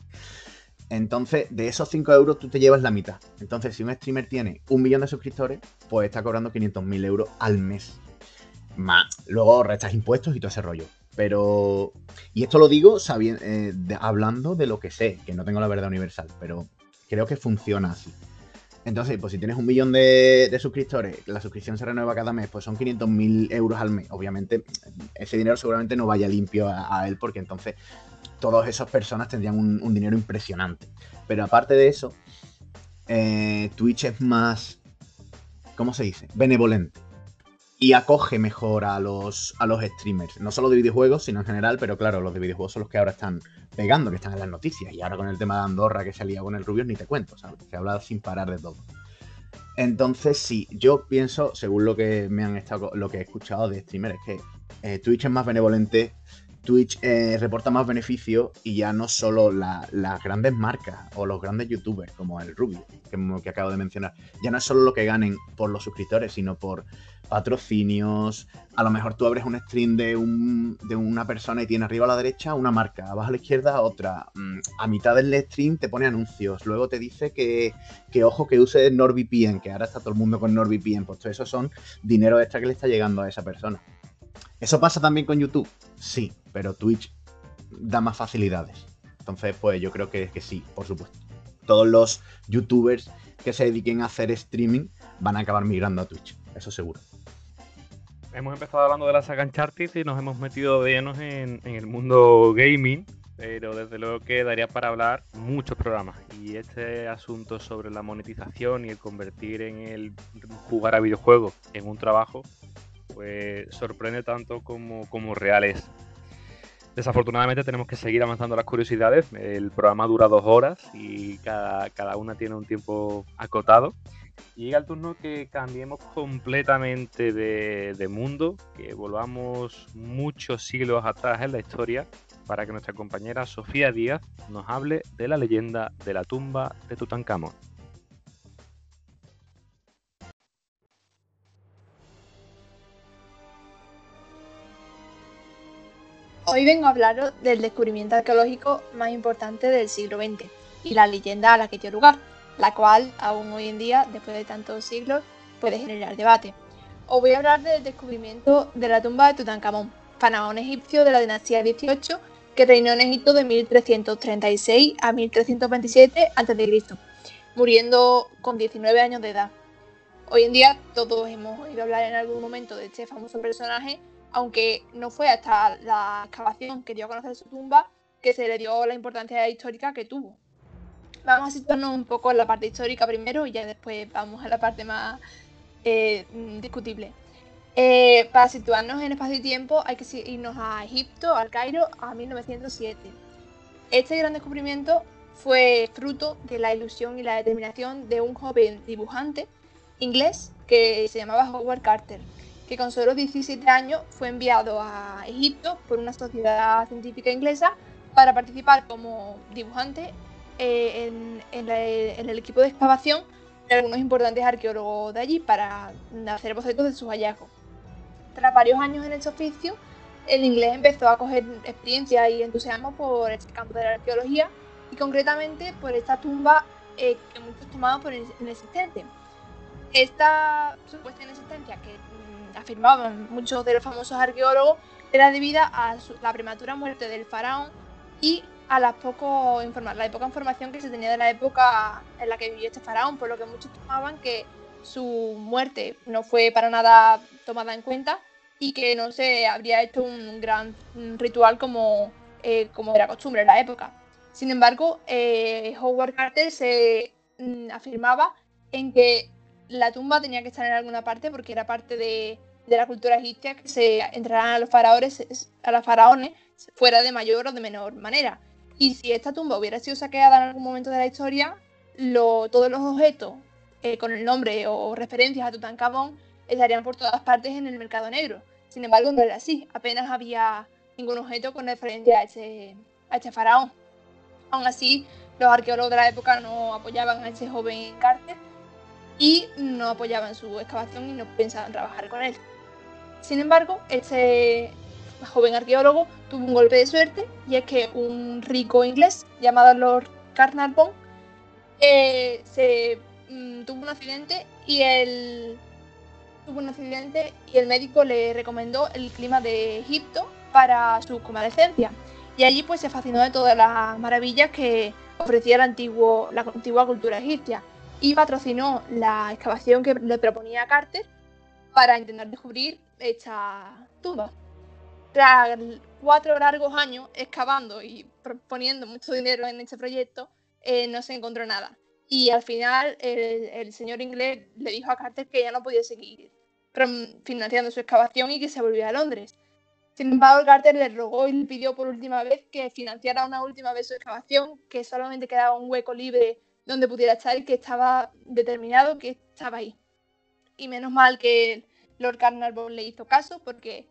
Entonces, de esos 5 euros tú te llevas la mitad. Entonces, si un streamer tiene un millón de suscriptores, pues está cobrando 500.000 euros al mes. Más, luego restas impuestos y todo ese rollo. Pero, y esto lo digo sabiendo, eh, hablando de lo que sé, que no tengo la verdad universal, pero creo que funciona así. Entonces, pues si tienes un millón de, suscriptores, la suscripción se renueva cada mes, pues son 500.000 euros al mes. Obviamente, ese dinero seguramente no vaya limpio a, él, porque entonces todas esas personas tendrían un, dinero impresionante. Pero aparte de eso, eh, Twitch es más, ¿cómo se dice? Benevolente y acoge mejor a los, a los streamers, no solo de videojuegos, sino en general, pero claro, los de videojuegos son los que ahora están pegando, que están en las noticias, y ahora con el tema de Andorra que ha con el Rubio, ni te cuento. Se ha hablado sin parar de todo. Entonces, sí, yo pienso, según lo que me han estado, lo que he escuchado de streamers, que eh, Twitch es más benevolente, Twitch eh, reporta más beneficios y ya no solo las grandes marcas o los grandes youtubers como el Rubio, que, acabo de mencionar, ya no es solo lo que ganen por los suscriptores, sino por patrocinios. A lo mejor tú abres un stream de, un, de una persona y tiene arriba a la derecha una marca, abajo a la izquierda otra. Mm, a mitad del stream te pone anuncios. Luego te dice que, ojo que use NordVPN, que ahora está todo el mundo con NordVPN. Pues todo eso son dinero extra que le está llegando a esa persona. ¿Eso pasa también con YouTube? Sí, pero Twitch da más facilidades. Entonces, pues yo creo que, que sí, por supuesto. Todos los youtubers que se dediquen a hacer streaming van a acabar migrando a Twitch, eso seguro hemos empezado hablando de la saga Uncharted y nos hemos metido de llenos en, el mundo gaming, pero desde luego que daría para hablar muchos programas. Y este asunto sobre la monetización y el convertir en el jugar a videojuegos en un trabajo, pues sorprende tanto como, como real. Desafortunadamente tenemos que seguir avanzando las curiosidades. El programa dura dos horas y cada, cada una tiene un tiempo acotado. Y llega el turno que cambiemos completamente de, mundo, que volvamos muchos siglos atrás en la historia para que nuestra compañera Sofía Díaz nos hable de la leyenda de la tumba de Tutankamón. Hoy vengo a hablaros del descubrimiento arqueológico más importante del siglo XX y la leyenda a la que dio lugar, la cual aún hoy en día, después de tantos siglos, puede generar debate. Os voy a hablar del descubrimiento de la tumba de Tutankamón, faraón egipcio de la dinastía 18 que reinó en Egipto de 1336 a 1327 a.C., muriendo con 19 años de edad. Hoy en día todos hemos oído hablar en algún momento de este famoso personaje, aunque no fue hasta la excavación que dio a conocer su tumba que se le dio la importancia histórica que tuvo vamos a situarnos un poco en la parte histórica primero y ya después vamos a la parte más eh, discutible. Eh, para situarnos en espacio y tiempo hay que irnos a Egipto, al Cairo, a 1907. Este gran descubrimiento fue fruto de la ilusión y la determinación de un joven dibujante inglés que se llamaba Howard Carter, que con solo 17 años fue enviado a Egipto por una sociedad científica inglesa para participar como dibujante eh, en, el equipo de excavación de algunos importantes arqueólogos de allí para hacer bocetos de sus hallazgos. Tras varios años en este oficio, el inglés empezó a coger experiencia y entusiasmo por este campo de la arqueología y concretamente por esta tumba eh, que muchos tomaban por inexistente. Esta supuesta inexistencia que mm, afirmaban muchos de los famosos arqueólogos era debida a la prematura muerte del faraón y a las poco la poca información que se tenía de la época en la que vivió este faraón, por lo que muchos tomaban que su muerte no fue para nada tomada en cuenta y que no se habría hecho un gran ritual como, eh, como era costumbre en la época. Sin embargo, eh, Howard Carter se mm, afirmaba en que la tumba tenía que estar en alguna parte porque era parte de, de la cultura egipcia que se entraran a los faraones, a los faraones fuera de mayor o de menor manera. Y si esta tumba hubiera sido saqueada en algún momento de la historia, todos los objetos eh, con el nombre o referencias a Tutankamón estarían por todas partes en el mercado negro. Sin embargo, no era así. Apenas había ningún objeto con referencia a este, a este faraón. Aún así, los arqueólogos de la época no apoyaban a este joven Carter y no apoyaban su excavación y no pensaban trabajar con él. Sin embargo, este joven arqueólogo tuvo un golpe de suerte y es que un rico inglés llamado Lord Carnarvon eh, se mm, tuvo un accidente y el tuvo un accidente y el médico le recomendó el clima de Egipto para su convalecencia. Y allí pues se fascinó de todas las maravillas que ofrecía el antiguo, la antigua cultura egipcia y patrocinó la excavación que le proponía Carter para intentar descubrir esta tumba. Tras cuatro largos años excavando y poniendo mucho dinero en este proyecto, eh, no se encontró nada. Y al final el, señor inglés le dijo a Carter que ya no podía seguir financiando su excavación y que se volvía a Londres. Sin embargo, Carter le rogó y le pidió por última vez que financiara una última vez su excavación, que solamente quedaba un hueco libre donde pudiera estar y que estaba determinado que estaba ahí. Y menos mal que Lord Carnarvon le hizo caso porque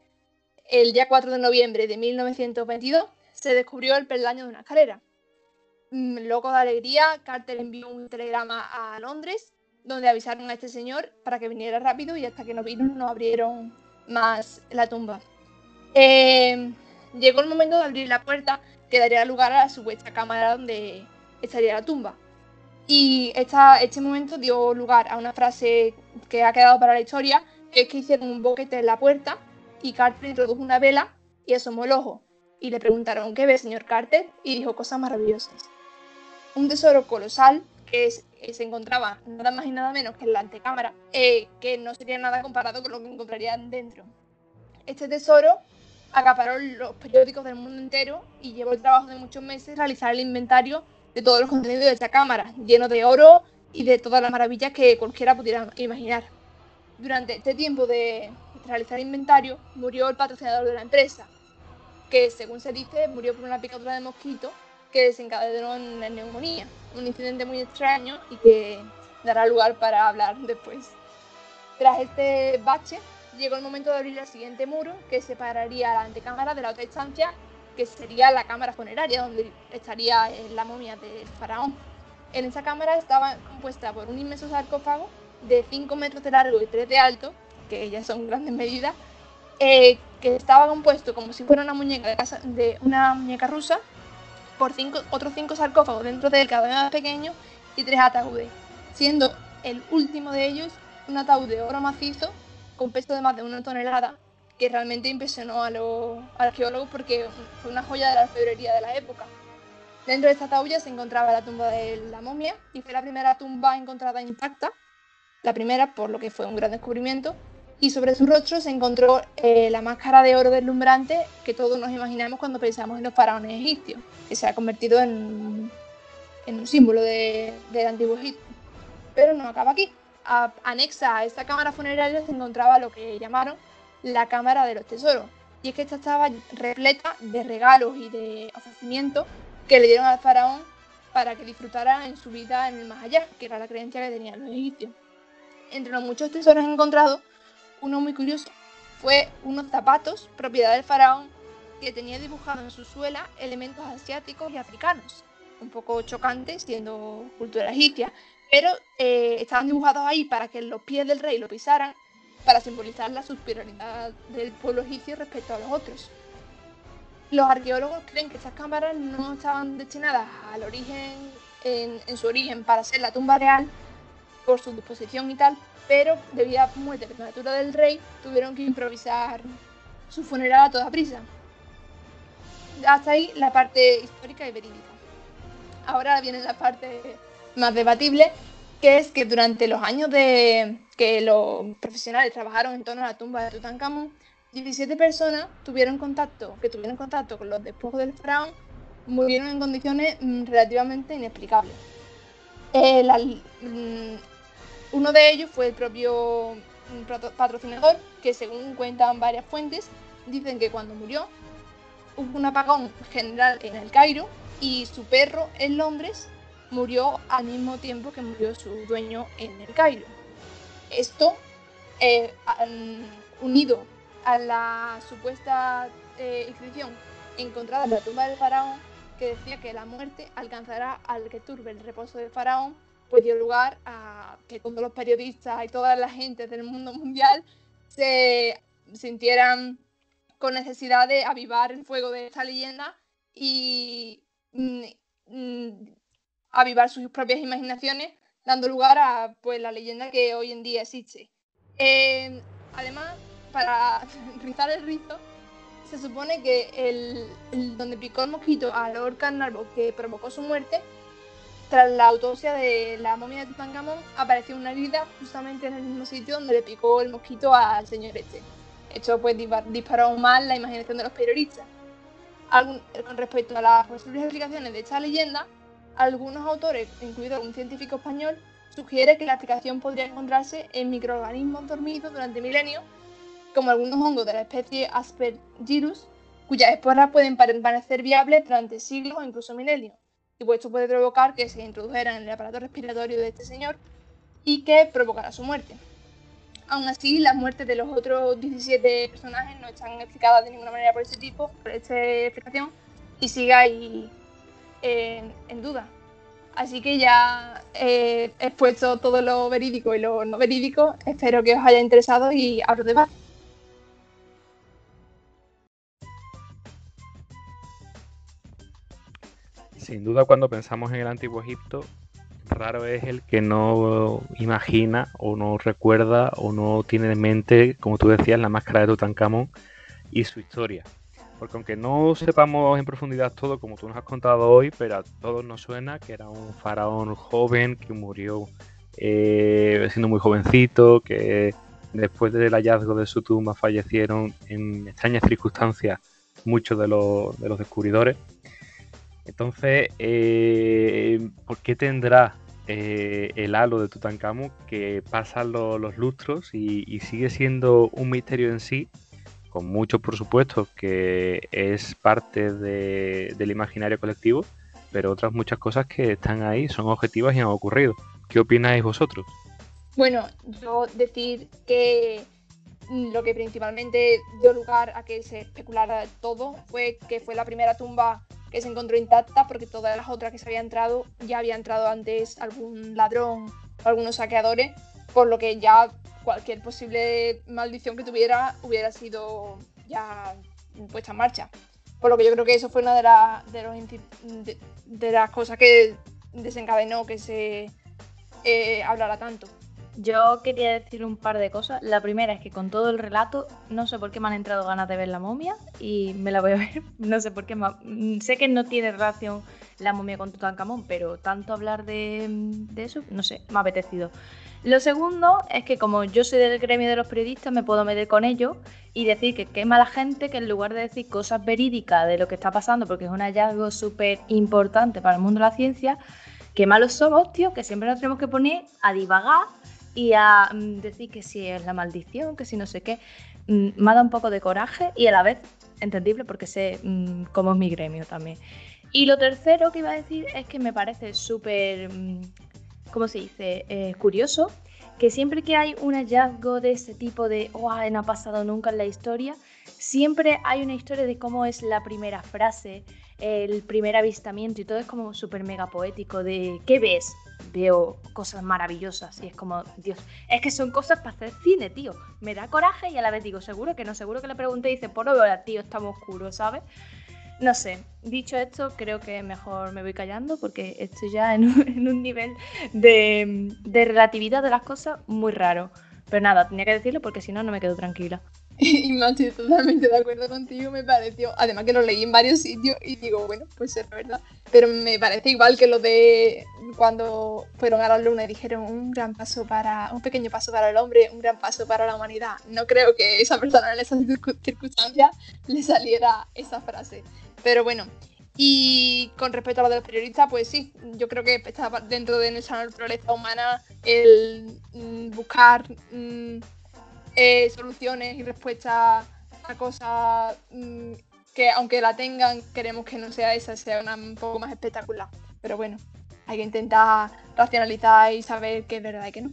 el día 4 de noviembre de 1922 se descubrió el peldaño de una escalera. Mm, loco de alegría, Carter envió un telegrama a Londres donde avisaron a este señor para que viniera rápido y hasta que no vino no abrieron más la tumba. Eh, llegó el momento de abrir la puerta que daría lugar a la supuesta cámara donde estaría la tumba. Y esta, este momento dio lugar a una frase que ha quedado para la historia, es que hicieron un boquete en la puerta y Carter introdujo una vela y asomó el ojo. Y le preguntaron, ¿qué ve, señor Carter? Y dijo cosas maravillosas. Un tesoro colosal que, se encontraba nada más y nada menos que en la antecámara, eh, que no sería nada comparado con lo que encontrarían dentro. Este tesoro acaparó los periódicos del mundo entero y llevó el trabajo de muchos meses realizar el inventario de todos los contenidos de esta cámara, lleno de oro y de todas las maravillas que cualquiera pudiera imaginar. Durante este tiempo de realizar inventario, murió el patrocinador de la empresa, que según se dice murió por una picadura de mosquito que desencadenó en la neumonía, un incidente muy extraño y que dará lugar para hablar después. Tras este bache, llegó el momento de abrir el siguiente muro que separaría la antecámara de la otra estancia, que sería la cámara funeraria, donde estaría la momia del faraón. En esa cámara estaba compuesta por un inmenso sarcófago de 5 metros de largo y 3 de alto, que ya son grandes medidas, eh, que estaba compuesto como si fuera una muñeca de, de una muñeca rusa, por cinco, otros 5 sarcófagos dentro del cada uno más pequeño y 3 ataúdes, siendo el último de ellos un ataúd de oro macizo con peso de más de una tonelada, que realmente impresionó a los arqueólogos porque fue una joya de la orfebrería de la época. Dentro de esta taula se encontraba la tumba de la momia y fue la primera tumba encontrada intacta, la primera por lo que fue un gran descubrimiento, y sobre su rostro se encontró eh, la máscara de oro deslumbrante que todos nos imaginamos cuando pensamos en los faraones egipcios, que se ha convertido en, en un símbolo del antiguo Egipto. Pero no acaba aquí anexa a esta cámara funeraria se encontraba lo que llamaron la Cámara de los Tesoros. Y es que esta estaba repleta de regalos y de ofrecimientos que le dieron al faraón para que disfrutara en su vida en el más allá, que era la creencia que tenían los egipcios. Entre los muchos tesoros encontrados, uno muy curioso fue unos zapatos, propiedad del faraón, que tenía dibujado en su suela elementos asiáticos y africanos. Un poco chocante, siendo cultura egipcia, pero eh, estaban dibujados ahí para que los pies del rey lo pisaran, para simbolizar la superioridad del pueblo egipcio respecto a los otros. Los arqueólogos creen que estas cámaras no estaban destinadas al origen, en, su origen para ser la tumba real, por su disposición y tal, pero debido a la muerte prematura del rey, tuvieron que improvisar su funeral a toda prisa. Hasta ahí la parte histórica y verídica. Ahora viene la parte más debatible, que es que durante los años de que los profesionales trabajaron en torno a la tumba de Tutankamón, 17 personas tuvieron contacto, que tuvieron contacto con los despojos del faraón, murieron en condiciones mm, relativamente inexplicables. Eh, mm, uno de ellos fue el propio mm, patrocinador, que según cuentan varias fuentes, dicen que cuando murió hubo un apagón general en el Cairo y su perro en Londres murió al mismo tiempo que murió su dueño en el Cairo. Esto, eh, unido a la supuesta eh, inscripción encontrada en la tumba del faraón, que decía que la muerte alcanzará al que turbe el reposo del faraón, pues dio lugar a que todos los periodistas y toda la gente del mundo mundial se sintieran con necesidad de avivar el fuego de esta leyenda y mm, mm, avivar sus propias imaginaciones, dando lugar a pues, la leyenda que hoy en día existe. Eh, además, para rizar el rizo, se supone que el, donde picó el mosquito a Lord Carnarvon que provocó su muerte, tras la autopsia de la momia de Tutankamón, apareció una herida justamente en el mismo sitio donde le picó el mosquito al señor este. Esto pues disparó aún más la imaginación de los periodistas. con respecto a las posibles explicaciones de esta leyenda, algunos autores, incluido algún científico español, sugiere que la explicación podría encontrarse en microorganismos dormidos durante milenios, como algunos hongos de la especie Aspergillus, cuyas esporas pueden permanecer viables durante siglos o incluso milenios y pues esto puede provocar que se introdujeran en el aparato respiratorio de este señor y que provocara su muerte. Aún así, las muertes de los otros 17 personajes no están explicadas de ninguna manera por este tipo, por esta explicación, y sigue ahí en, duda. Así que ya he expuesto todo lo verídico y lo no verídico. Espero que os haya interesado y abro debate. Sin duda cuando pensamos en el antiguo Egipto, raro es el que no imagina o no recuerda o no tiene en mente, como tú decías, la máscara de Tutankamón y su historia. Porque aunque no sepamos en profundidad todo como tú nos has contado hoy, pero a todos nos suena que era un faraón joven que murió eh, siendo muy jovencito, que después del hallazgo de su tumba fallecieron en extrañas circunstancias muchos de los, de los descubridores. Entonces, eh, ¿por qué tendrá eh, el halo de Tutankamón que pasan los lustros y, sigue siendo un misterio en sí? Con mucho, por supuesto, que es parte del imaginario colectivo, pero otras muchas cosas que están ahí son objetivas y han ocurrido. ¿Qué opináis vosotros? Bueno, yo decir que lo que principalmente dio lugar a que se especulara todo fue que fue la primera tumba que se encontró intacta porque todas las otras que se había entrado ya había entrado antes algún ladrón o algunos saqueadores, por lo que ya cualquier posible maldición que tuviera hubiera sido ya puesta en marcha. Por lo que yo creo que eso fue una de, de, de, las cosas que desencadenó que se eh, hablara tanto. Yo quería decir un par de cosas. La primera es que con todo el relato, no sé por qué me han entrado ganas de ver la momia y me la voy a ver. No sé por qué. Mm, sé que no tiene relación la momia con Tutankamón, pero tanto hablar de, de eso, no sé, me ha apetecido. Lo segundo es que como yo soy del gremio de los periodistas, me puedo meter con ellos y decir que qué mala gente que en lugar de decir cosas verídicas de lo que está pasando, porque es un hallazgo súper importante para el mundo de la ciencia, qué malos somos, tío, que siempre nos tenemos que poner a divagar y a mm, decir que si es la maldición, que si no sé qué, mm, me ha dado un poco de coraje y a la vez entendible porque sé mm, cómo es mi gremio también. Y lo tercero que iba a decir es que me parece súper, ¿cómo se dice?, eh, curioso que siempre que hay un hallazgo de este tipo de, oh, no ha pasado nunca en la historia, siempre hay una historia de cómo es la primera frase, el primer avistamiento y todo es como súper mega poético de, ¿qué ves? Veo cosas maravillosas y es como, Dios, es que son cosas para hacer cine, tío. Me da coraje y a la vez digo, seguro que no, seguro que le pregunté y dice, por ahora, tío, está oscuro, ¿sabes? No sé, dicho esto, creo que mejor me voy callando porque estoy ya en un, nivel de, de relatividad de las cosas muy raro. Pero nada, tenía que decirlo porque si no, no me quedo tranquila. Y me estoy totalmente de acuerdo contigo, me pareció. Además que lo leí en varios sitios y digo, bueno, pues es verdad. Pero me parece igual que lo de cuando fueron a la luna y dijeron un gran paso para, un pequeño paso para el hombre, un gran paso para la humanidad. No creo que esa persona en esas circunstancias le saliera esa frase. Pero bueno, y con respecto a lo de los periodistas, pues sí, yo creo que está dentro de nuestra naturaleza humana el mm, buscar mm, eh, soluciones y respuestas a cosas mm, que aunque la tengan, queremos que no sea esa, sea una un poco más espectacular. Pero bueno, hay que intentar racionalizar y saber qué es verdad y qué no.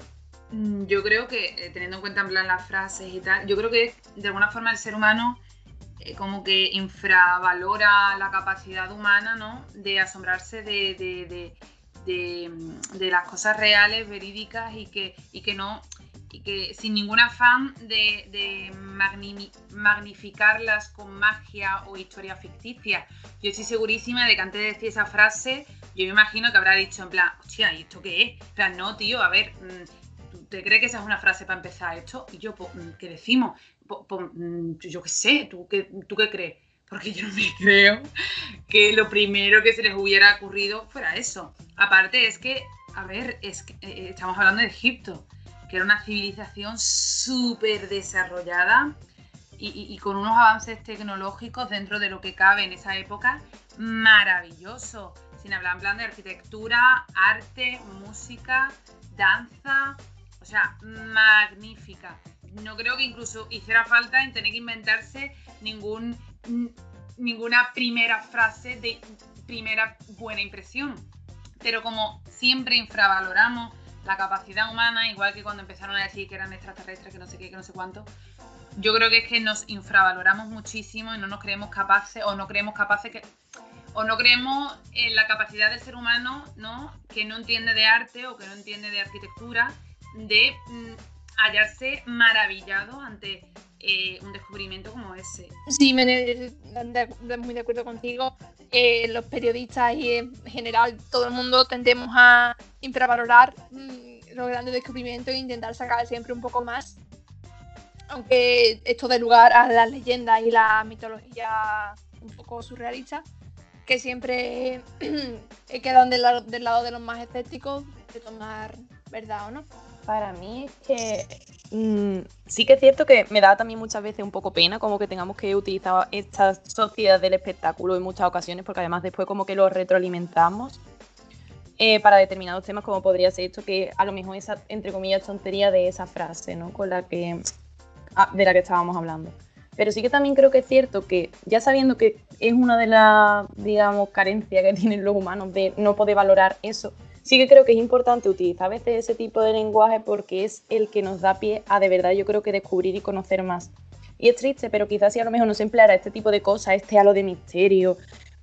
Mm, yo creo que, eh, teniendo en cuenta en plan las frases y tal, yo creo que de alguna forma el ser humano eh, como que infravalora la capacidad humana, ¿no? De asombrarse de, de, de, de, las cosas reales, verídicas y que, y que no y que sin ningún afán de, magnificarlas con magia o historia ficticia. Yo estoy segurísima de que antes de decir esa frase, yo me imagino que habrá dicho en plan, hostia, ¿y esto qué es? En plan, no, tío, a ver, mm, ¿te crees que esa es una frase para empezar esto? Y yo, pues, mm, ¿qué decimos? Mm, yo qué sé, ¿tú qué, ¿tú qué crees? Porque yo me creo que lo primero que se les hubiera ocurrido fuera eso. Aparte es que, a ver, es que eh, estamos hablando de Egipto que era una civilización súper desarrollada y, con unos avances tecnológicos dentro de lo que cabe en esa época maravilloso. Sin hablar en plan de arquitectura, arte, música, danza, o sea, magnífica. No creo que incluso hiciera falta en tener que inventarse ningún, ninguna primera frase de primera buena impresión. Pero como siempre infravaloramos la capacidad humana, igual que cuando empezaron a decir que eran extraterrestres, que no sé qué, que no sé cuánto, yo creo que es que nos infravaloramos muchísimo y no nos creemos capaces, o no creemos capaces que, o no creemos en la capacidad del ser humano, ¿no? Que no entiende de arte o que no entiende de arquitectura, de mm, hallarse maravillado ante eh, un descubrimiento como ese. Sí, me, muy de acuerdo contigo. Eh, los periodistas y en general todo el mundo tendemos a infravalorar mm, los grandes descubrimientos e intentar sacar siempre un poco más. Aunque esto dé lugar a las leyendas y la mitología un poco surrealista, que siempre quedan del del lado de los más escépticos de tomar verdad o no. Para mí es que Mm, sí que es cierto que me da también muchas veces un poco pena como que tengamos que utilizar esta sociedad del espectáculo en muchas ocasiones porque además después como que lo retroalimentamos eh, para determinados temas como podría ser esto que a lo mejor esa entre comillas tontería de esa frase ¿no? con la que ah, de la que estábamos hablando pero sí que también creo que es cierto que ya sabiendo que es una de las digamos carencias que tienen los humanos de no poder valorar eso sí que creo que es importante utilizar a veces ese tipo de lenguaje porque es el que nos da pie a de verdad yo creo que descubrir y conocer más. Y es triste, pero quizás si a lo mejor no se empleara este tipo de cosas, este halo de misterio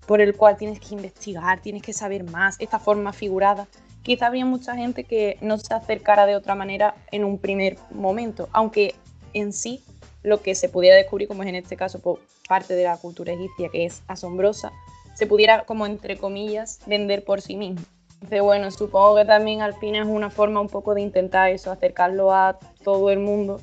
por el cual tienes que investigar, tienes que saber más, esta forma figurada, quizá habría mucha gente que no se acercara de otra manera en un primer momento, aunque en sí lo que se pudiera descubrir, como es en este caso por parte de la cultura egipcia, que es asombrosa, se pudiera, como entre comillas, vender por sí mismo bueno, supongo que también al fin es una forma un poco de intentar eso, acercarlo a todo el mundo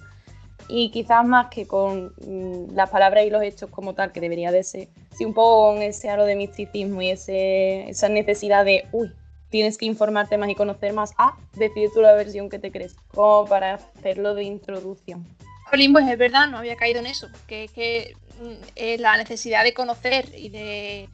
y quizás más que con mm, las palabras y los hechos como tal, que debería de ser, sí un poco con ese halo de misticismo y ese, esa necesidad de, uy, tienes que informarte más y conocer más, a decir tú la versión que te crees, como para hacerlo de introducción. Jolín, pues es verdad, no había caído en eso, que que mm, la necesidad de conocer y de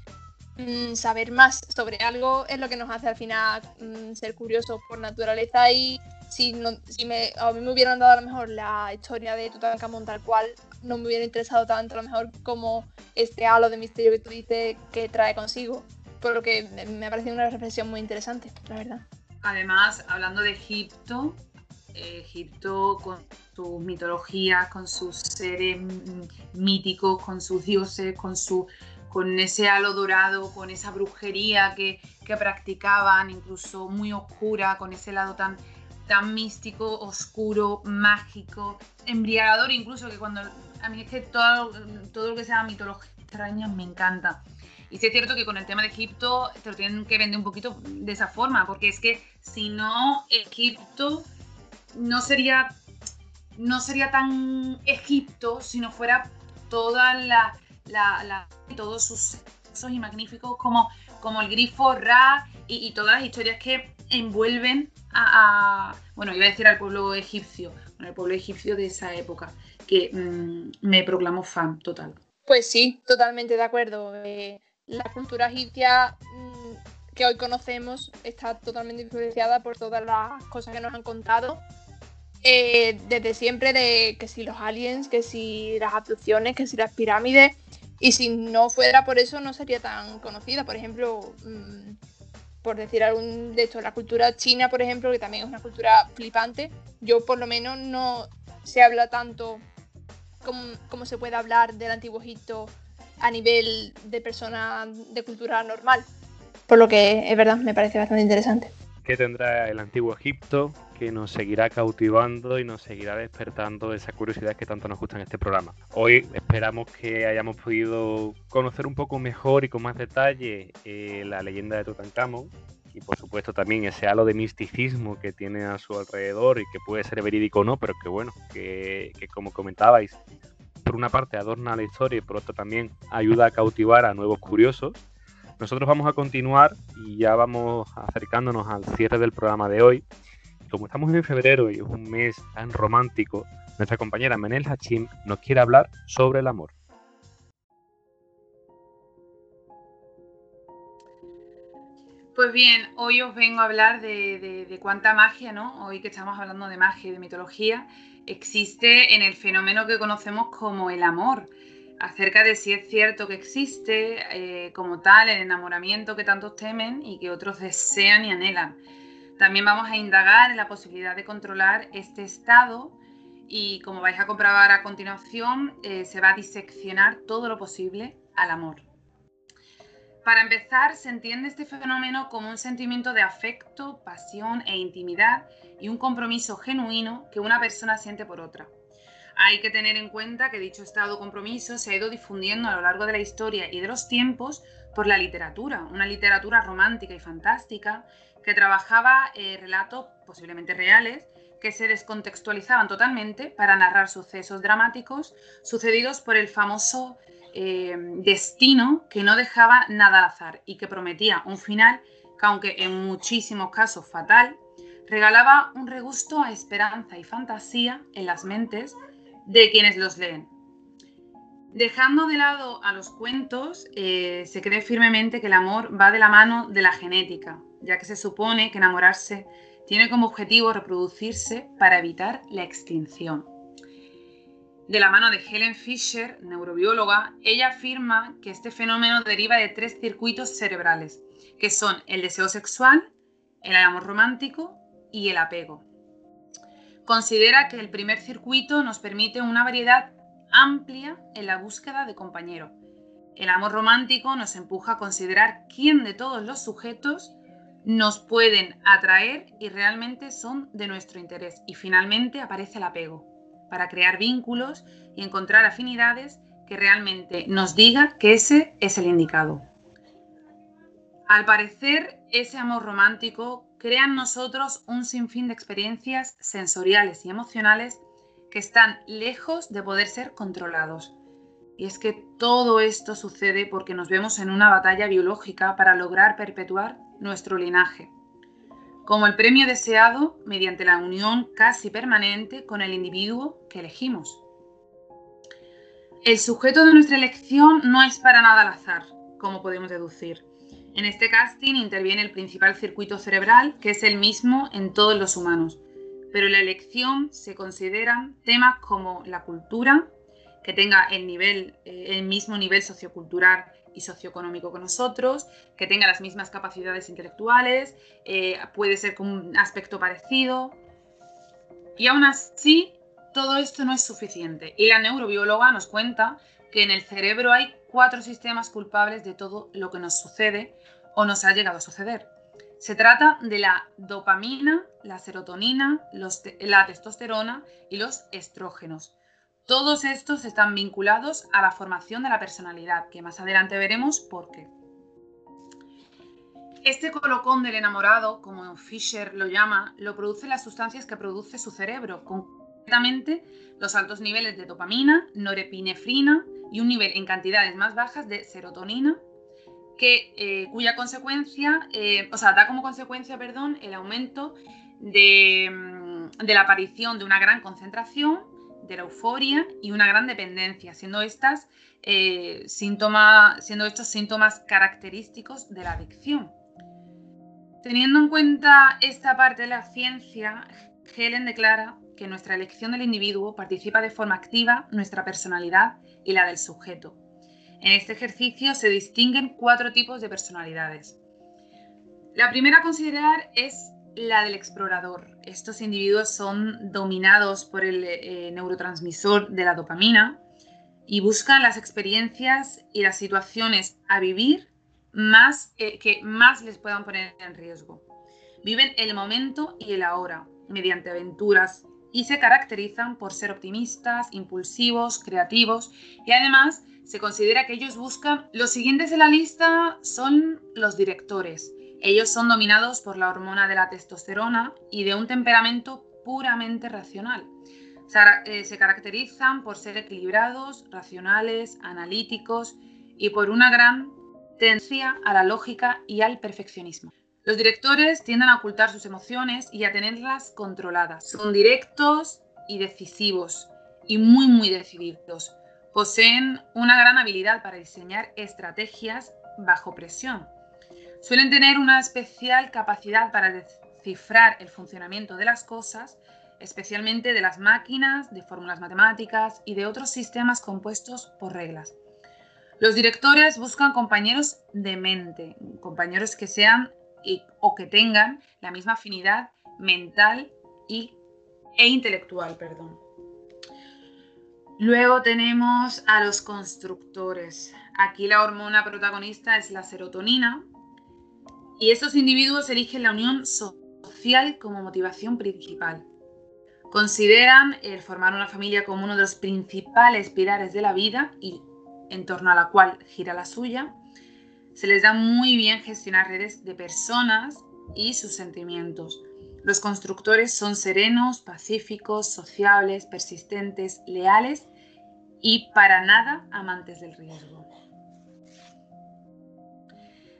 Mm, saber más sobre algo es lo que nos hace al final mm, ser curiosos por naturaleza y si, me, a mí me hubieran dado a lo mejor la historia de Tutankamón tal cual, no me hubiera interesado tanto a lo mejor como este halo de misterio que tú dices que trae consigo. Por lo que me ha parecido una reflexión muy interesante, la verdad. Además, hablando de Egipto, Egipto con sus mitologías, con sus seres mm, míticos, con sus dioses, con su con ese halo dorado, con esa brujería que, practicaban, incluso muy oscura, con ese lado tan, tan místico, oscuro, mágico, embriagador, incluso que cuando a mí es que todo, todo lo que sea mitología extraña me encanta. Y sí es cierto que con el tema de Egipto te lo tienen que vender un poquito de esa forma, porque es que si no, Egipto no sería, no sería tan Egipto si no fuera toda la, la, todos sus son y magníficos como, como el grifo Ra y, todas las historias que envuelven a, bueno, iba a decir al pueblo egipcio, bueno, el pueblo egipcio de esa época, que mm, me proclamo fan total. Pues sí, totalmente de acuerdo. Eh, la cultura egipcia mm, que hoy conocemos está totalmente influenciada por todas las cosas que nos han contado. Eh, desde siempre de que si los aliens, que si las abducciones, que si las pirámides, y si no fuera por eso, no sería tan conocida. Por ejemplo, mm, por decir algún de esto, la cultura china, por ejemplo, que también es una cultura flipante, yo por lo menos no se habla tanto como, se puede hablar del antiguo Egipto a nivel de persona de cultura normal. Por lo que es verdad, me parece bastante interesante. ¿Qué tendrá el antiguo Egipto que nos seguirá cautivando y nos seguirá despertando esa curiosidad que tanto nos gusta en este programa. Hoy esperamos que hayamos podido conocer un poco mejor y con más detalle eh, la leyenda de Tutankamón y por supuesto también ese halo de misticismo que tiene a su alrededor y que puede ser verídico o no, pero que bueno, que, que como comentabais, por una parte adorna la historia y por otra también ayuda a cautivar a nuevos curiosos. Nosotros vamos a continuar y ya vamos acercándonos al cierre del programa de hoy. Como estamos en febrero y es un mes tan romántico, nuestra compañera Menel Hachim nos quiere hablar sobre el amor. Pues bien, hoy os vengo a hablar de, cuánta magia, ¿no? Hoy que estamos hablando de magia y de mitología, existe en el fenómeno que conocemos como el amor, acerca de si es cierto que existe eh, como tal el enamoramiento que tantos temen y que otros desean y anhelan. También vamos a indagar en la posibilidad de controlar este estado y como vais a comprobar a continuación, eh, se va a diseccionar todo lo posible al amor. Para empezar, se entiende este fenómeno como un sentimiento de afecto, pasión e intimidad y un compromiso genuino que una persona siente por otra. Hay que tener en cuenta que dicho estado compromiso se ha ido difundiendo a lo largo de la historia y de los tiempos por la literatura, una literatura romántica y fantástica que trabajaba eh, relatos posiblemente reales que se descontextualizaban totalmente para narrar sucesos dramáticos sucedidos por el famoso eh, destino que no dejaba nada al azar y que prometía un final que aunque en muchísimos casos fatal, regalaba un regusto a esperanza y fantasía en las mentes de quienes los leen. Dejando de lado a los cuentos, eh, se cree firmemente que el amor va de la mano de la genética, ya que se supone que enamorarse tiene como objetivo reproducirse para evitar la extinción de la mano de Helen Fisher, neurobióloga, ella afirma que este fenómeno deriva de tres circuitos cerebrales, que son el deseo sexual, el amor romántico y el apego. Considera que el primer circuito nos permite una variedad amplia en la búsqueda de compañero. El amor romántico nos empuja a considerar quién de todos los sujetos nos pueden atraer y realmente son de nuestro interés. Y finalmente aparece el apego, para crear vínculos y encontrar afinidades que realmente nos diga que ese es el indicado. Al parecer, ese amor romántico crea en nosotros un sinfín de experiencias sensoriales y emocionales que están lejos de poder ser controlados. Y es que todo esto sucede porque nos vemos en una batalla biológica para lograr perpetuar nuestro linaje como el premio deseado mediante la unión casi permanente con el individuo que elegimos. El sujeto de nuestra elección no es para nada al azar, como podemos deducir. En este casting interviene el principal circuito cerebral, que es el mismo en todos los humanos, pero en la elección se consideran temas como la cultura, que tenga el, eh, mismo nivel sociocultural y socioeconómico que nosotros, que tenga las mismas capacidades intelectuales, eh, puede ser con un aspecto parecido. Y aún así, todo esto no es suficiente. Y la neurobióloga nos cuenta que en el cerebro hay cuatro sistemas culpables de todo lo que nos sucede o nos ha llegado a suceder. Se trata de la dopamina, la serotonina, la testosterona y los estrógenos. Todos estos están vinculados a la formación de la personalidad, que más adelante veremos por qué. Este colocón del enamorado, como Fisher lo llama, lo producen las sustancias que produce su cerebro, concretamente los altos niveles de dopamina, norepinefrina y un nivel en cantidades más bajas de serotonina, que, eh, cuya consecuencia, eh, o sea, da como consecuencia, perdón, el aumento de, mm, de la aparición de una gran concentración de la euforia y una gran dependencia, siendo, estas, eh, siendo estos síntomas característicos de la adicción. Teniendo en cuenta esta parte de la ciencia, Helen declara que nuestra elección del individuo participa de forma activa nuestra personalidad y la del sujeto. En este ejercicio se distinguen cuatro tipos de personalidades. La primera a considerar es la del explorador. Estos individuos son dominados por el eh, neurotransmisor de la dopamina y buscan las experiencias y las situaciones a vivir más, eh, que más les puedan poner en riesgo. Viven el momento y el ahora, mediante aventuras y se caracterizan por ser optimistas, impulsivos, creativos y además se considera que ellos buscan... Los siguientes en la lista son los directores. Ellos son dominados por la hormona de la testosterona y de un temperamento puramente racional. Eh, se caracterizan por ser equilibrados, racionales, analíticos y por una gran tendencia a la lógica y al perfeccionismo. Los directores tienden a ocultar sus emociones y a tenerlas controladas. Son directos y decisivos y muy muy decididos. Poseen una gran habilidad para diseñar estrategias bajo presión. Suelen tener una especial capacidad para descifrar el funcionamiento de las cosas, especialmente de las máquinas, de fórmulas matemáticas y de otros sistemas compuestos por reglas. Los directores buscan compañeros de mente, compañeros que sean o que tengan la misma afinidad mental y, e intelectual. Perdón. Luego tenemos a los constructores. Aquí la hormona protagonista es la serotonina y estos individuos eligen la unión social como motivación principal. Consideran el formar una familia como uno de los principales pilares de la vida y en torno a la cual gira la suya se les da muy bien gestionar redes de personas y sus sentimientos. Los constructores son serenos, pacíficos, sociables, persistentes, leales y para nada amantes del riesgo.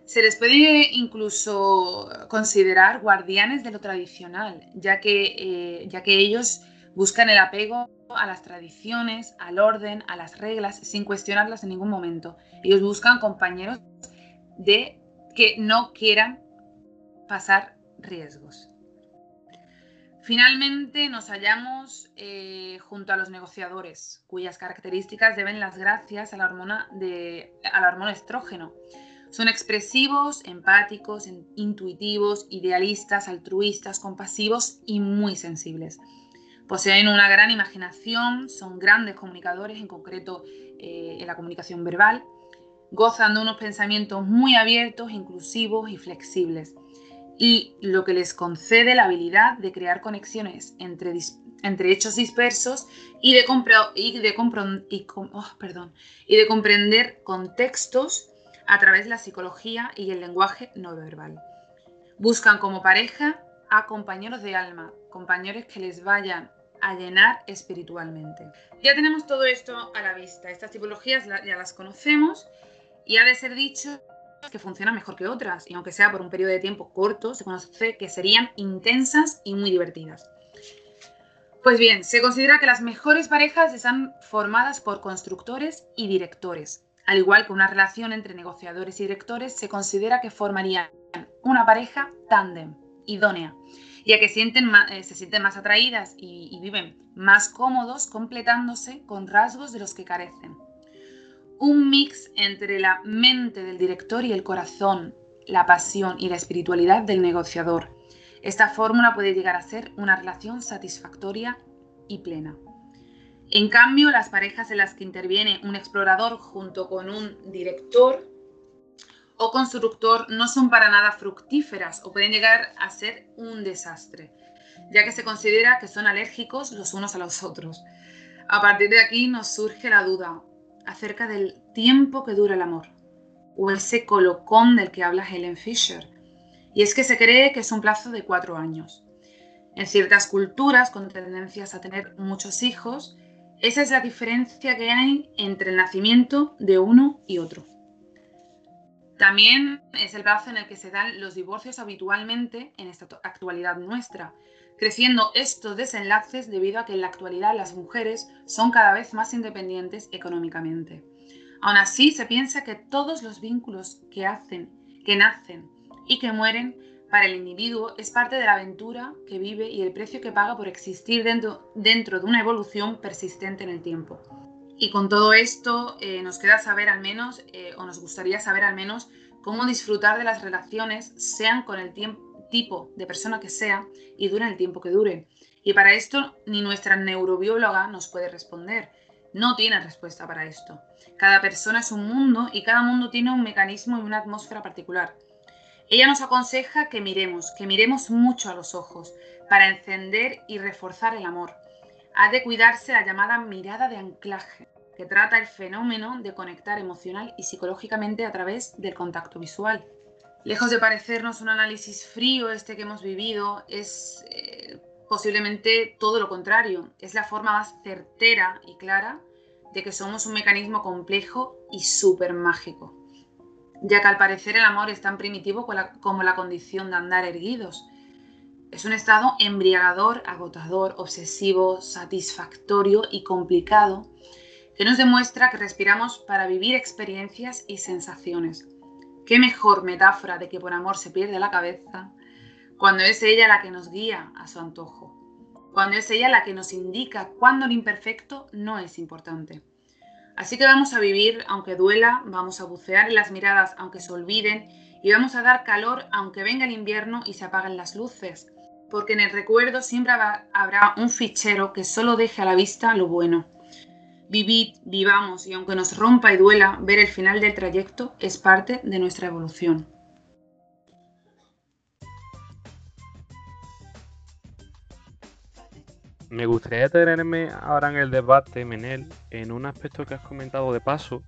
Se les puede incluso considerar guardianes de lo tradicional, ya que, eh, ya que ellos buscan el apego a las tradiciones, al orden, a las reglas, sin cuestionarlas en ningún momento. Ellos buscan compañeros de que no quieran pasar riesgos. Finalmente nos hallamos eh, junto a los negociadores, cuyas características deben las gracias a la hormona, de, estrógeno. Son expresivos, empáticos, intuitivos, idealistas, altruistas, compasivos y muy sensibles. Poseen una gran imaginación, son grandes comunicadores, en concreto eh, en la comunicación verbal, gozan de unos pensamientos muy abiertos, inclusivos y flexibles, y lo que les concede la habilidad de crear conexiones entre, hechos dispersos y oh, y de comprender contextos a través de la psicología y el lenguaje no verbal. Buscan como pareja a compañeros de alma, compañeros que les vayan a llenar espiritualmente. Ya tenemos todo esto a la vista. Estas tipologías ya las conocemos y ha de ser dicho que funcionan mejor que otras, y aunque sea por un periodo de tiempo corto, se conoce que serían intensas y muy divertidas. Pues bien, se considera que las mejores parejas están formadas por constructores y directores. Al igual que una relación entre negociadores y directores, se considera que formarían una pareja tándem, idónea, ya que sienten eh, se sienten más atraídas y viven más cómodos completándose con rasgos de los que carecen un mix entre la mente del director y el corazón, la pasión y la espiritualidad del negociador. Esta fórmula puede llegar a ser una relación satisfactoria y plena. En cambio, las parejas en las que interviene un explorador junto con un director o constructor no son para nada fructíferas o pueden llegar a ser un desastre, ya que se considera que son alérgicos los unos a los otros. A partir de aquí nos surge la duda, acerca del tiempo que dura el amor, o ese colocón del que habla Helen Fisher. Y es que se cree que es un plazo de cuatro años. En ciertas culturas con tendencias a tener muchos hijos, esa es la diferencia que hay entre el nacimiento de uno y otro. También es el plazo en el que se dan los divorcios habitualmente en esta actualidad nuestra, creciendo estos desenlaces debido a que en la actualidad las mujeres son cada vez más independientes económicamente. Aún así, se piensa que todos los vínculos que hacen, que nacen y que mueren para el individuo es parte de la aventura que vive y el precio que paga por existir dentro, dentro de una evolución persistente en el tiempo. Y con todo esto eh, nos queda saber al menos, eh, o nos gustaría saber al menos, cómo disfrutar de las relaciones, sean con el tiempo tipo de persona que sea y dure el tiempo que dure. Y para esto ni nuestra neurobióloga nos puede responder. No tiene respuesta para esto. Cada persona es un mundo y cada mundo tiene un mecanismo y una atmósfera particular. Ella nos aconseja que miremos, que miremos mucho a los ojos, para encender y reforzar el amor. Ha de cuidarse la llamada mirada de anclaje, que trata el fenómeno de conectar emocional y psicológicamente a través del contacto visual. Lejos de parecernos un análisis frío este que hemos vivido, es eh, posiblemente todo lo contrario. Es la forma más certera y clara de que somos un mecanismo complejo y súper mágico. Ya que al parecer el amor es tan primitivo como la condición de andar erguidos. Es un estado embriagador, agotador, obsesivo, satisfactorio y complicado que nos demuestra que respiramos para vivir experiencias y sensaciones. ¿Qué mejor metáfora de que por amor se pierde la cabeza cuando es ella la que nos guía a su antojo? Cuando es ella la que nos indica cuándo lo imperfecto no es importante. Así que vamos a vivir aunque duela, vamos a bucear en las miradas aunque se olviden y vamos a dar calor aunque venga el invierno y se apaguen las luces, porque en el recuerdo siempre habrá un fichero que solo deje a la vista lo bueno. Vivid, vivamos y aunque nos rompa y duela, ver el final del trayecto es parte de nuestra evolución. Me gustaría detenerme ahora en el debate, Menel, en un aspecto que has comentado de paso,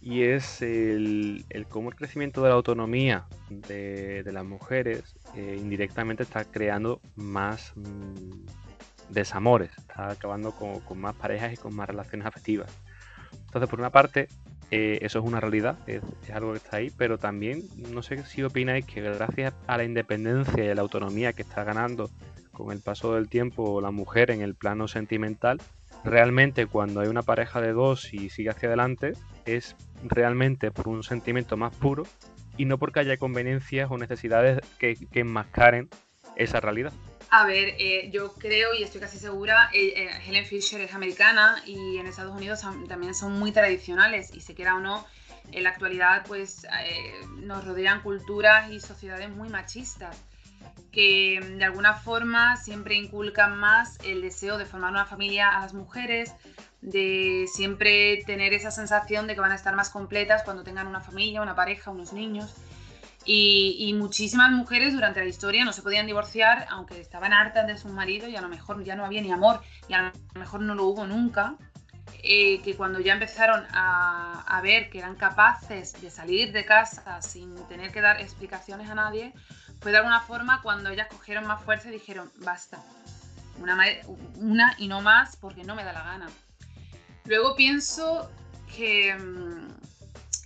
y es el, cómo el crecimiento de la autonomía de, las mujeres eh, indirectamente está creando más mm, desamores, está acabando con, más parejas y con más relaciones afectivas. Entonces, por una parte, eh, eso es una realidad, es, algo que está ahí, pero también no sé si opináis que gracias a la independencia y a la autonomía que está ganando con el paso del tiempo la mujer en el plano sentimental, realmente cuando hay una pareja de dos y sigue hacia adelante, es realmente por un sentimiento más puro y no porque haya conveniencias o necesidades que enmascaren esa realidad. A ver, eh, yo creo y estoy casi segura, eh, eh, Helen Fisher es americana y en Estados Unidos también son muy tradicionales y se quiera o no, en la actualidad pues nos rodean culturas y sociedades muy machistas que mm, de alguna forma siempre inculcan más el deseo de formar una familia a las mujeres, de siempre tener esa sensación de que van a estar más completas cuando tengan una familia, una pareja, unos niños. Y, muchísimas mujeres durante la historia no se podían divorciar, aunque estaban hartas de su marido y a lo mejor ya no había ni amor y a lo mejor no lo hubo nunca. Eh, que cuando ya empezaron a, a, ver que eran capaces de salir de casa sin tener que dar explicaciones a nadie, fue de alguna forma cuando ellas cogieron más fuerza y dijeron, basta, una, una y no más porque no me da la gana. Luego pienso que mm,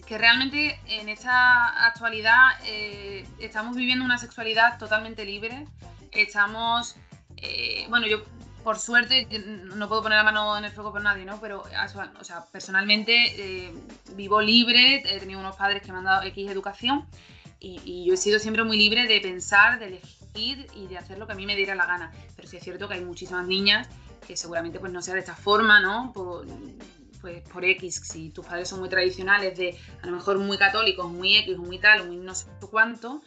que realmente en esta actualidad eh, estamos viviendo una sexualidad totalmente libre. Estamos, eh, bueno, yo por suerte no puedo poner la mano en el fuego por nadie, ¿no? Pero, o sea, personalmente eh, vivo libre, he tenido unos padres que me han dado X educación y, y, yo he sido siempre muy libre de pensar, de elegir y de hacer lo que a mí me diera la gana. Pero sí es cierto que hay muchísimas niñas que seguramente pues no sea de esta forma, ¿no? Pues por X, si tus padres son muy tradicionales, de a lo mejor muy católicos, muy X, muy tal, muy no sé cuánto,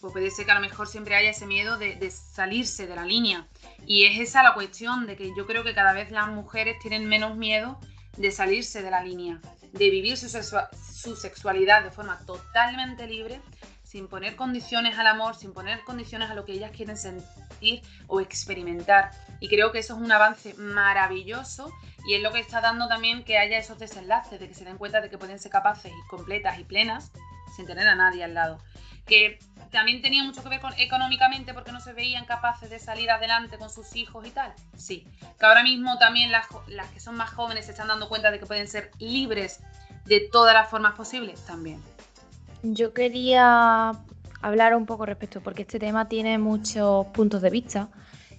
pues puede ser que a lo mejor siempre haya ese miedo de, salirse de la línea. Y es esa la cuestión de que yo creo que cada vez las mujeres tienen menos miedo de salirse de la línea, de vivir su, su sexualidad de forma totalmente libre, sin poner condiciones al amor, sin poner condiciones a lo que ellas quieren sentir o experimentar. Y creo que eso es un avance maravilloso y es lo que está dando también que haya esos desenlaces, de que se den cuenta de que pueden ser capaces y completas y plenas sin tener a nadie al lado. Que también tenía mucho que ver con económicamente porque no se veían capaces de salir adelante con sus hijos y tal. Sí. Que ahora mismo también las, las que son más jóvenes se están dando cuenta de que pueden ser libres de todas las formas posibles también. Yo quería hablar un poco respecto, porque este tema tiene muchos puntos de vista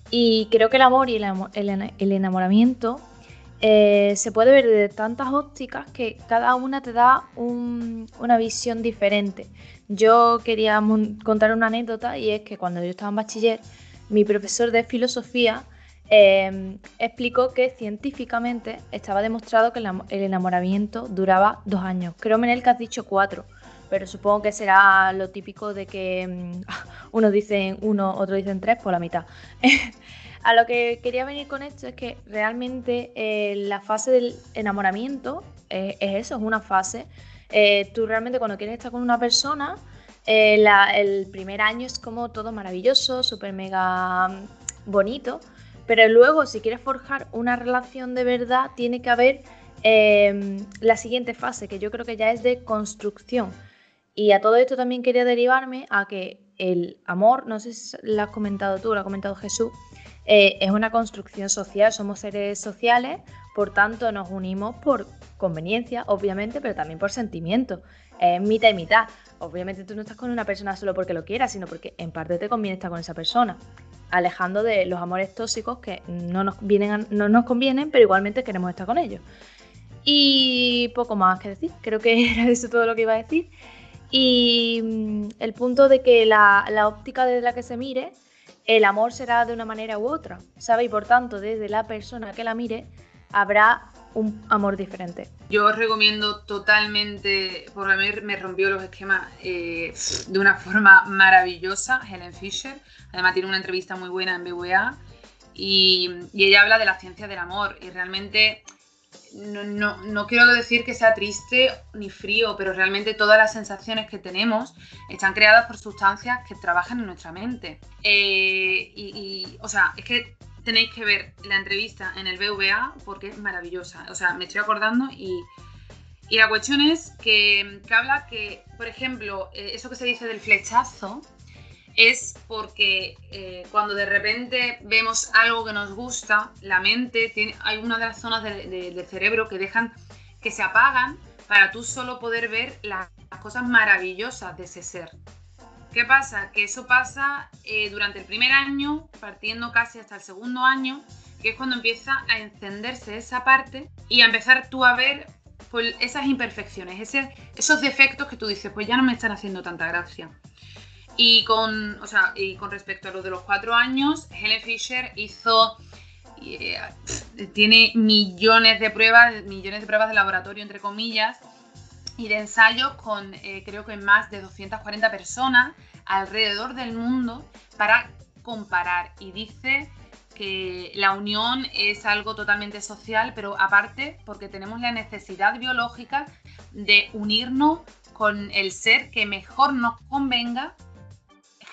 y creo que el amor y el enamoramiento eh, se puede ver de tantas ópticas que cada una te da una visión diferente. Yo quería contar una anécdota y es que cuando yo estaba en bachiller, mi profesor de filosofía em, explicó que científicamente estaba demostrado que el enamoramiento duraba dos años. Creo, Menel, que has dicho cuatro, pero supongo que será lo típico de que mm, unos dicen uno, otros dicen tres, por la mitad. A lo que quería venir con esto es que realmente eh, la fase del enamoramiento eh, es eso, es una fase. Eh, tú realmente cuando quieres estar con una persona, el primer año es como todo maravilloso, súper mega mm, bonito, pero luego si quieres forjar una relación de verdad tiene que haber eh, la siguiente fase, que yo creo que ya es de construcción. Y a todo esto también quería derivarme a que el amor, no sé si lo has comentado tú, lo ha comentado Jesús, eh, es una construcción social, somos seres sociales, por tanto nos unimos por conveniencia, obviamente, pero también por sentimiento. Es mitad y mitad. Obviamente tú no estás con una persona solo porque lo quieras, sino porque en parte te conviene estar con esa persona, alejando de los amores tóxicos que no nos, vienen no nos convienen, pero igualmente queremos estar con ellos. Y poco más que decir, creo que era eso todo lo que iba a decir. Y mm, el punto de que la, la óptica desde la que se mire, el amor será de una manera u otra, ¿sabe? Y por tanto, desde la persona que la mire, habrá un amor diferente. Yo os recomiendo totalmente, porque a mí me rompió los esquemas eh, de una forma maravillosa, Helen Fisher. Además tiene una entrevista muy buena en BVA y, y ella habla de la ciencia del amor y realmente no, no- no quiero decir que sea triste ni frío, pero realmente todas las sensaciones que tenemos están creadas por sustancias que trabajan en nuestra mente. Eh, y, o sea, es que tenéis que ver la entrevista en el BVA porque es maravillosa. O sea, me estoy acordando y, y la cuestión es que, que habla que, por ejemplo, eh, eso que se dice del flechazo es porque eh, cuando de repente vemos algo que nos gusta, la mente tiene, hay una de las zonas de- de- del cerebro que dejan que se apagan para tú solo poder ver las cosas maravillosas de ese ser. ¿Qué pasa? Que eso pasa eh, durante el primer año, partiendo casi hasta el segundo año, que es cuando empieza a encenderse esa parte y a empezar tú a ver pues, esas imperfecciones, esos defectos que tú dices, pues ya no me están haciendo tanta gracia. Y con, o sea, y con respecto a lo de los cuatro años, Helen Fisher hizo, eh, tiene millones de pruebas, millones de pruebas de laboratorio, entre comillas, y de ensayos con eh, creo que más de 240 personas alrededor del mundo para comparar. Y dice que la unión es algo totalmente social, pero aparte porque tenemos la necesidad biológica de unirnos con el ser que mejor nos convenga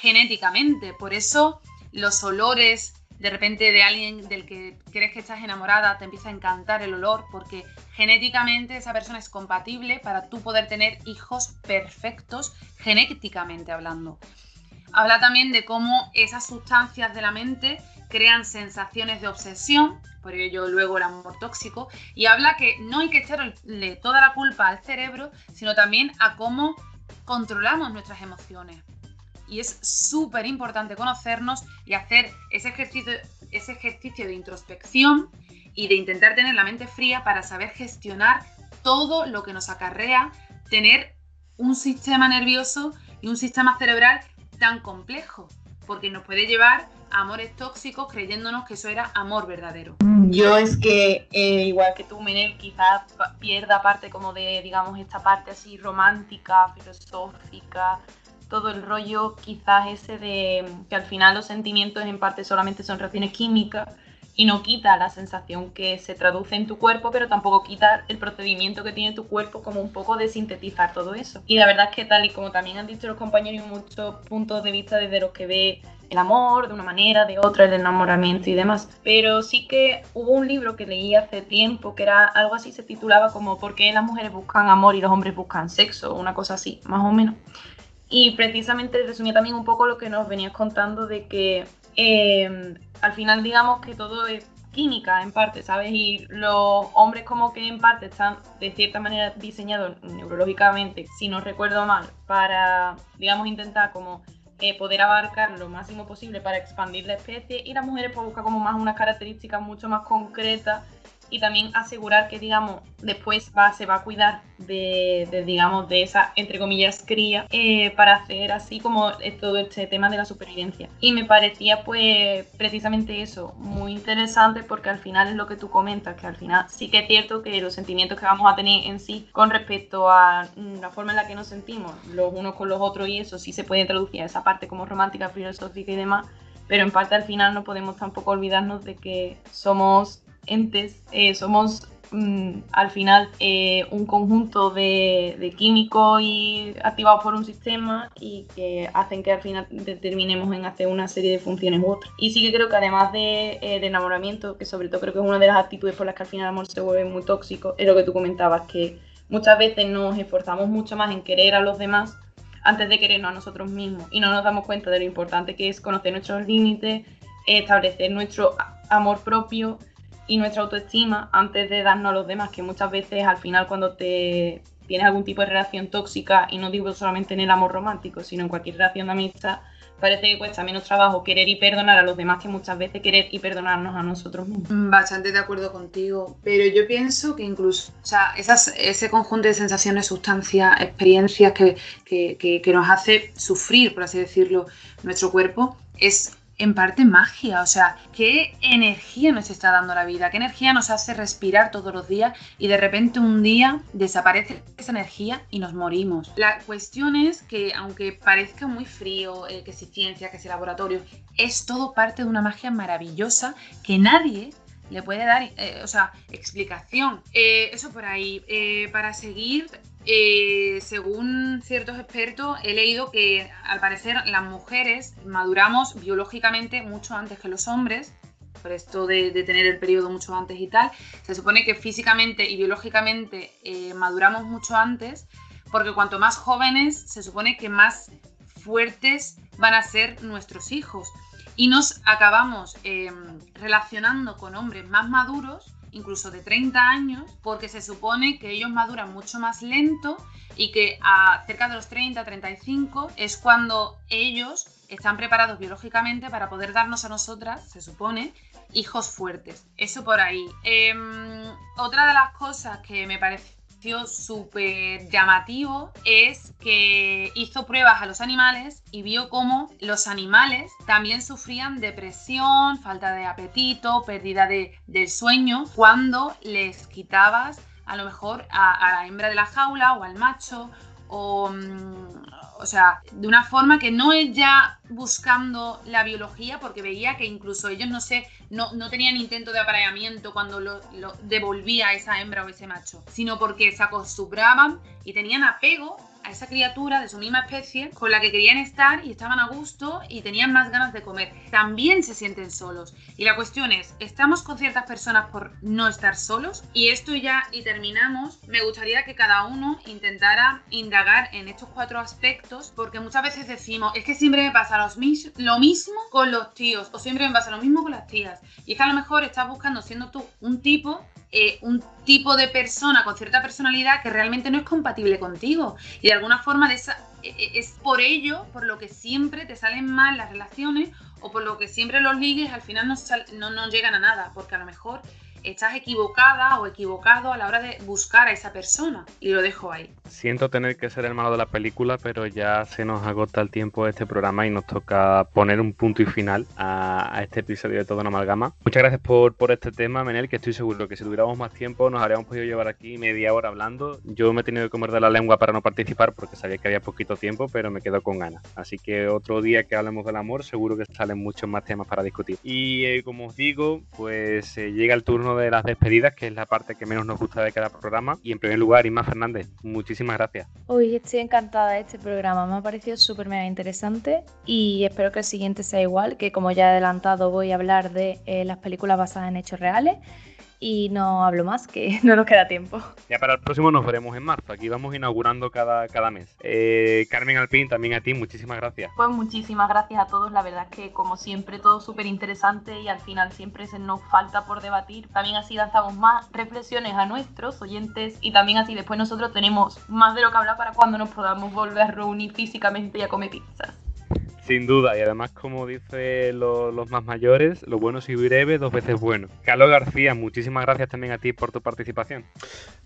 genéticamente. Por eso los olores de repente de alguien del que crees que estás enamorada te empieza a encantar el olor porque genéticamente esa persona es compatible para tú poder tener hijos perfectos genéticamente hablando. Habla también de cómo esas sustancias de la mente crean sensaciones de obsesión, por ello luego el amor tóxico, y habla que no hay que echarle toda la culpa al cerebro, sino también a cómo controlamos nuestras emociones. Y es súper importante conocernos y hacer ese ejercicio, ese ejercicio de introspección y de intentar tener la mente fría para saber gestionar todo lo que nos acarrea tener un sistema nervioso y un sistema cerebral tan complejo, porque nos puede llevar a amores tóxicos creyéndonos que eso era amor verdadero. Yo es que, eh, igual que tú, Menel, quizás pierda parte como de, digamos, esta parte así romántica, filosófica, todo el rollo quizás ese de que al final los sentimientos en parte solamente son reacciones químicas y no quita la sensación que se traduce en tu cuerpo, pero tampoco quita el procedimiento que tiene tu cuerpo como un poco de sintetizar todo eso. Y la verdad es que tal y como también han dicho los compañeros, muchos puntos de vista desde los que ve el amor de una manera, de otra, el enamoramiento y demás. Pero sí que hubo un libro que leí hace tiempo que era algo así, se titulaba como ¿Por qué las mujeres buscan amor y los hombres buscan sexo? Una cosa así, más o menos. Y precisamente resumía también un poco lo que nos venías contando de que eh, al final digamos que todo es química en parte, ¿sabes? Y los hombres como que en parte están de cierta manera diseñados neurológicamente, si no recuerdo mal, para, digamos, intentar como eh, poder abarcar lo máximo posible para expandir la especie y las mujeres pues buscan como más unas características mucho más concretas y también asegurar que, digamos, después va, se va a cuidar de, digamos, de esa, entre comillas, cría, eh, para hacer así como eh, todo este tema de la supervivencia. Y me parecía, pues, precisamente eso, muy interesante porque al final es lo que tú comentas, que al final sí que es cierto que los sentimientos que vamos a tener en sí con respecto a la forma en la que nos sentimos los unos con los otros y eso sí se puede traducir a esa parte como romántica, filosófica y demás, pero en parte al final no podemos tampoco olvidarnos de que somos eh, somos mm, al final eh, un conjunto de, químicos y activados por un sistema y que hacen que al final determinemos en hacer una serie de funciones u otras. Y sí que creo que además de, eh, de enamoramiento, que sobre todo creo que es una de las actitudes por las que al final el amor se vuelve muy tóxico, es lo que tú comentabas, que muchas veces nos esforzamos mucho más en querer a los demás antes de querernos a nosotros mismos y no nos damos cuenta de lo importante que es conocer nuestros límites, establecer nuestro amor propio y nuestra autoestima antes de darnos a los demás, que muchas veces al final cuando te tienes algún tipo de relación tóxica, y no digo solamente en el amor romántico, sino en cualquier relación de amistad, parece que cuesta menos trabajo querer y perdonar a los demás que muchas veces querer y perdonarnos a nosotros mismos. Mm, bastante de acuerdo contigo, pero yo pienso que incluso, o sea, ese conjunto de sensaciones, sustancias, experiencias que, que nos hace sufrir, por así decirlo, nuestro cuerpo, es en parte magia, o sea, qué energía nos está dando la vida, qué energía nos hace respirar todos los días y de repente un día desaparece esa energía y nos morimos. La cuestión es que aunque parezca muy frío, eh, que si ciencia, que si laboratorio, es todo parte de una magia maravillosa que nadie le puede dar, eh, o sea, explicación. Eh, eso por ahí. para seguir, eh, según ciertos expertos, he leído que al parecer las mujeres maduramos biológicamente mucho antes que los hombres, por esto de, tener el periodo mucho antes y tal. Se supone que físicamente y biológicamente eh, maduramos mucho antes, porque cuanto más jóvenes, se supone que más fuertes van a ser nuestros hijos. Y nos acabamos em, relacionando con hombres más maduros incluso de 30 años, porque se supone que ellos maduran mucho más lento y que a cerca de los 30, 35 es cuando ellos están preparados biológicamente para poder darnos a nosotras, se supone, hijos fuertes. Eso por ahí. Em, otra de las cosas que me parece súper llamativo es que hizo pruebas a los animales y vio cómo los animales también sufrían depresión, falta de apetito, pérdida de, del sueño cuando les quitabas a lo mejor a, a la hembra de la jaula o al macho o, mm, o sea, de una forma que no es ya buscando la biología, porque veía que incluso ellos no sé, no, no tenían intento de apareamiento cuando lo, devolvía a esa hembra o ese macho, sino porque se acostumbraban y tenían apego a esa criatura de su misma especie con la que querían estar y estaban a gusto y tenían más ganas de comer. También se sienten solos. Y la cuestión es, ¿estamos con ciertas personas por no estar solos? Y esto ya, y terminamos, me gustaría que cada uno intentara indagar en estos cuatro aspectos, porque muchas veces decimos, es que siempre me pasa lo mismo con los tíos, o siempre me pasa lo mismo con las tías. Y es que a lo mejor estás buscando, siendo tú un tipo, eh, un tipo de persona con cierta personalidad que realmente no es compatible contigo. Y de alguna forma e, e, es por ello, por lo que siempre te salen mal las relaciones o por lo que siempre los ligues al final no, no, no llegan a nada, porque a lo mejor estás equivocada o equivocado a la hora de buscar a esa persona. Y lo dejo ahí. Siento tener que ser el malo de la película, pero ya se nos agota el tiempo de este programa y nos toca poner un punto y final a, este episodio de Todo una Amalgama. Muchas gracias por, por este tema, Menel, que estoy seguro que si tuviéramos más tiempo nos habríamos podido llevar aquí media hora hablando. Yo me he tenido que comer de la lengua para no participar porque sabía que había poquito tiempo, pero me quedo con ganas. Así que otro día que hablemos del amor, seguro que salen muchos más temas para discutir. Y eh, como os digo, pues eh, llega el turno de las despedidas, que es la parte que menos nos gusta de cada programa. Y en primer lugar, Isma Fernández, muchísimas gracias. Hoy estoy encantada de este programa, me ha parecido súper mega interesante y espero que el siguiente sea igual, que como ya he adelantado voy a hablar de eh, las películas basadas en hechos reales y no hablo más, que no nos queda tiempo. Ya para el próximo nos veremos en marzo. Aquí vamos inaugurando cada, cada mes. Eh, Carmen Alpín, también a ti, muchísimas gracias. Pues muchísimas gracias a todos. La verdad es que, como siempre, todo súper interesante y al final siempre se nos falta por debatir. También así lanzamos más reflexiones a nuestros oyentes y también así después nosotros tenemos más de lo que hablar para cuando nos podamos volver a reunir físicamente y a comer pizzas. Sin duda, y además, como dicen los más mayores, lo bueno si breve, dos veces bueno. Carlos García, muchísimas gracias también a ti por tu participación.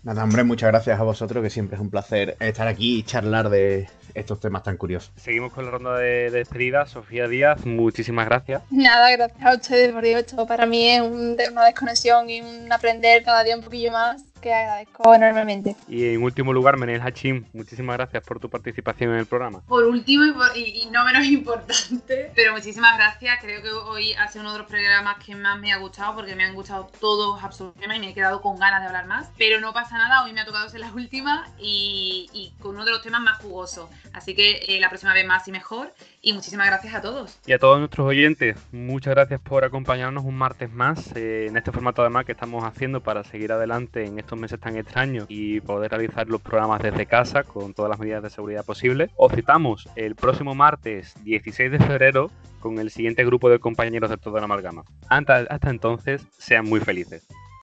Nada, hombre, muchas gracias a vosotros, que siempre es un placer estar aquí y charlar de estos temas tan curiosos. Seguimos con la ronda de, despedida. Sofía Díaz, muchísimas gracias. Nada, gracias a ustedes por Dios. Esto para mí es un, una desconexión y un aprender cada día un poquillo más que agradezco enormemente. Y en último lugar, Menel Hachim, muchísimas gracias por tu participación en el programa. Por último y, por- y- y no menos importante, pero muchísimas gracias. Creo que hoy ha sido uno de los programas que más me ha gustado porque me han gustado todos absolutamente y me he quedado con ganas de hablar más. Pero no pasa nada, hoy me ha tocado ser la última y, y con uno de los temas más jugosos. Así que eh, la próxima vez más y mejor. Y muchísimas gracias a todos. Y a todos nuestros oyentes, muchas gracias por acompañarnos un martes más eh, en este formato además que estamos haciendo para seguir adelante en estos meses tan extraños y poder realizar los programas desde casa con todas las medidas de seguridad posibles. Os citamos el próximo martes 16 de febrero con el siguiente grupo de compañeros de toda la amalgama. Hasta, hasta entonces, sean muy felices.